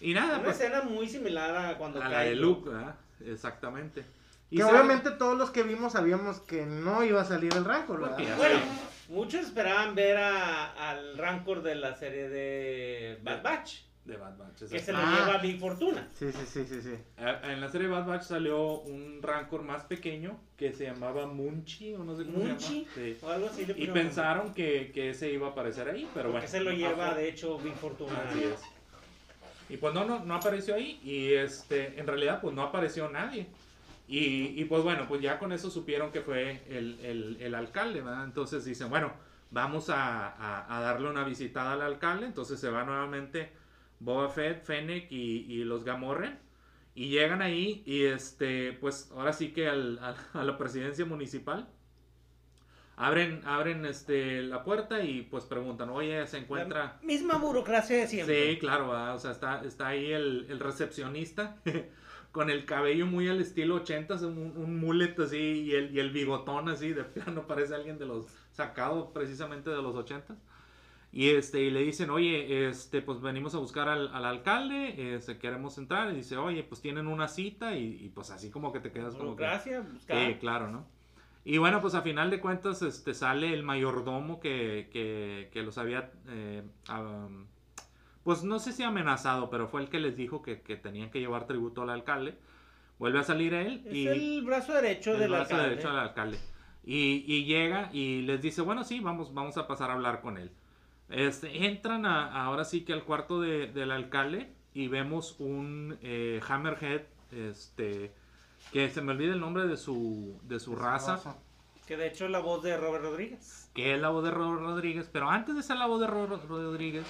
Y nada, Una pues escena muy similar a cuando a la de Luke, ¿verdad? Exactamente. Y que obviamente todos los que vimos sabíamos que no iba a salir el Rancor, ¿verdad? Porque Bueno, muchos esperaban ver a- al Rancor de la serie de Bad Batch, De Bad Batch. que se lo Ah. lleva Big Fortuna. Sí, sí, sí, sí, sí. Eh, En la serie Bad Batch salió un Rancor más pequeño que se llamaba Munchi o no sé cómo Munchi, se llama. Sí. o algo así. Y pensaron que, que ese iba a aparecer ahí, pero Porque bueno. se lo lleva, Ajá. de hecho, Big Fortuna. Así es. Y pues no, no, no apareció ahí. Y este, en realidad, pues no apareció nadie. Y, y pues bueno, pues ya con eso supieron que fue el, el, el alcalde, ¿verdad? Entonces dicen, bueno, vamos a, a- a darle una visitada al alcalde. Entonces se va nuevamente Boba Fett, Fennec y, y los Gamorren. Y llegan ahí y este, pues ahora sí que al- al- a la presidencia municipal. Abren, abren este, la puerta y pues preguntan, oye, se encuentra... La misma burocracia de siempre. Sí, claro, ¿verdad? o sea, está, está ahí el, el recepcionista con el cabello muy al estilo 80, un, un mullet así y el, y el bigotón así, de plano parece alguien de los sacado precisamente de los 80. Y este, y le dicen, oye, este, pues venimos a buscar al, al alcalde, este, queremos entrar, y dice, oye, pues tienen una cita, y, y, pues así como que te quedas como que... Burocracia, buscar. Sí, claro, ¿no? Y bueno, pues a final de cuentas este, sale el mayordomo que, que, que los había, eh, am, pues no sé si amenazado, pero fue el que les dijo que, que tenían que llevar tributo al alcalde. Vuelve a salir él Es y el brazo derecho el del brazo alcalde. derecho del alcalde. Y, y llega y les dice, bueno, sí, vamos, vamos a pasar a hablar con él. Este, entran a- ahora sí que al cuarto de- del alcalde y vemos un eh, Hammerhead, este, que se me olvida el nombre de su, de su raza, Que de hecho es la voz de Robert Rodríguez. que es la voz de Robert Rodríguez, pero antes de ser la voz de Robert Rodríguez,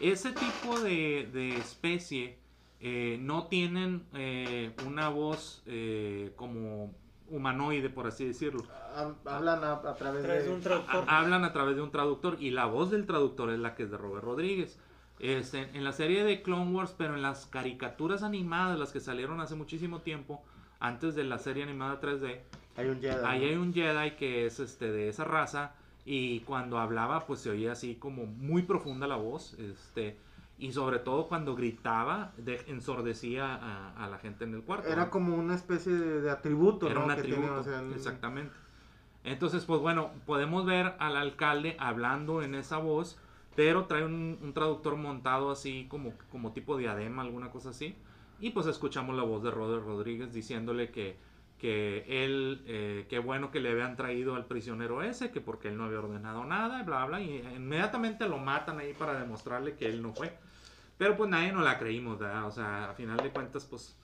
ese tipo de, de especie eh, no tienen eh, una voz eh, como humanoide, por así decirlo. Ha- Hablan a, a través de... un traductor. Ha- Hablan a través de un traductor y la voz del traductor es la que es de Robert Rodríguez. Este, en la serie de Clone Wars, pero en las caricaturas animadas, las que salieron hace muchísimo tiempo, antes de la serie animada 3D, Hay un Jedi. ahí hay un Jedi que es este de esa raza y cuando hablaba pues se oía así como muy profunda la voz, este y sobre todo cuando gritaba de- ensordecía a, a la gente en el cuarto. Era ¿no? como una especie de, de atributo, Era ¿no? un atributo, o sea, exactamente. Entonces, pues bueno, podemos ver al alcalde hablando en esa voz, pero trae un, un traductor montado así como, como tipo diadema, alguna cosa así. Y pues escuchamos la voz de Robert Rodríguez diciéndole que, que él, eh, qué bueno que le habían traído al prisionero ese, que porque él no había ordenado nada, bla, bla, y inmediatamente lo matan ahí para demostrarle que él no fue. Pero pues nadie nos la creímos, ¿verdad? O sea, a final de cuentas, pues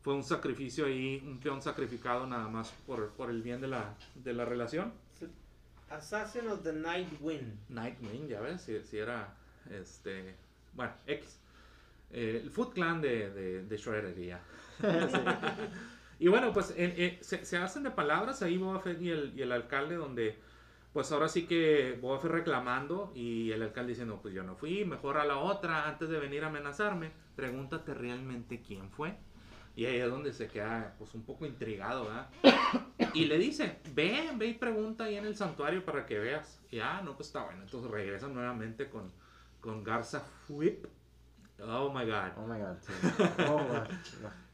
fue un sacrificio ahí, un peón sacrificado nada más por, por el bien de la, de la relación. Assassin of the Night Wind. Nightwing, ya ves, si, si era, este, bueno, X. Eh, el Foot Clan de, de, de ya. Sí. Y bueno, pues eh, eh, se, se hacen de palabras ahí Boba Fett y el, y el alcalde donde, pues ahora sí que Boba Fett reclamando y el alcalde diciendo, pues yo no fui, mejor a la otra, antes de venir a amenazarme, pregúntate realmente quién fue. Y ahí es donde se queda pues un poco intrigado, ¿verdad? Y le dice, ve, ve y pregunta ahí en el santuario para que veas. Y ah, no, pues está bueno. Entonces regresan nuevamente con, con Garza Fuip. Oh my god. Oh my god. sí. Oh, wow.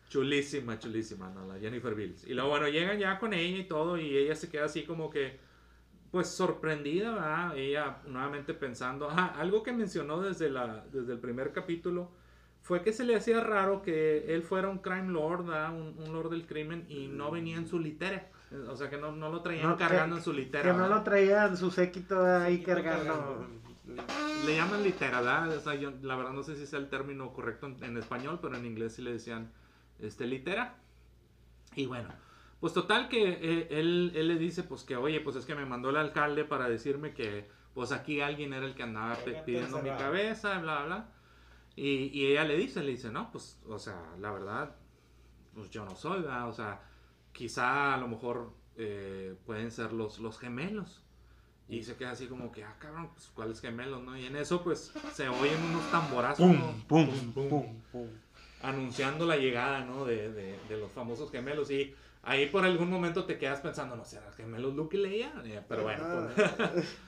Chulísima, chulísima, ¿no? La Jennifer Bills. Y luego, bueno, llegan ya con ella y todo, y ella se queda así como que, pues sorprendida, ¿verdad? Ella nuevamente pensando, ajá, algo que mencionó desde, la, desde el primer capítulo fue que se le hacía raro que él fuera un crime lord, ¿verdad? Un, un lord del crimen, y no venía en su litera. O sea, que no, no lo traían No, que- cargando en su litera. Que no ¿verdad? lo traían su séquito ahí Séquito cargando. Le llaman litera, ¿verdad? O sea, yo la verdad no sé si sea el término correcto en, en español, pero en inglés sí le decían este, litera. Y bueno, pues total que eh, él, él le dice pues que, oye, pues es que me mandó el alcalde para decirme que pues aquí alguien era el que andaba pidiendo mi cabeza, bla, bla. Y, y ella le dice, le dice, no, pues, o sea, la verdad, pues yo no soy, ¿verdad? O sea, quizá a lo mejor eh, pueden ser los, los gemelos. Y se queda así como que, ah, cabrón, pues cuáles gemelos, ¿no? Y en eso, pues, se oyen unos tamborazos, ¿no? pum, pum, pum. Anunciando la llegada, ¿no? De, de, de los famosos gemelos. Y ahí por algún momento te quedas pensando, ¿no será gemelos Luke y Leia? Eh, Pero bueno, pues,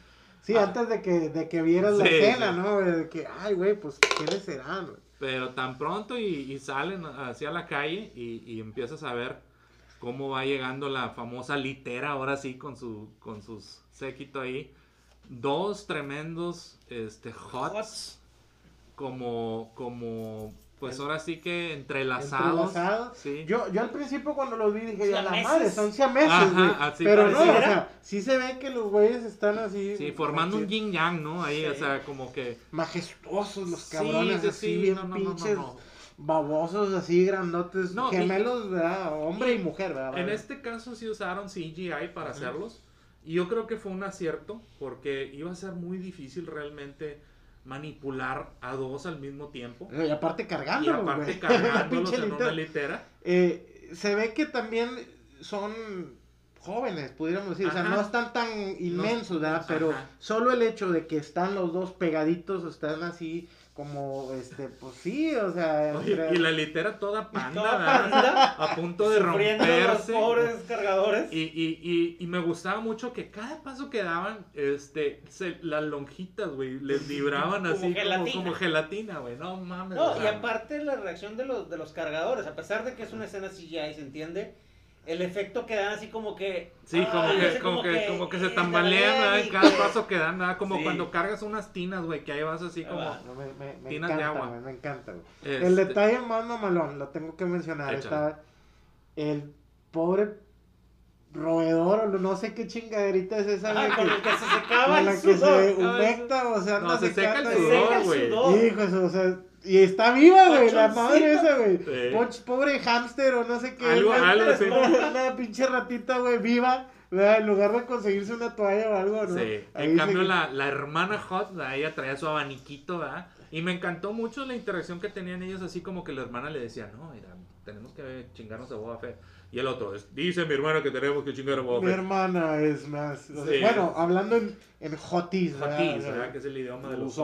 Sí, antes de que, de que vieras la escena, sí. ¿no? De que, ay, güey, pues, ¿quiénes serán? güey? pero tan pronto y, y salen hacia la calle y, y empiezas a ver cómo va llegando la famosa litera, ahora sí, con su con sus séquito ahí. Dos tremendos este, hots, Hots. como, como, pues ahora sí que entrelazados. Entrelazados. Sí. Yo, yo al principio cuando los vi dije, ya la madre, son siameses, Ajá, güey. así Pero no, o sea, sí se ve que los güeyes están así. Sí, formando un yin yang, ¿no? Ahí, o sea, como que. Majestuosos los cabrones, sí, así sí, bien no, no, no, no, pinches, no. babosos, así grandotes, No, y- gemelos, ¿verdad? Hombre y, mujer, ¿verdad? En este caso sí usaron CGI para hacerlos. Y yo creo que fue un acierto, porque iba a ser muy difícil realmente manipular a dos al mismo tiempo. Y aparte Y cargándolos, aparte güey. cargándolos en una litera. Eh, se ve que también son jóvenes, pudiéramos decir. O sea, no están tan inmensos, ¿verdad? Pero Ajá. solo el hecho de que están los dos pegaditos, están así como, este, pues sí, o sea. Oye, entre- y la litera toda panda, Toda ¿verdad? panda, a punto de Sufriendo los romperse. pobres cargadores. Y, y, y, y me gustaba mucho que cada paso que daban, este, se- las lonjitas, güey, les vibraban Como así como, gelatina. como gelatina, güey. No mames. No, y aparte la reacción de los, de los cargadores, a pesar de que es una escena CGI, ¿se entiende? El efecto que dan así como que... Sí, como que, así como que, como que se tambalean, En cada que- paso que dan, ¿verdad? Como Sí. cuando cargas unas tinas, güey, que ahí vas así Ah, como... No, me, me, me Tinas de agua. güey, me encanta, güey. este, El detalle más mamalón, lo tengo que mencionar, está el pobre roedor, o no sé qué chingaderita es esa, Ah, güey, con que- el que se secaba con el la que se sudor. humecta, o sea, No, se seca el sudor, seca el güey. sudor. Hijo, eso, o sea, y está viva, güey, la madre esa, güey. Sí. Poch- Pobre hámster o no sé qué. Algo- algo así. Una pinche ratita, güey, viva, ¿verdad? En lugar de conseguirse una toalla o algo, ¿no? Sí. Ahí En cambio, se- la, la hermana Hot, ¿verdad? ella traía su abaniquito, ¿verdad? Y me encantó mucho la interacción que tenían ellos, así como que la hermana le decía, no, mira, tenemos que chingarnos a Boba Fett. Y el otro, "Es- dice mi hermana que tenemos que chingar a Boba Mi hermana es más. o sea, Sí. Bueno, hablando en, en Jotis, Jotis, ¿verdad? Que es el idioma de los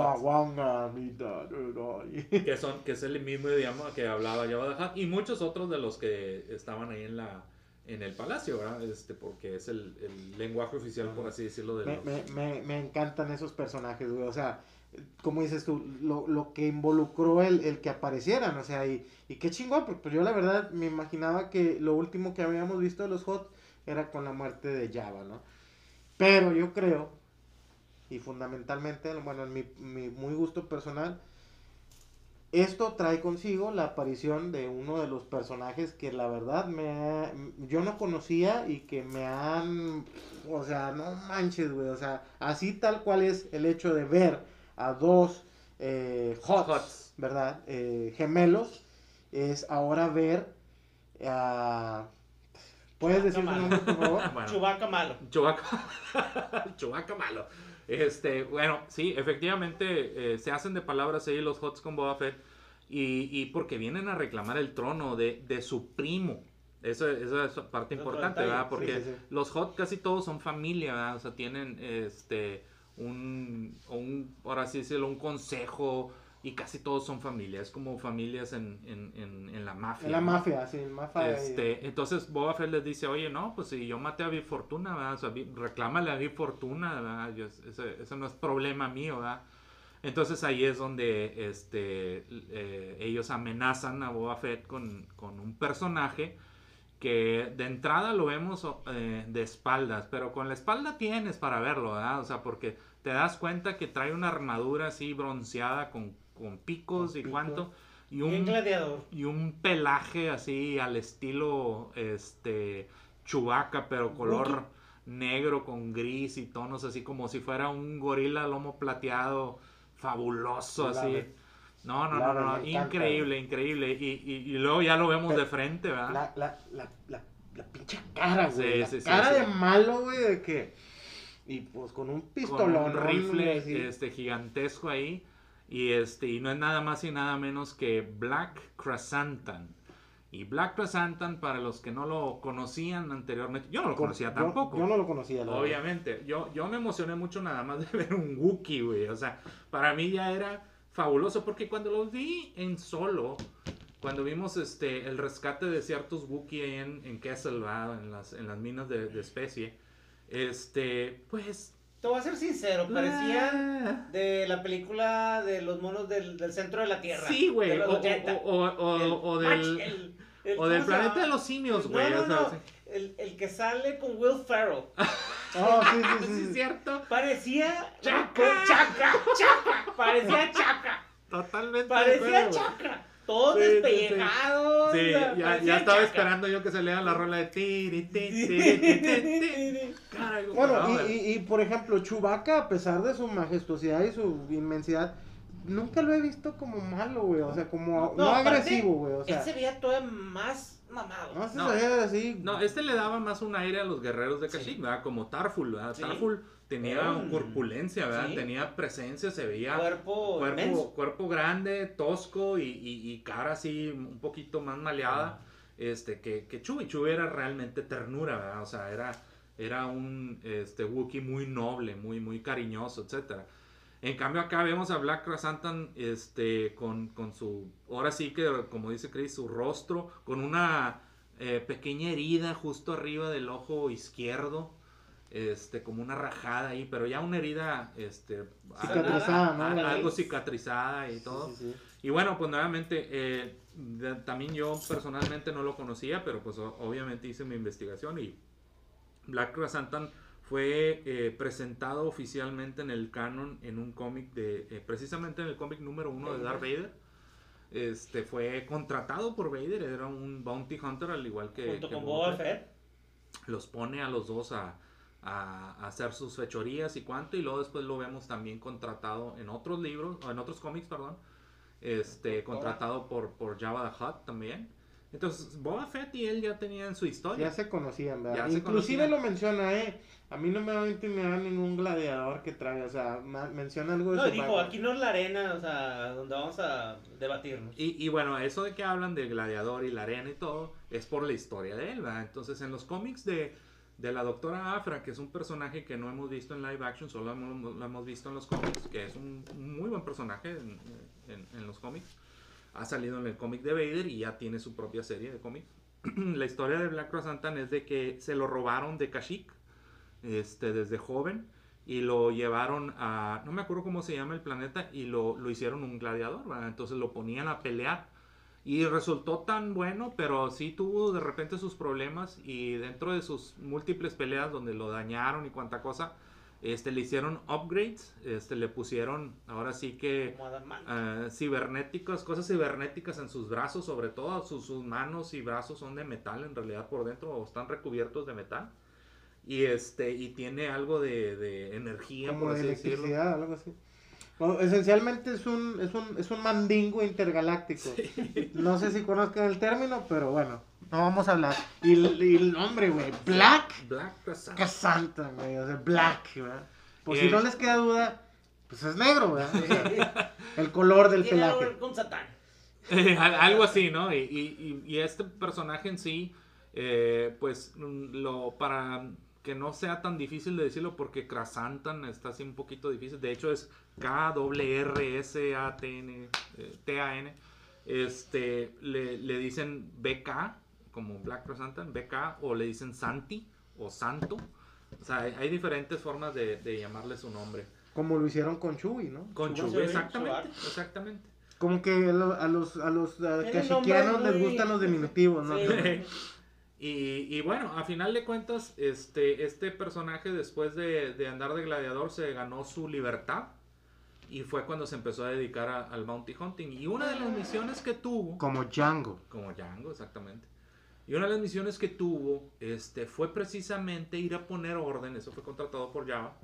que son que es el mismo idioma que hablaba Jabba the Hutt y muchos otros de los que estaban ahí en la en el palacio, ¿verdad? Este, porque es el, el lenguaje oficial, por así decirlo, de Me, los... me, me, me encantan esos personajes, güey. O sea, como dices tú, lo, lo que involucró el, el que aparecieran, o sea, y, y qué chingón, porque pues yo la verdad me imaginaba que lo último que habíamos visto de los Hot era con la muerte de Java, ¿no? Pero yo creo, y fundamentalmente, bueno, en mi, mi muy gusto personal, esto trae consigo la aparición de uno de los personajes que la verdad me yo no conocía y que me han o sea no manches güey o sea así tal cual es el hecho de ver a dos eh, Hots, Hots. verdad Eh, gemelos es ahora ver a puedes decir su Malo. nombre por favor Bueno, Chubaca malo. Chewbacca malo. Este, bueno, sí, efectivamente eh, se hacen de palabras ahí los Hots con Boba Fett y, y porque vienen a reclamar el trono de, de su primo. Eso, esa es parte importante. ¿verdad? Porque Sí, sí, sí. los Hot casi todos son familia, ¿verdad? O sea, tienen este un, un ahora sí decirlo, un consejo y casi todos son familia. Es como familias en, en, en, en la mafia. en la ¿no? mafia sí mafia Este, entonces Boba Fett les dice, oye, no, pues si yo maté a Big Fortuna, ¿verdad? O sea, Vi- reclámale a Big Fortuna, ¿verdad? Yo- ese, ese no es problema mío, ¿verdad? Entonces ahí es donde este, eh, ellos amenazan a Boba Fett con, con un personaje que de entrada lo vemos eh, de espaldas, pero con la espalda tienes para verlo, ¿verdad? O sea, porque te das cuenta que trae una armadura así bronceada con, con picos Con y pico. cuánto. Y un, gladiador. y un pelaje así al estilo este Chubaca, pero color negro con gris y tonos así como si fuera un gorila lomo plateado fabuloso así. No, no, no, no, increíble, increíble. Y, y, y luego ya lo vemos Pero- de frente, ¿verdad? la, la, la, la, la pinche cara, güey. Sí, la sí, sí, cara sí. de malo, güey, de que. Y pues con un con pistolón. un ¿no? rifle este gigantesco ahí y este y no es nada más y nada menos que Black Chrysanthemum y Black Chrysanthemum para los que no lo conocían anteriormente yo no lo conocía tampoco Yo, no lo conocía, la obviamente yo yo me emocioné mucho nada más de ver un Wookiee güey o sea para mí ya era fabuloso porque cuando lo vi en solo cuando vimos este el rescate de ciertos Wookiee en, en Kessel ¿verdad? en las en las minas de, de especie este pues Te voy a ser sincero, parecían de la película de los monos del, del centro de la Tierra. Sí, güey. los O, 80. o- o- o- El o Mach- del, el- el- o del ¿cómo se planeta de los simios, No, güey. no, o sea, no. El, el que sale con Will Ferrell. Oh, sí, sí, Sí, sí, cierto. Parecía. Chaca. Chaca, chaca. Parecía chaca. Totalmente. Parecía chaca. Todos Sí, sí, sí. ya, ya estaba chaca. esperando yo que se lea la rola de tiri, ti, ti, ti, ti, ti. Caray, güey, Bueno, no, y, y, y, por ejemplo, Chewbacca, a pesar de su majestuosidad y su inmensidad, nunca lo he visto como malo, güey. O sea, como no, aparte, agresivo, güey. O sea, Él se veía todavía más mamado. no No. así. No, este le daba más un aire a los guerreros de Kashyyyk, ¿verdad? Como Tarful, ¿verdad? Sí. Tarful tenía un- corpulencia, ¿verdad? Sí. Tenía presencia, se veía Cuerpo, cuerpo, cuerpo grande, tosco y, y- y cara así un poquito más maleada. Este, que, que Chewie. Chewie era realmente ternura, ¿verdad? O sea, era, era un este, Wookiee muy noble, muy, muy cariñoso, etcétera. En cambio acá vemos a Black Krasantan este, con, con su, ahora sí que como dice Chris, su rostro, con una eh, pequeña herida justo arriba del ojo izquierdo, este, como una rajada ahí, pero ya una herida, este, Cicatrizada, algo nariz. cicatrizada y todo. Sí, sí, sí. Y bueno, pues nuevamente, eh, de- también yo personalmente no lo conocía, pero pues obviamente hice mi investigación y Black Krasantan fue eh, presentado oficialmente en el canon en un cómic de, eh, precisamente en el cómic número uno de Darth Vader. Este fue contratado por Vader, era un bounty hunter al igual que, Junto que con Boba Fett los pone a los dos a, a- a hacer sus fechorías y cuánto y luego después lo vemos también contratado en otros libros o en otros cómics perdón este contratado por por Java the Hutt también Entonces, Boba Fett y él ya tenían su historia. Ya se conocían, ¿verdad? Ya Inclusive conocían. lo menciona, ¿eh? A mí no me va a intimidar ningún gladiador que traiga, o sea, menciona algo de No, su dijo, aquí no es la arena, o sea, donde vamos a debatirnos. Y, y bueno, eso de que hablan del gladiador y la arena y todo, es por la historia de él, ¿verdad? Entonces, en los cómics de, de la doctora Afra, que es un personaje que no hemos visto en live action, solo hemos- lo hemos visto en los cómics, que es un muy buen personaje en, en- en los cómics. Ha salido en el cómic de Vader y ya tiene su propia serie de cómics. la historia de Black Krrsantan es de que se lo robaron de Kashyyyk este, desde joven y lo llevaron a, no me acuerdo cómo se llama el planeta, y lo, lo hicieron un gladiador, ¿verdad? entonces lo ponían a pelear. Y resultó tan bueno, pero sí tuvo de repente sus problemas y dentro de sus múltiples peleas donde lo dañaron y cuanta cosa, este, le hicieron upgrades, este, le pusieron ahora sí que eh, cibernéticos, cosas cibernéticas en sus brazos, sobre todo sus, sus manos y brazos son de metal en realidad por dentro o están recubiertos de metal. Y este y tiene algo de, de energía, como por de así decirlo. electricidad, algo así. Esencialmente es un, es, un, es un mandingo intergaláctico. No sé si conozcan el término, pero bueno, no vamos a hablar. Y, el- y el nombre, güey, Black Black. Casanta, güey, o sea, Black, ¿verdad? Por si no les queda duda, pues es negro, ¿verdad? O sea, el color del Tiene algo pelaje. con Satán. Eh, al- algo así, ¿no? Y, y- y- y este personaje en sí, eh, pues lo para que no sea tan difícil de decirlo porque Krasantan está así un poquito difícil. De hecho es K W R S A T N eh, T A N. Este le, le dicen BK como Black Krasantan, BK o le dicen Santi o Santo. O sea, hay, hay diferentes formas de, de llamarle su nombre. Como lo hicieron con Chewie, ¿no? Con Chewie, su- exactamente, exactamente. Como que a los, a los uh, les gustan los diminutivos, ¿no? Sí. Y, y bueno, a final de cuentas, este, este personaje después de, de andar de gladiador se ganó su libertad y fue cuando se empezó a dedicar a- al bounty hunting. Y una de las misiones que tuvo, Como Django. como Django exactamente, y una de las misiones que tuvo este, fue precisamente ir a poner orden, eso fue contratado por Java,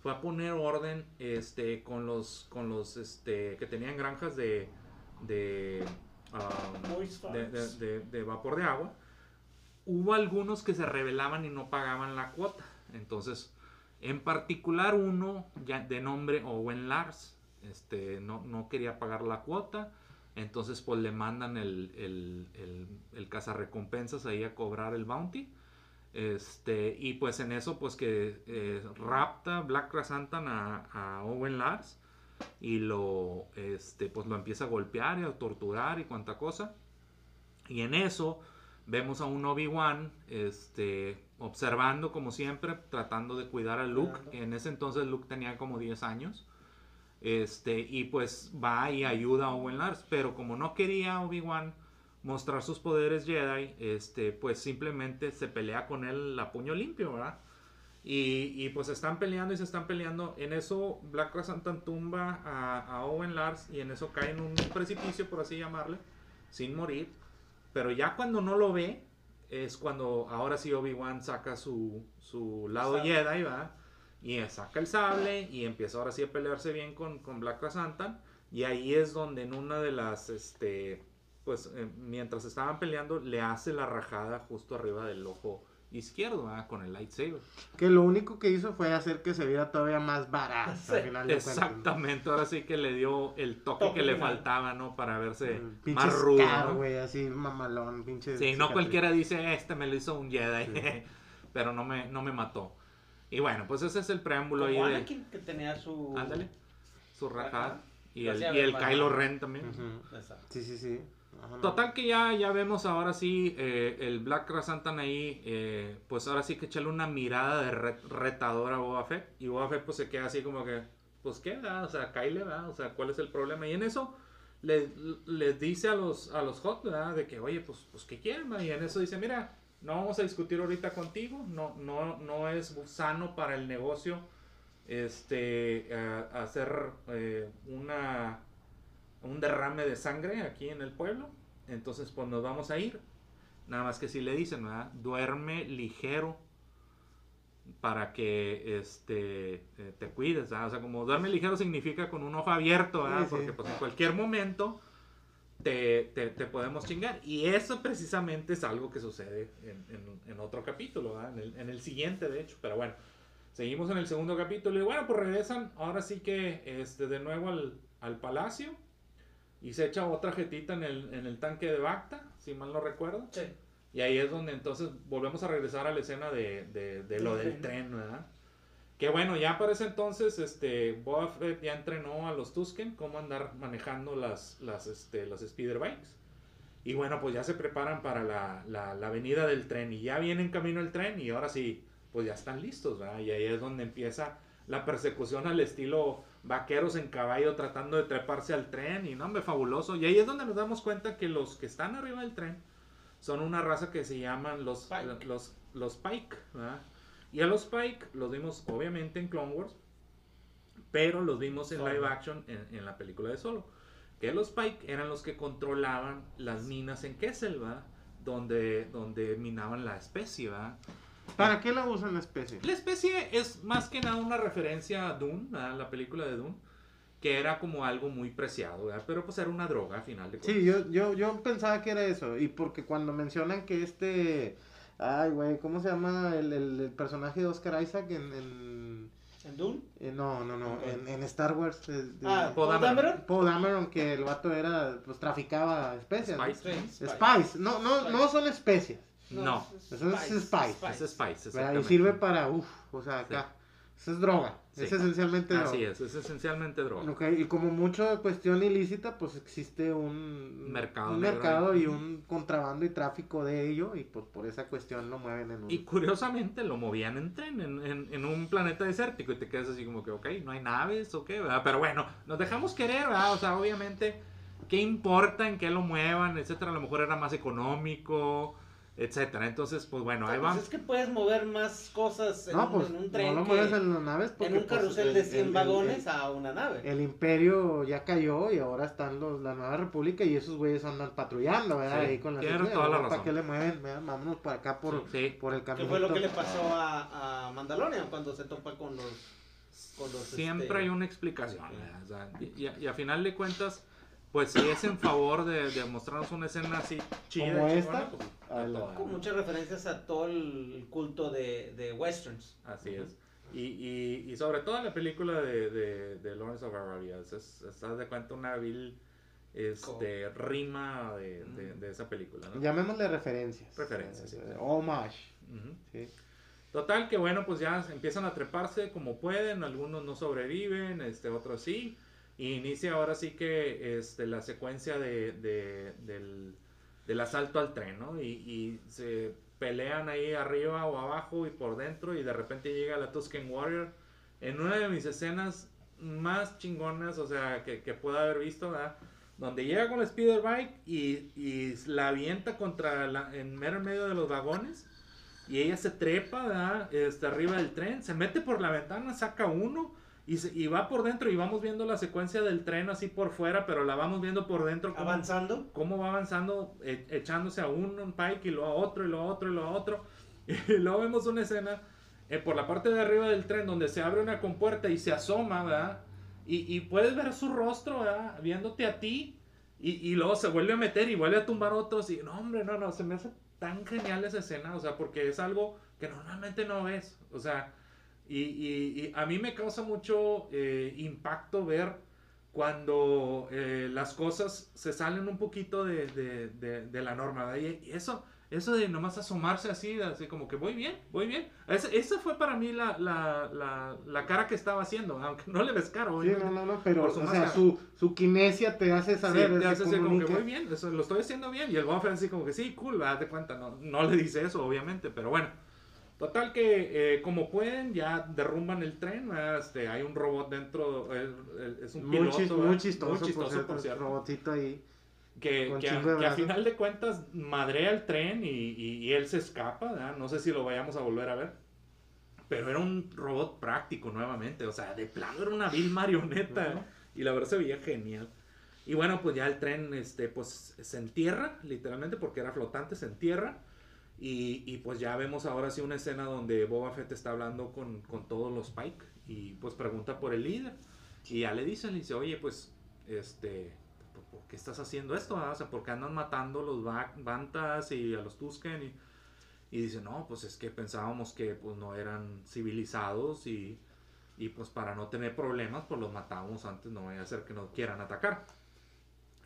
fue a poner orden este, con los, con los este, que tenían granjas de, de, um, de, de- de vapor de agua. Hubo algunos que se rebelaban y no pagaban la cuota. Entonces, en particular uno ya de nombre Owen Lars, este, no, no quería pagar la cuota. Entonces, pues le mandan el, el, el, el cazarrecompensas ahí a cobrar el bounty. Este, y pues en eso, pues que eh, rapta Black Krasantan a, a Owen Lars y lo, este, pues lo empieza a golpear y a torturar y cuanta cosa. Y en eso vemos a un Obi-Wan este, observando como siempre, tratando de cuidar a Luke. En ese entonces Luke tenía como 10 años. Este, y pues va y ayuda a Owen Lars. Pero como no quería Obi-Wan mostrar sus poderes Jedi, este, pues simplemente se pelea con él a puño limpio, ¿verdad? Y, y, pues están peleando y se están peleando. En eso Black Krasantan tumba a, a Owen Lars y en eso cae en un precipicio, por así llamarle, sin morir. Pero ya cuando no lo ve, es cuando ahora sí Obi-Wan saca su, su lado Sable. Jedi, ¿verdad? Y saca el sable y empieza ahora sí a pelearse bien con, con Black Krasantan. Y ahí es donde en una de las, este, pues eh, mientras estaban peleando, le hace la rajada justo arriba del ojo izquierdo, ¿verdad? Con el lightsaber. Que lo único que hizo fue hacer que se viera todavía más barato. Sí, al final de cuentas, ¿no? Exactamente, ahora sí que le dio el toque, Toque que le faltaba, ¿no? Para verse pinche más rudo. Scar, ¿no? así mamalón, pinche. Sí, no cualquiera dice, este me lo hizo un Jedi, pero no me, no me mató. Y bueno, pues ese es el preámbulo Como ahí de... Anakin, que tenía su... Ándale, su rajada. Y el, y el Kylo Ren también. Exacto. Sí, sí, sí. Total que ya, ya vemos ahora sí eh, el Black Krasantan ahí, eh, pues ahora sí que echarle una mirada de re- retador a Boba Fett. Y Boba Fett pues se queda así como que, pues qué, ¿verdad? o sea, Kyle, ¿verdad? O sea, ¿cuál es el problema? Y en eso le- les dice a los, a los Hot, ¿verdad? De que, oye, pues, pues ¿qué quieren? ¿verdad? Y en eso dice, mira, no vamos a discutir ahorita contigo, no, no, no es sano para el negocio este, hacer eh, una, un derrame de sangre aquí en el pueblo. Entonces, pues nos vamos a ir. Nada más que si le dicen, ¿verdad? Duerme ligero para que este, eh, te cuides. ¿verdad? O sea, como duerme ligero significa con un ojo abierto, ¿verdad? Sí, sí. Porque pues en cualquier momento te, te- te podemos chingar. Y eso precisamente es algo que sucede en, en- en otro capítulo, ¿verdad? en, el, en el siguiente, de hecho. Pero bueno, seguimos en el segundo capítulo. Y bueno, pues regresan ahora sí que este, de nuevo al, al palacio. Y se echa otra jetita en el, en el tanque de Bacta, si mal no recuerdo. Sí. Y ahí es donde entonces volvemos a regresar a la escena de, de- de lo del tren, ¿verdad? Que bueno, ya para ese entonces, este, Boba Fett ya entrenó a los Tusken cómo andar manejando las, las, este, las speeder bikes. Y bueno, pues ya se preparan para la, la, la venida del tren. Y ya viene en camino el tren y ahora sí, pues ya están listos, ¿verdad? Y ahí es donde empieza la persecución al estilo vaqueros en caballo tratando de treparse al tren. Y no, hombre, fabuloso. Y ahí es donde nos damos cuenta que los que están arriba del tren son una raza que se llaman los Pike. los, los Pike, ¿verdad? Y a los Pike los vimos obviamente en Clone Wars, pero los vimos en Solo. live action en, en la película de Solo. Que los Pike eran los que controlaban las minas en Kessel, ¿verdad? Donde, donde minaban la especie, ¿verdad? ¿Para qué la usan la especie? La especie es más que nada una referencia a Dune, ¿verdad? la película de Dune, que era como algo muy preciado, ¿verdad? Pero pues era una droga al final de cuentas. Sí, yo, yo, yo pensaba que era eso. Y porque cuando mencionan que este. Ay, güey, ¿cómo se llama el, el- el personaje de Oscar Isaac en. en- ¿En Dune? en- no, no, no, en, en Star Wars. eh, de- Ah, Poe Dameron. Dameron. Poe Dameron, que el vato era. Pues traficaba especias. ¿no? Spice. Sí, Spice. No, no, no son especias. No. Eso es Spice. Ese es Spice, ¿verdad? Y sirve para. Uff, o sea, acá. Eso es droga. Sí. Es esencialmente droga. Así es, es esencialmente droga. Ok, y como mucho cuestión ilícita, pues existe un Mercado un mercado y un contrabando y tráfico de ello, y pues por esa cuestión lo mueven en un... Y curiosamente lo movían en tren, en, en- en un planeta desértico, y te quedas así como que, ok, no hay naves, o qué, ¿verdad? Pero bueno, nos dejamos querer, ¿verdad? O sea, obviamente, ¿qué importa en qué lo muevan, etcétera? A lo mejor era más económico, etcétera. Entonces, pues bueno, ahí Pues va. es que puedes mover más cosas en, no, un, pues en un no tren lo que mueves en las naves porque en un pues, carrusel el- de 100 el- el- vagones el- a una nave. El imperio ya cayó y ahora están los, la nueva república y esos güeyes andan patrullando, ¿verdad? Sí, Ahí con las toda la ¿no? ¿Para razón. qué le mueven? ¿verdad? Vámonos por acá por, Sí. por el ¿Qué camino. fue lo que le pasó a, a Mandalorian cuando se topa con los... Con los Siempre este, hay una explicación, ¿verdad? O sea, y, y- y a final de cuentas, pues si es en favor de, de mostrarnos una escena así chida, Como chingona, esta, pues, a Con muchas referencias a todo el culto de, de westerns. Así es. Y, y, y sobre todo en la película de, de, de Lawrence of Arabia, es, es, es, haz de cuenta una vil este, rima de, de, de esa película, ¿no? Llamémosle referencias. Referencias, sí. Homage. Sí. Total que bueno, pues ya empiezan a treparse como pueden, algunos no sobreviven, este, otros sí. Inicia ahora sí que este, la secuencia de, de- del, del asalto al tren, ¿no? Y, se pelean ahí arriba o abajo y por dentro y de repente llega la Tusken Warrior en una de mis escenas más chingonas, o sea, que, pueda haber visto, ¿verdad? Donde llega con la speeder bike y, y la avienta contra la, en mero medio de los vagones y ella se trepa, ¿verdad? Este, arriba del tren, se mete por la ventana, saca uno y, se- y va por dentro y vamos viendo la secuencia del tren así por fuera, pero la vamos viendo por dentro. cómo- Avanzando. cómo va avanzando, e- echándose a uno, un pike y luego a otro y luego a otro y luego a otro. Y luego vemos una escena eh, por la parte de arriba del tren donde se abre una compuerta y se asoma, ¿verdad? Y, y puedes ver su rostro, ¿verdad? Viéndote a ti. Y, y luego se vuelve a meter y vuelve a tumbar otros. Y no, hombre, no, no, se me hace tan genial esa escena, o sea, porque es algo que normalmente no ves. O sea, y, y- y a mí me causa mucho eh, impacto ver cuando eh, las cosas se salen un poquito de, de- de- de la norma. ¿verdad? Y, eso, eso de nomás asomarse así, así como que voy bien, voy bien. Ese- esa fue para mí la, la, la, la cara que estaba haciendo, aunque no le ves cara, Sí, no, no, no, pero o su sea, su, su kinesia te hace saber, Sí, te hace así como que muy bien, eso lo estoy haciendo bien. Y el Boba Fett así como que sí, cool, date cuenta. No, no le dice eso, obviamente, pero bueno. Total que eh, como pueden ya derrumban el tren, este, hay un robot dentro, eh, es un Muy, piloto, chis- muy chistoso, Muy chistoso, por por cierto, cierto. el robotito ahí. que, que, a, que a final de cuentas madrea el tren y, y- y él se escapa, ¿verdad? no sé si lo vayamos a volver a ver. Pero era un robot práctico nuevamente, o sea, de plano era una vil marioneta Ujú. y la verdad se veía genial. Y bueno, pues ya el tren este, pues, se entierra, literalmente, porque era flotante, se entierra. Y, y, pues ya vemos ahora sí una escena donde Boba Fett está hablando con, con todos los Pike y pues pregunta por el líder. Y ya le dicen, le dice, oye, pues, este, ¿por qué estás haciendo esto? ah? O sea, ¿por qué andan matando a los Ba- Bantas y a los Tusken? Y, y dice, no, pues es que pensábamos que pues no eran civilizados y, y pues para no tener problemas, pues los matábamos antes, no vaya a ser que nos quieran atacar.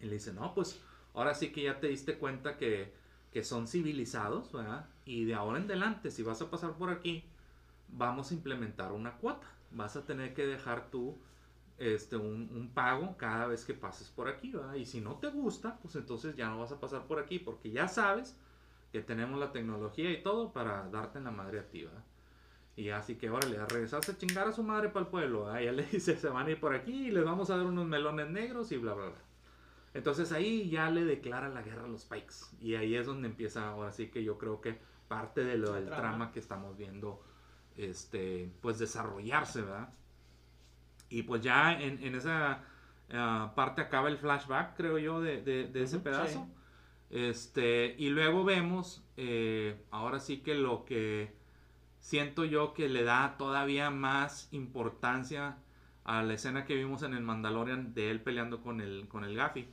Y le dice, no, pues ahora sí que ya te diste cuenta que, que son civilizados, ¿verdad? Y de ahora en adelante, si vas a pasar por aquí, vamos a implementar una cuota. Vas a tener que dejar tú este, un, pago cada vez que pases por aquí, ¿verdad? Y si no te gusta, pues entonces ya no vas a pasar por aquí, porque ya sabes que tenemos la tecnología y todo para darte en la madre a ti, ¿verdad? Y así que, órale, a regresarse a chingar a su madre para el pueblo, ¿verdad? Ya le dice, se van a ir por aquí y les vamos a dar unos melones negros y bla, bla, bla. Entonces ahí ya le declara la guerra a los Pikes. Y ahí es donde empieza, ahora sí que yo creo que parte de lo del trama. trama que estamos viendo, este, pues desarrollarse, ¿verdad? Y pues ya en, en esa ah, parte acaba el flashback, creo yo, de, de- de ese pedazo. Este, y luego vemos, eh, ahora sí que lo que siento yo que le da todavía más importancia a la escena que vimos en el Mandalorian de él peleando con el, con el Gaffy.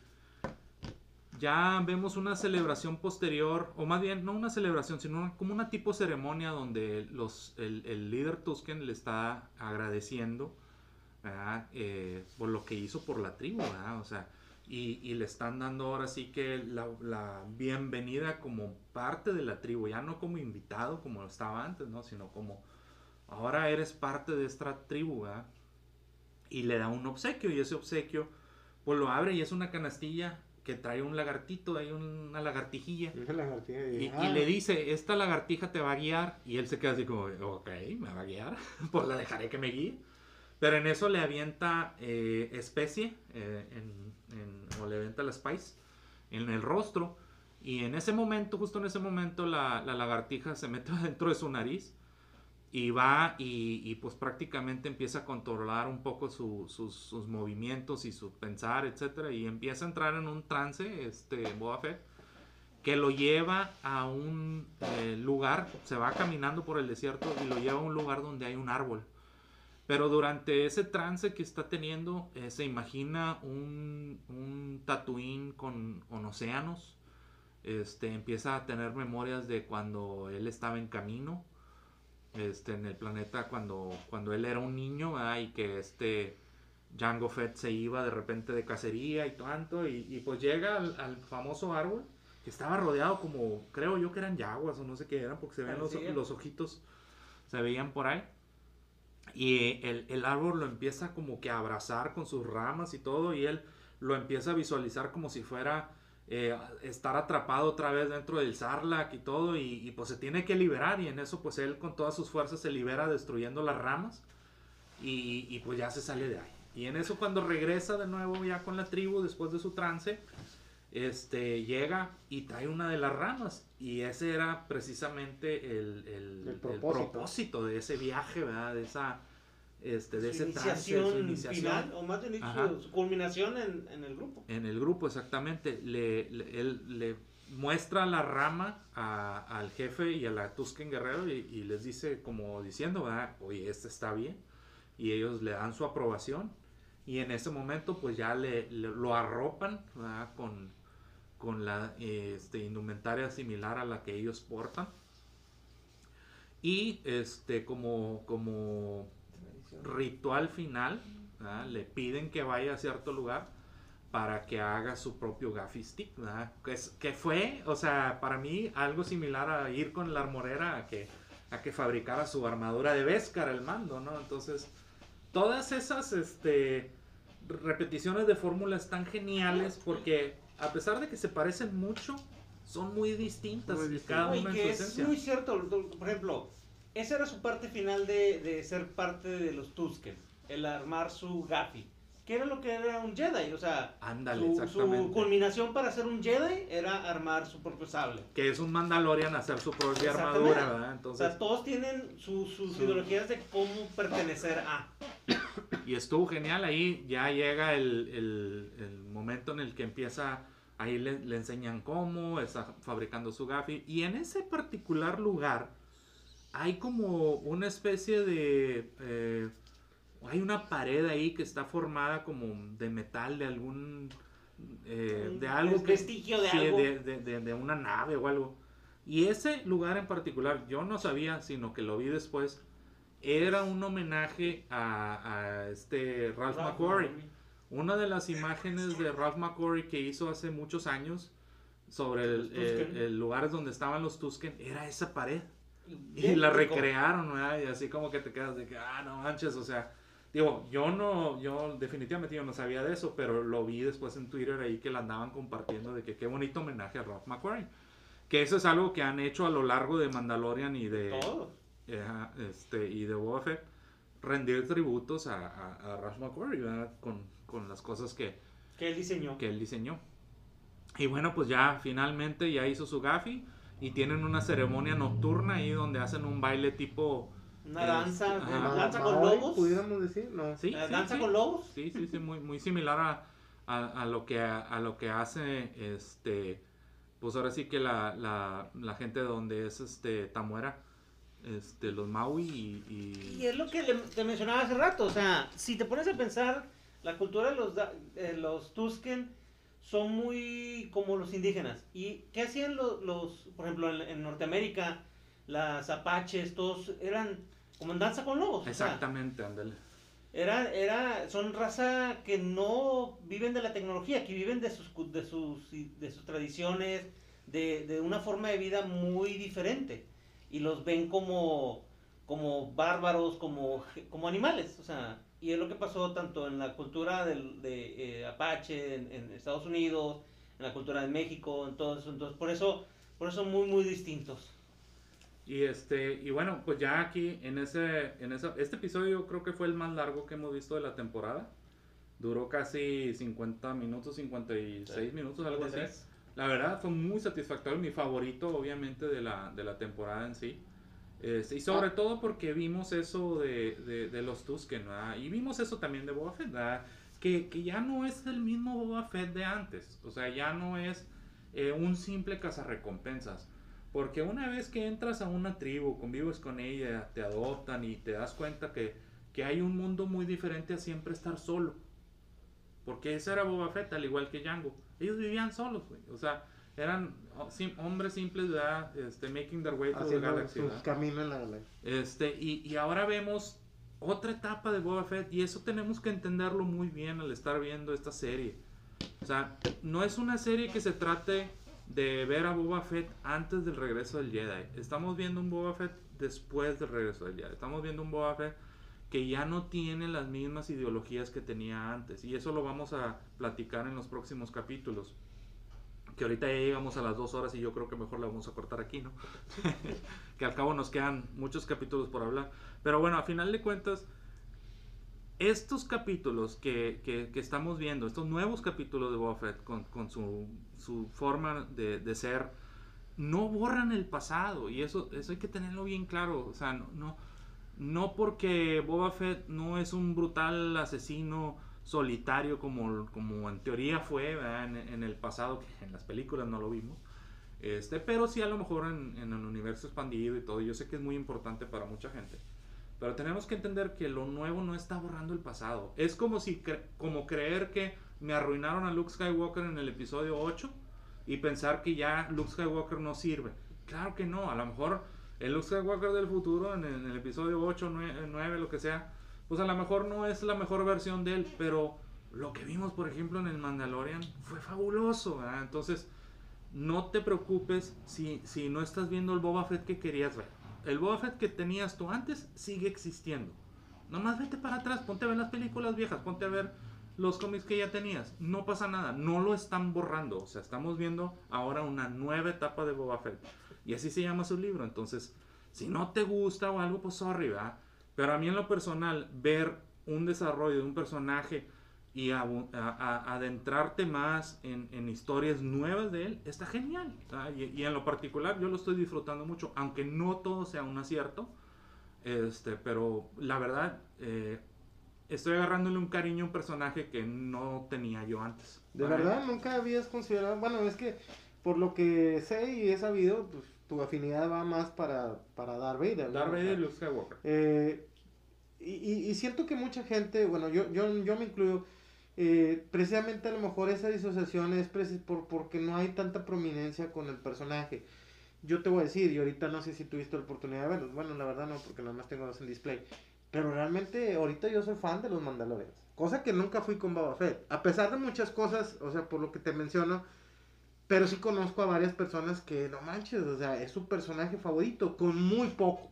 Ya vemos una celebración posterior, o más bien no una celebración, sino una- como una tipo ceremonia donde los, el, líder Tusken le está agradeciendo. Eh, por lo que hizo por la tribu. O sea, y, y le están dando ahora sí que la, bienvenida como parte de la tribu, ya no como invitado como estaba antes, ¿no? Sino como ahora eres parte de esta tribu. Y le da un obsequio y ese obsequio pues lo abre y es una canastilla que trae un lagartito, hay una lagartijilla. Lagartija y, Y, y ah, le dice, esta lagartija te va a guiar. Y él se queda así como, ok, me va a guiar. pues la dejaré que me guíe. Pero en eso le avienta eh, especie, eh, en- en- o le avienta la spice en el rostro. Y en ese momento, justo en ese momento, la, la lagartija se mete dentro de su nariz. Y va y, pues prácticamente empieza a controlar un poco su- sus, sus movimientos y su pensar, etcétera Y empieza a entrar en un trance, este, Boba Fett que lo lleva a un eh, lugar, se va caminando por el desierto y lo lleva a un lugar donde hay un árbol. Pero durante ese trance que está teniendo, eh, se imagina un, un Tatooine con, con océanos. Este, empieza a tener memorias de cuando él estaba en camino, este, en el planeta, cuando, cuando él era un niño, ¿verdad? y que este Jango Fett se iba de repente de cacería y tanto, y, y pues llega al, al famoso árbol que estaba rodeado como, creo yo que eran yaguas o no sé qué eran, porque se veían los, los ojitos, se veían por ahí. Y el, el árbol lo empieza como que a abrazar con sus ramas y todo, y él lo empieza a visualizar como si fuera eh, estar atrapado otra vez dentro del Sarlacc y todo, y, y, pues se tiene que liberar, y en eso pues él con todas sus fuerzas se libera destruyendo las ramas, y, y, pues ya se sale de ahí. Y en eso cuando regresa de nuevo ya con la tribu después de su trance, este, llega y trae una de las ramas. Y ese era precisamente el, el- El el propósito. propósito. de ese viaje, ¿verdad? De esa, este, de Su ese trance, su iniciación. final, o más bien dicho, su culminación en, en el grupo. En el grupo, exactamente. Le, le- él le muestra la rama a- al jefe y a la Tusken Guerrero y, y les dice, como diciendo, ¿verdad? oye, este está bien. Y ellos le dan su aprobación. Y en ese momento, pues ya le, le- lo arropan ¿verdad? con, con la este, indumentaria similar a la que ellos portan. Y este, como, como ritual final, ¿verdad? le piden que vaya a cierto lugar para que haga su propio gaffy stick, ¿verdad? Que, es- que fue, o sea, para mí algo similar a ir con la armorera a que, a que fabricara su armadura de Beskar, el mando, ¿no? Entonces, todas esas este, repeticiones de fórmulas tan geniales porque a pesar de que se parecen mucho, son muy distintas Muy y distintas. cada No, y una en que su es esencia. muy cierto, por ejemplo, esa era su parte final de, de ser parte de los Tusken, el armar su Gaffy, que era lo que era un Jedi, o sea, Ándale, su, su culminación para ser un Jedi era armar su propio sable. Que es un Mandalorian hacer su propia armadura, ¿verdad? O Entonces, sea, todos tienen su- sus Su- ideologías de cómo pertenecer a. Y estuvo genial ahí, ya llega el, el- el momento en el que empieza, ahí le, le enseñan cómo, está fabricando su gafi. Y en ese particular lugar hay como una especie de... eh, hay una pared ahí que está formada como de metal, de algún eh, de algo que vestigio de sí, algo. de, de- de- de una nave o algo. Y ese lugar en particular, yo no sabía, sino que lo vi después, era un homenaje a, a este Ralph, Ralph McQuarrie. McQuarrie. Una de las imágenes de Ralph McQuarrie que hizo hace muchos años sobre el, el lugares donde estaban los Tusken era esa pared. Y la recrearon, ¿verdad? Y así como que te quedas de que, ah, no manches, o sea, digo, yo no, yo definitivamente yo no sabía de eso, pero lo vi después en Twitter ahí que la andaban compartiendo de que qué bonito homenaje a Ralph McQuarrie. Que eso es algo que han hecho a lo largo de Mandalorian y de, Todos. eh, este, y de Boba Fett, rendir tributos a, a, a Ralph McQuarrie, ¿verdad? Con, con las cosas que, Que él diseñó. que él diseñó. Y bueno, pues ya finalmente ya hizo su gafi y tienen una ceremonia nocturna ahí donde hacen un baile tipo... Una eh, danza, ajá. una danza con lobos. Pudiéramos decir, no. Sí, sí, danza sí. con lobos. Sí, sí, sí, muy, muy similar a, a, a lo que, a, lo que hace, este, pues ahora sí que la, la, la gente de donde es, este, Tamuera, este, los Maui y... y- Y es lo que le- te mencionaba hace rato, o sea, si te pones a pensar, la cultura de los, da- eh, los Tusken son muy como los indígenas. ¿Y qué hacían los, los por ejemplo, en, en Norteamérica, las apaches, todos eran como en danza con lobos? Exactamente, ándale. era, era, son raza que no viven de la tecnología, que viven de sus, de sus, de sus tradiciones, de, de una forma de vida muy diferente. Y los ven como, como bárbaros, como, como animales. O sea, y es lo que pasó tanto en la cultura del, de eh, Apache, en, en Estados Unidos, en la cultura de México, en todo eso. Entonces, por eso, por eso muy, muy distintos. Y este, y bueno, pues ya aquí en ese, en esa, este episodio creo que fue el más largo que hemos visto de la temporada. Duró casi 50 minutos, 56 minutos, algo así. La verdad fue muy satisfactorio, mi favorito obviamente de la, de la temporada en sí. Este, y sobre todo porque vimos eso de, de, de los Tusken, ¿verdad? Y vimos eso también de Boba Fett, ¿verdad? Que, que ya no es el mismo Boba Fett de antes. O sea, ya no es eh, un simple cazarrecompensas. Porque una vez que entras a una tribu, convives con ella, te adoptan y te das cuenta que, que hay un mundo muy diferente a siempre estar solo. Porque ese era Boba Fett, al igual que Django. Ellos vivían solos, güey. O sea, eran sim- hombres simples, ¿verdad? Este, making their way through the galaxy, su camino en la galaxia. Este, y, y ahora vemos otra etapa de Boba Fett y eso tenemos que entenderlo muy bien al estar viendo esta serie. O sea, no es una serie que se trate de ver a Boba Fett antes del regreso del Jedi. Estamos viendo un Boba Fett después del regreso del Jedi. Estamos viendo un Boba Fett que ya no tiene las mismas ideologías que tenía antes. Y eso lo vamos a platicar en los próximos capítulos. Que ahorita ya llegamos a las dos horas y yo creo que mejor la vamos a cortar aquí, ¿no? que al cabo nos quedan muchos capítulos por hablar. Pero bueno, a final de cuentas, estos capítulos que, que- que estamos viendo, estos nuevos capítulos de Boba Fett con, con su, su forma de, de ser, no borran el pasado. Y eso, eso hay que tenerlo bien claro. O sea, no, no, no porque Boba Fett no es un brutal asesino solitario como, como en teoría fue en, el pasado, que en las películas no lo vimos. Este, pero sí a lo mejor en, el universo expandido y todo. Yo sé que es muy importante para mucha gente. Pero tenemos que entender que lo nuevo no está borrando el pasado. Es como si como creer que me arruinaron a Luke Skywalker en el episodio 8 y pensar que ya Luke Skywalker no sirve. Claro que no, a lo mejor el Luke Skywalker del futuro en el, en el episodio 8, 9, 9, lo que sea, pues a lo mejor no es la mejor versión de él, pero lo que vimos, por ejemplo, en el Mandalorian fue fabuloso, ¿verdad? Entonces, no te preocupes si, si no estás viendo el Boba Fett que querías ver. El Boba Fett que tenías tú antes sigue existiendo. Nomás vete para atrás, ponte a ver las películas viejas, ponte a ver los cómics que ya tenías. No pasa nada, no lo están borrando. O sea, estamos viendo ahora una nueva etapa de Boba Fett. Y así se llama su libro. Entonces, si no te gusta o algo, pues sorry, ¿verdad? Pero a mí en lo personal, ver un desarrollo de un personaje y abu- a- a- adentrarte más en, en historias nuevas de él, está genial. Y, y en lo particular yo lo estoy disfrutando mucho, aunque no todo sea un acierto. Este, pero la verdad, eh, estoy agarrándole un cariño a un personaje que no tenía yo antes. De ¿verdad? verdad, nunca habías considerado. Bueno, es que por lo que sé y he sabido, pues tu afinidad va más para, para Darth Vader. ¿no? Darth Vader y Luke Skywalker. Eh, y, y- siento que mucha gente, bueno, yo, yo, yo me incluyo, eh, precisamente a lo mejor esa disociación es por, porque no hay tanta prominencia con el personaje. Yo te voy a decir, y ahorita no sé si tuviste la oportunidad de verlos. Bueno, la verdad no, porque nada más tengo dos en display. Pero realmente ahorita yo soy fan de los Mandalorians. Cosa que nunca fui con Boba Fett. A pesar de muchas cosas, o sea, por lo que te menciono, pero sí conozco a varias personas que, no manches, o sea, es su personaje favorito, con muy poco.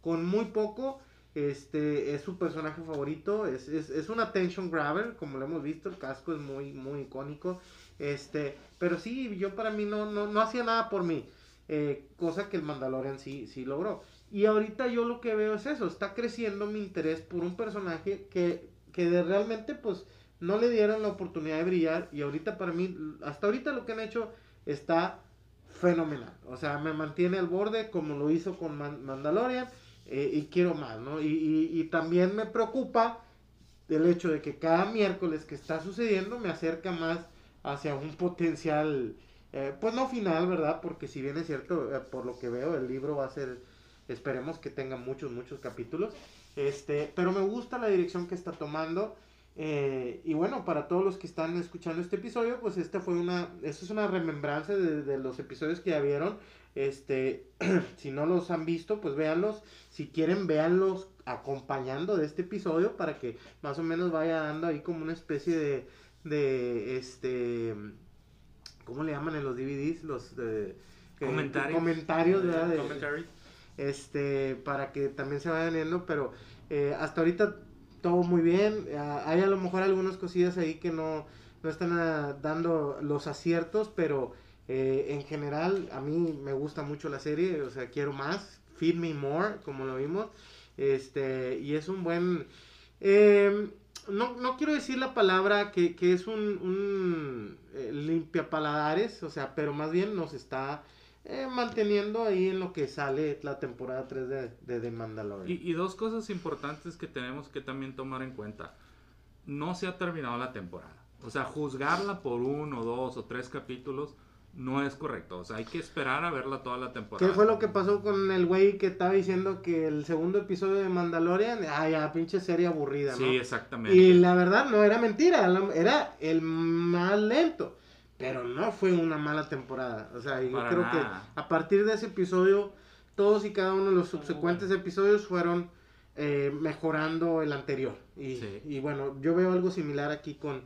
Con muy poco, este, es su personaje favorito. Es, es, es un attention grabber, como lo hemos visto, el casco es muy, muy icónico. Este, pero sí, yo para mí no, no, no hacía nada por mí. eh, cosa que el Mandalorian sí, sí logró. Y ahorita yo lo que veo es eso, está creciendo mi interés por un personaje que, que de realmente pues no le dieron la oportunidad de brillar y ahorita para mí, hasta ahorita lo que han hecho está fenomenal. O sea, me mantiene al borde como lo hizo con Man- Mandalorian eh, y quiero más, ¿no? Y, y- y también me preocupa el hecho de que cada miércoles que está sucediendo me acerca más hacia un potencial, eh, pues no final, ¿verdad? Porque si bien es cierto, eh, por lo que veo, el libro va a ser, esperemos que tenga muchos, muchos capítulos, este, pero me gusta la dirección que está tomando. Eh, y bueno, para todos los que están escuchando este episodio, pues esta fue una, esto es una remembranza de, de los episodios que ya vieron. Este, si no los han visto, pues véanlos. Si quieren, véanlos acompañando de este episodio para que más o menos vaya dando ahí como una especie de, de este, ¿cómo le llaman en los DVDs? Los de, Comentarios. comentarios, ¿verdad? De- este para que también se vayan viendo pero eh, hasta ahorita todo muy bien. Ah, hay a lo mejor algunas cosillas ahí que no, no están ah, dando los aciertos pero eh, en general a mí me gusta mucho la serie o sea quiero más. Feed me more como lo vimos. Este y es un buen eh, no, no quiero decir la palabra que, que es un, un eh, limpiapaladares, o sea, pero más bien nos está eh, manteniendo ahí en lo que sale la temporada 3 de, de The Mandalorian. Y, y dos cosas importantes que tenemos que también tomar en cuenta. No se ha terminado la temporada. O sea, juzgarla por uno, dos o tres capítulos no es correcto. O sea, hay que esperar a verla toda la temporada. ¿Qué fue lo que pasó con el güey que estaba diciendo que el segundo episodio de Mandalorian, ah, ya, pinche serie aburrida, ¿no? Sí, exactamente. Y la verdad no era mentira, era el más lento. Pero no fue una mala temporada. O sea, yo Para creo nada. que a partir de ese episodio, todos y cada uno de los subsecuentes episodios fueron eh, mejorando el anterior. Y, Sí. y bueno, yo veo algo similar aquí con,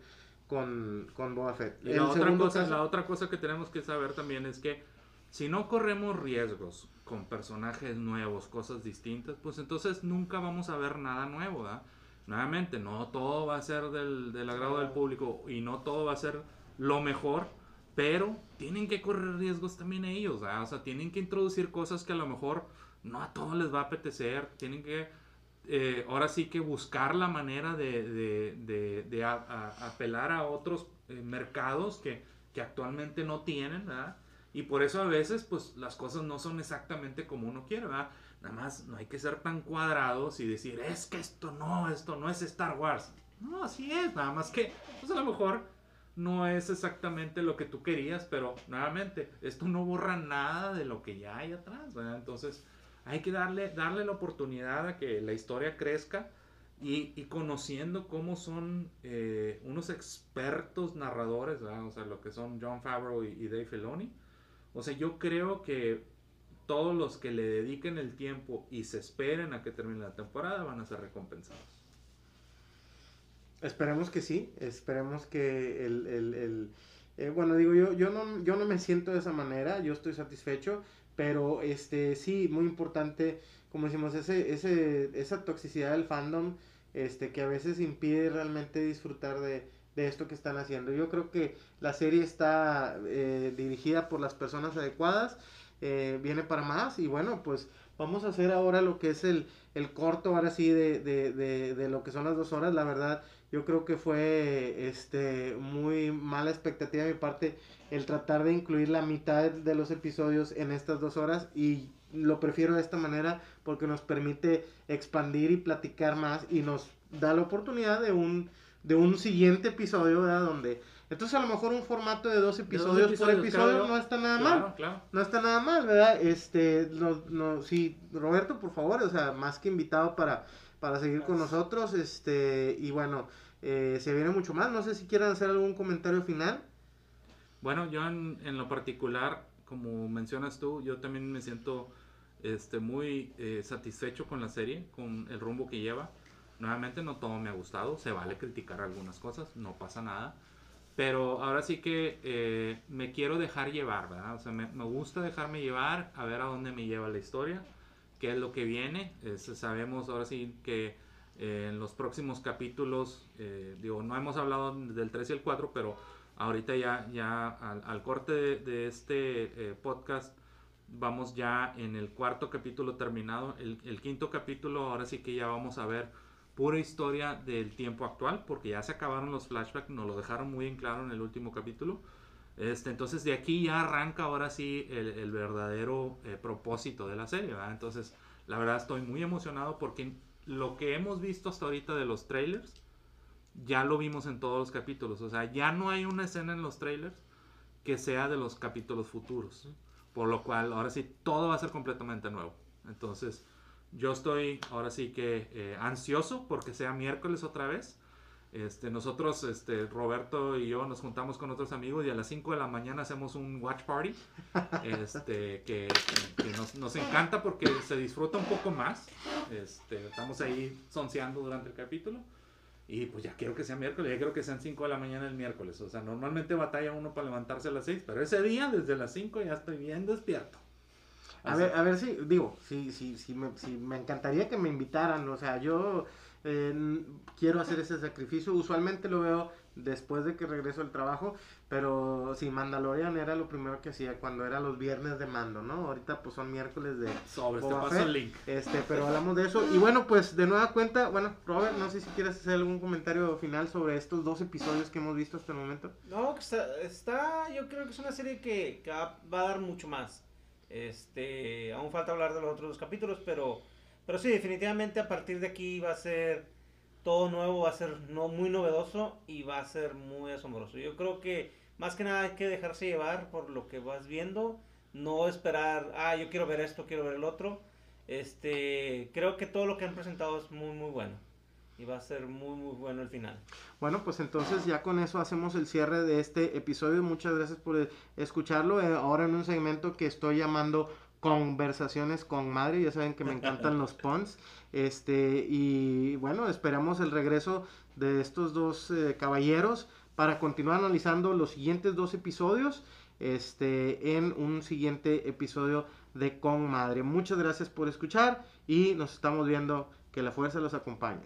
con, con Boba Fett. Y la otra, cosa, caso- la otra cosa que tenemos que saber también es que si no corremos riesgos con personajes nuevos, cosas distintas, pues entonces nunca vamos a ver nada nuevo, ¿verdad? Nuevamente, no todo va a ser del, del agrado del público y no todo va a ser lo mejor, pero tienen que correr riesgos también ellos. O sea, tienen que introducir cosas que a lo mejor no a todos les va a apetecer, tienen que eh, ahora sí que buscar la manera de, apelar a otros eh, mercados que, actualmente no tienen. Y por eso a veces, pues, las cosas no son exactamente como uno quiere. Nada más no hay que ser tan cuadrados y decir, es que esto no, esto no es Star Wars. No, así es, nada más que, pues a lo mejor no es exactamente lo que tú querías, pero nuevamente, esto no borra nada de lo que ya hay atrás. Entonces, hay que darle, darle la oportunidad a que la historia crezca y, conociendo cómo son eh, unos expertos narradores, o sea, lo que son John Favreau y, y Dave Filoni. O sea, yo creo que todos los que le dediquen el tiempo y se esperen a que termine la temporada van a ser recompensados. Esperemos que sí, esperemos que el, el, el- eh, bueno, digo, yo, yo, no, yo no me siento de esa manera, yo estoy satisfecho, pero este sí, muy importante, como decimos, ese, ese, esa toxicidad del fandom, este, que a veces impide realmente disfrutar de, de esto que están haciendo. Yo creo que la serie está eh, dirigida por las personas adecuadas, eh, viene para más, y bueno, pues vamos a hacer ahora lo que es el, el corto, ahora sí, de, de, de, de lo que son las dos horas, la verdad. Yo creo que fue este muy mala expectativa de mi parte el tratar de incluir la mitad de los episodios en estas dos horas y lo prefiero de esta manera porque nos permite expandir y platicar más y nos da la oportunidad de un de un siguiente episodio ¿verdad? donde entonces a lo mejor un formato de dos episodios, por episodios, episodio claro. no está nada Claro, mal claro. no está nada mal, ¿verdad? Este, no, no, sí, Roberto, por favor, o sea, más que invitado para, para seguir con nosotros, este, y bueno, eh, se viene mucho más. No sé si quieran hacer algún comentario final. Bueno, yo en, en lo particular, como mencionas tú, yo también me siento este, muy eh, satisfecho con la serie, con el rumbo que lleva. Nuevamente no todo me ha gustado, se vale criticar algunas cosas, no pasa nada. Pero ahora sí que eh, me quiero dejar llevar, ¿verdad? O sea, me, me gusta dejarme llevar a ver a dónde me lleva la historia, qué es lo que viene. Este, sabemos ahora sí que eh, en los próximos capítulos, eh, digo, no hemos hablado del 3 y el 4, pero ahorita ya, ya al, al corte de, de este eh, podcast vamos ya en el cuarto capítulo terminado. El, el quinto capítulo, ahora sí que ya vamos a ver pura historia del tiempo actual, porque ya se acabaron los flashbacks, nos lo dejaron muy en claro en el último capítulo. Este, entonces de aquí ya arranca ahora sí el, el verdadero eh, propósito de la serie, ¿verdad? Entonces la verdad estoy muy emocionado porque lo que hemos visto hasta ahorita de los trailers, ya lo vimos en todos los capítulos. O sea, ya no hay una escena en los trailers que sea de los capítulos futuros. Por lo cual, ahora sí, todo va a ser completamente nuevo. Entonces, yo estoy ahora sí que eh, ansioso porque sea miércoles otra vez. Este, nosotros, este, Roberto y yo nos juntamos con otros amigos y a las 5 de la mañana hacemos un watch party. Este, que, que nos, nos encanta porque se disfruta un poco más. Este, estamos ahí sonceando durante el capítulo. Y pues ya quiero que sea miércoles, ya quiero que sean 5 de la mañana el miércoles. O sea, normalmente batalla uno para levantarse a las 6, pero ese día, desde las 5, ya estoy bien despierto. A ver, a ver si, digo, si, si, si, me, si me encantaría que me invitaran, o sea, yo eh, quiero hacer ese sacrificio, usualmente lo veo después de que regreso al trabajo, pero sí, Mandalorian era lo primero que hacía cuando era los viernes de mando, ¿no? Ahorita pues son miércoles de Sobre, te Boba paso el link. Este, pero hablamos de eso. Y bueno, pues de nueva cuenta, bueno, Robert, no sé si quieres hacer algún comentario final sobre estos dos episodios que hemos visto hasta el momento. No, que está, está- yo creo que es una serie que, va a dar mucho más. Este, aún falta hablar de los otros dos capítulos, pero, pero sí, definitivamente a partir de aquí va a ser todo nuevo, va a ser no, muy novedoso y va a ser muy asombroso. Yo creo que más que nada hay que dejarse llevar por lo que vas viendo, no esperar, ah, yo quiero ver esto, quiero ver el otro. Este, creo que todo lo que han presentado es muy, muy bueno. Y va a ser muy, muy bueno el final. Bueno, pues entonces ya con eso hacemos el cierre de este episodio. Muchas gracias por escucharlo. Eh, ahora en un segmento que estoy llamando Conversaciones con Madre. Ya saben que me encantan los puns. Este, y bueno, esperamos el regreso de estos dos eh, caballeros para continuar analizando los siguientes dos episodios. Este, en un siguiente episodio de Con Madre. Muchas gracias por escuchar y nos estamos viendo. Que la fuerza los acompañe.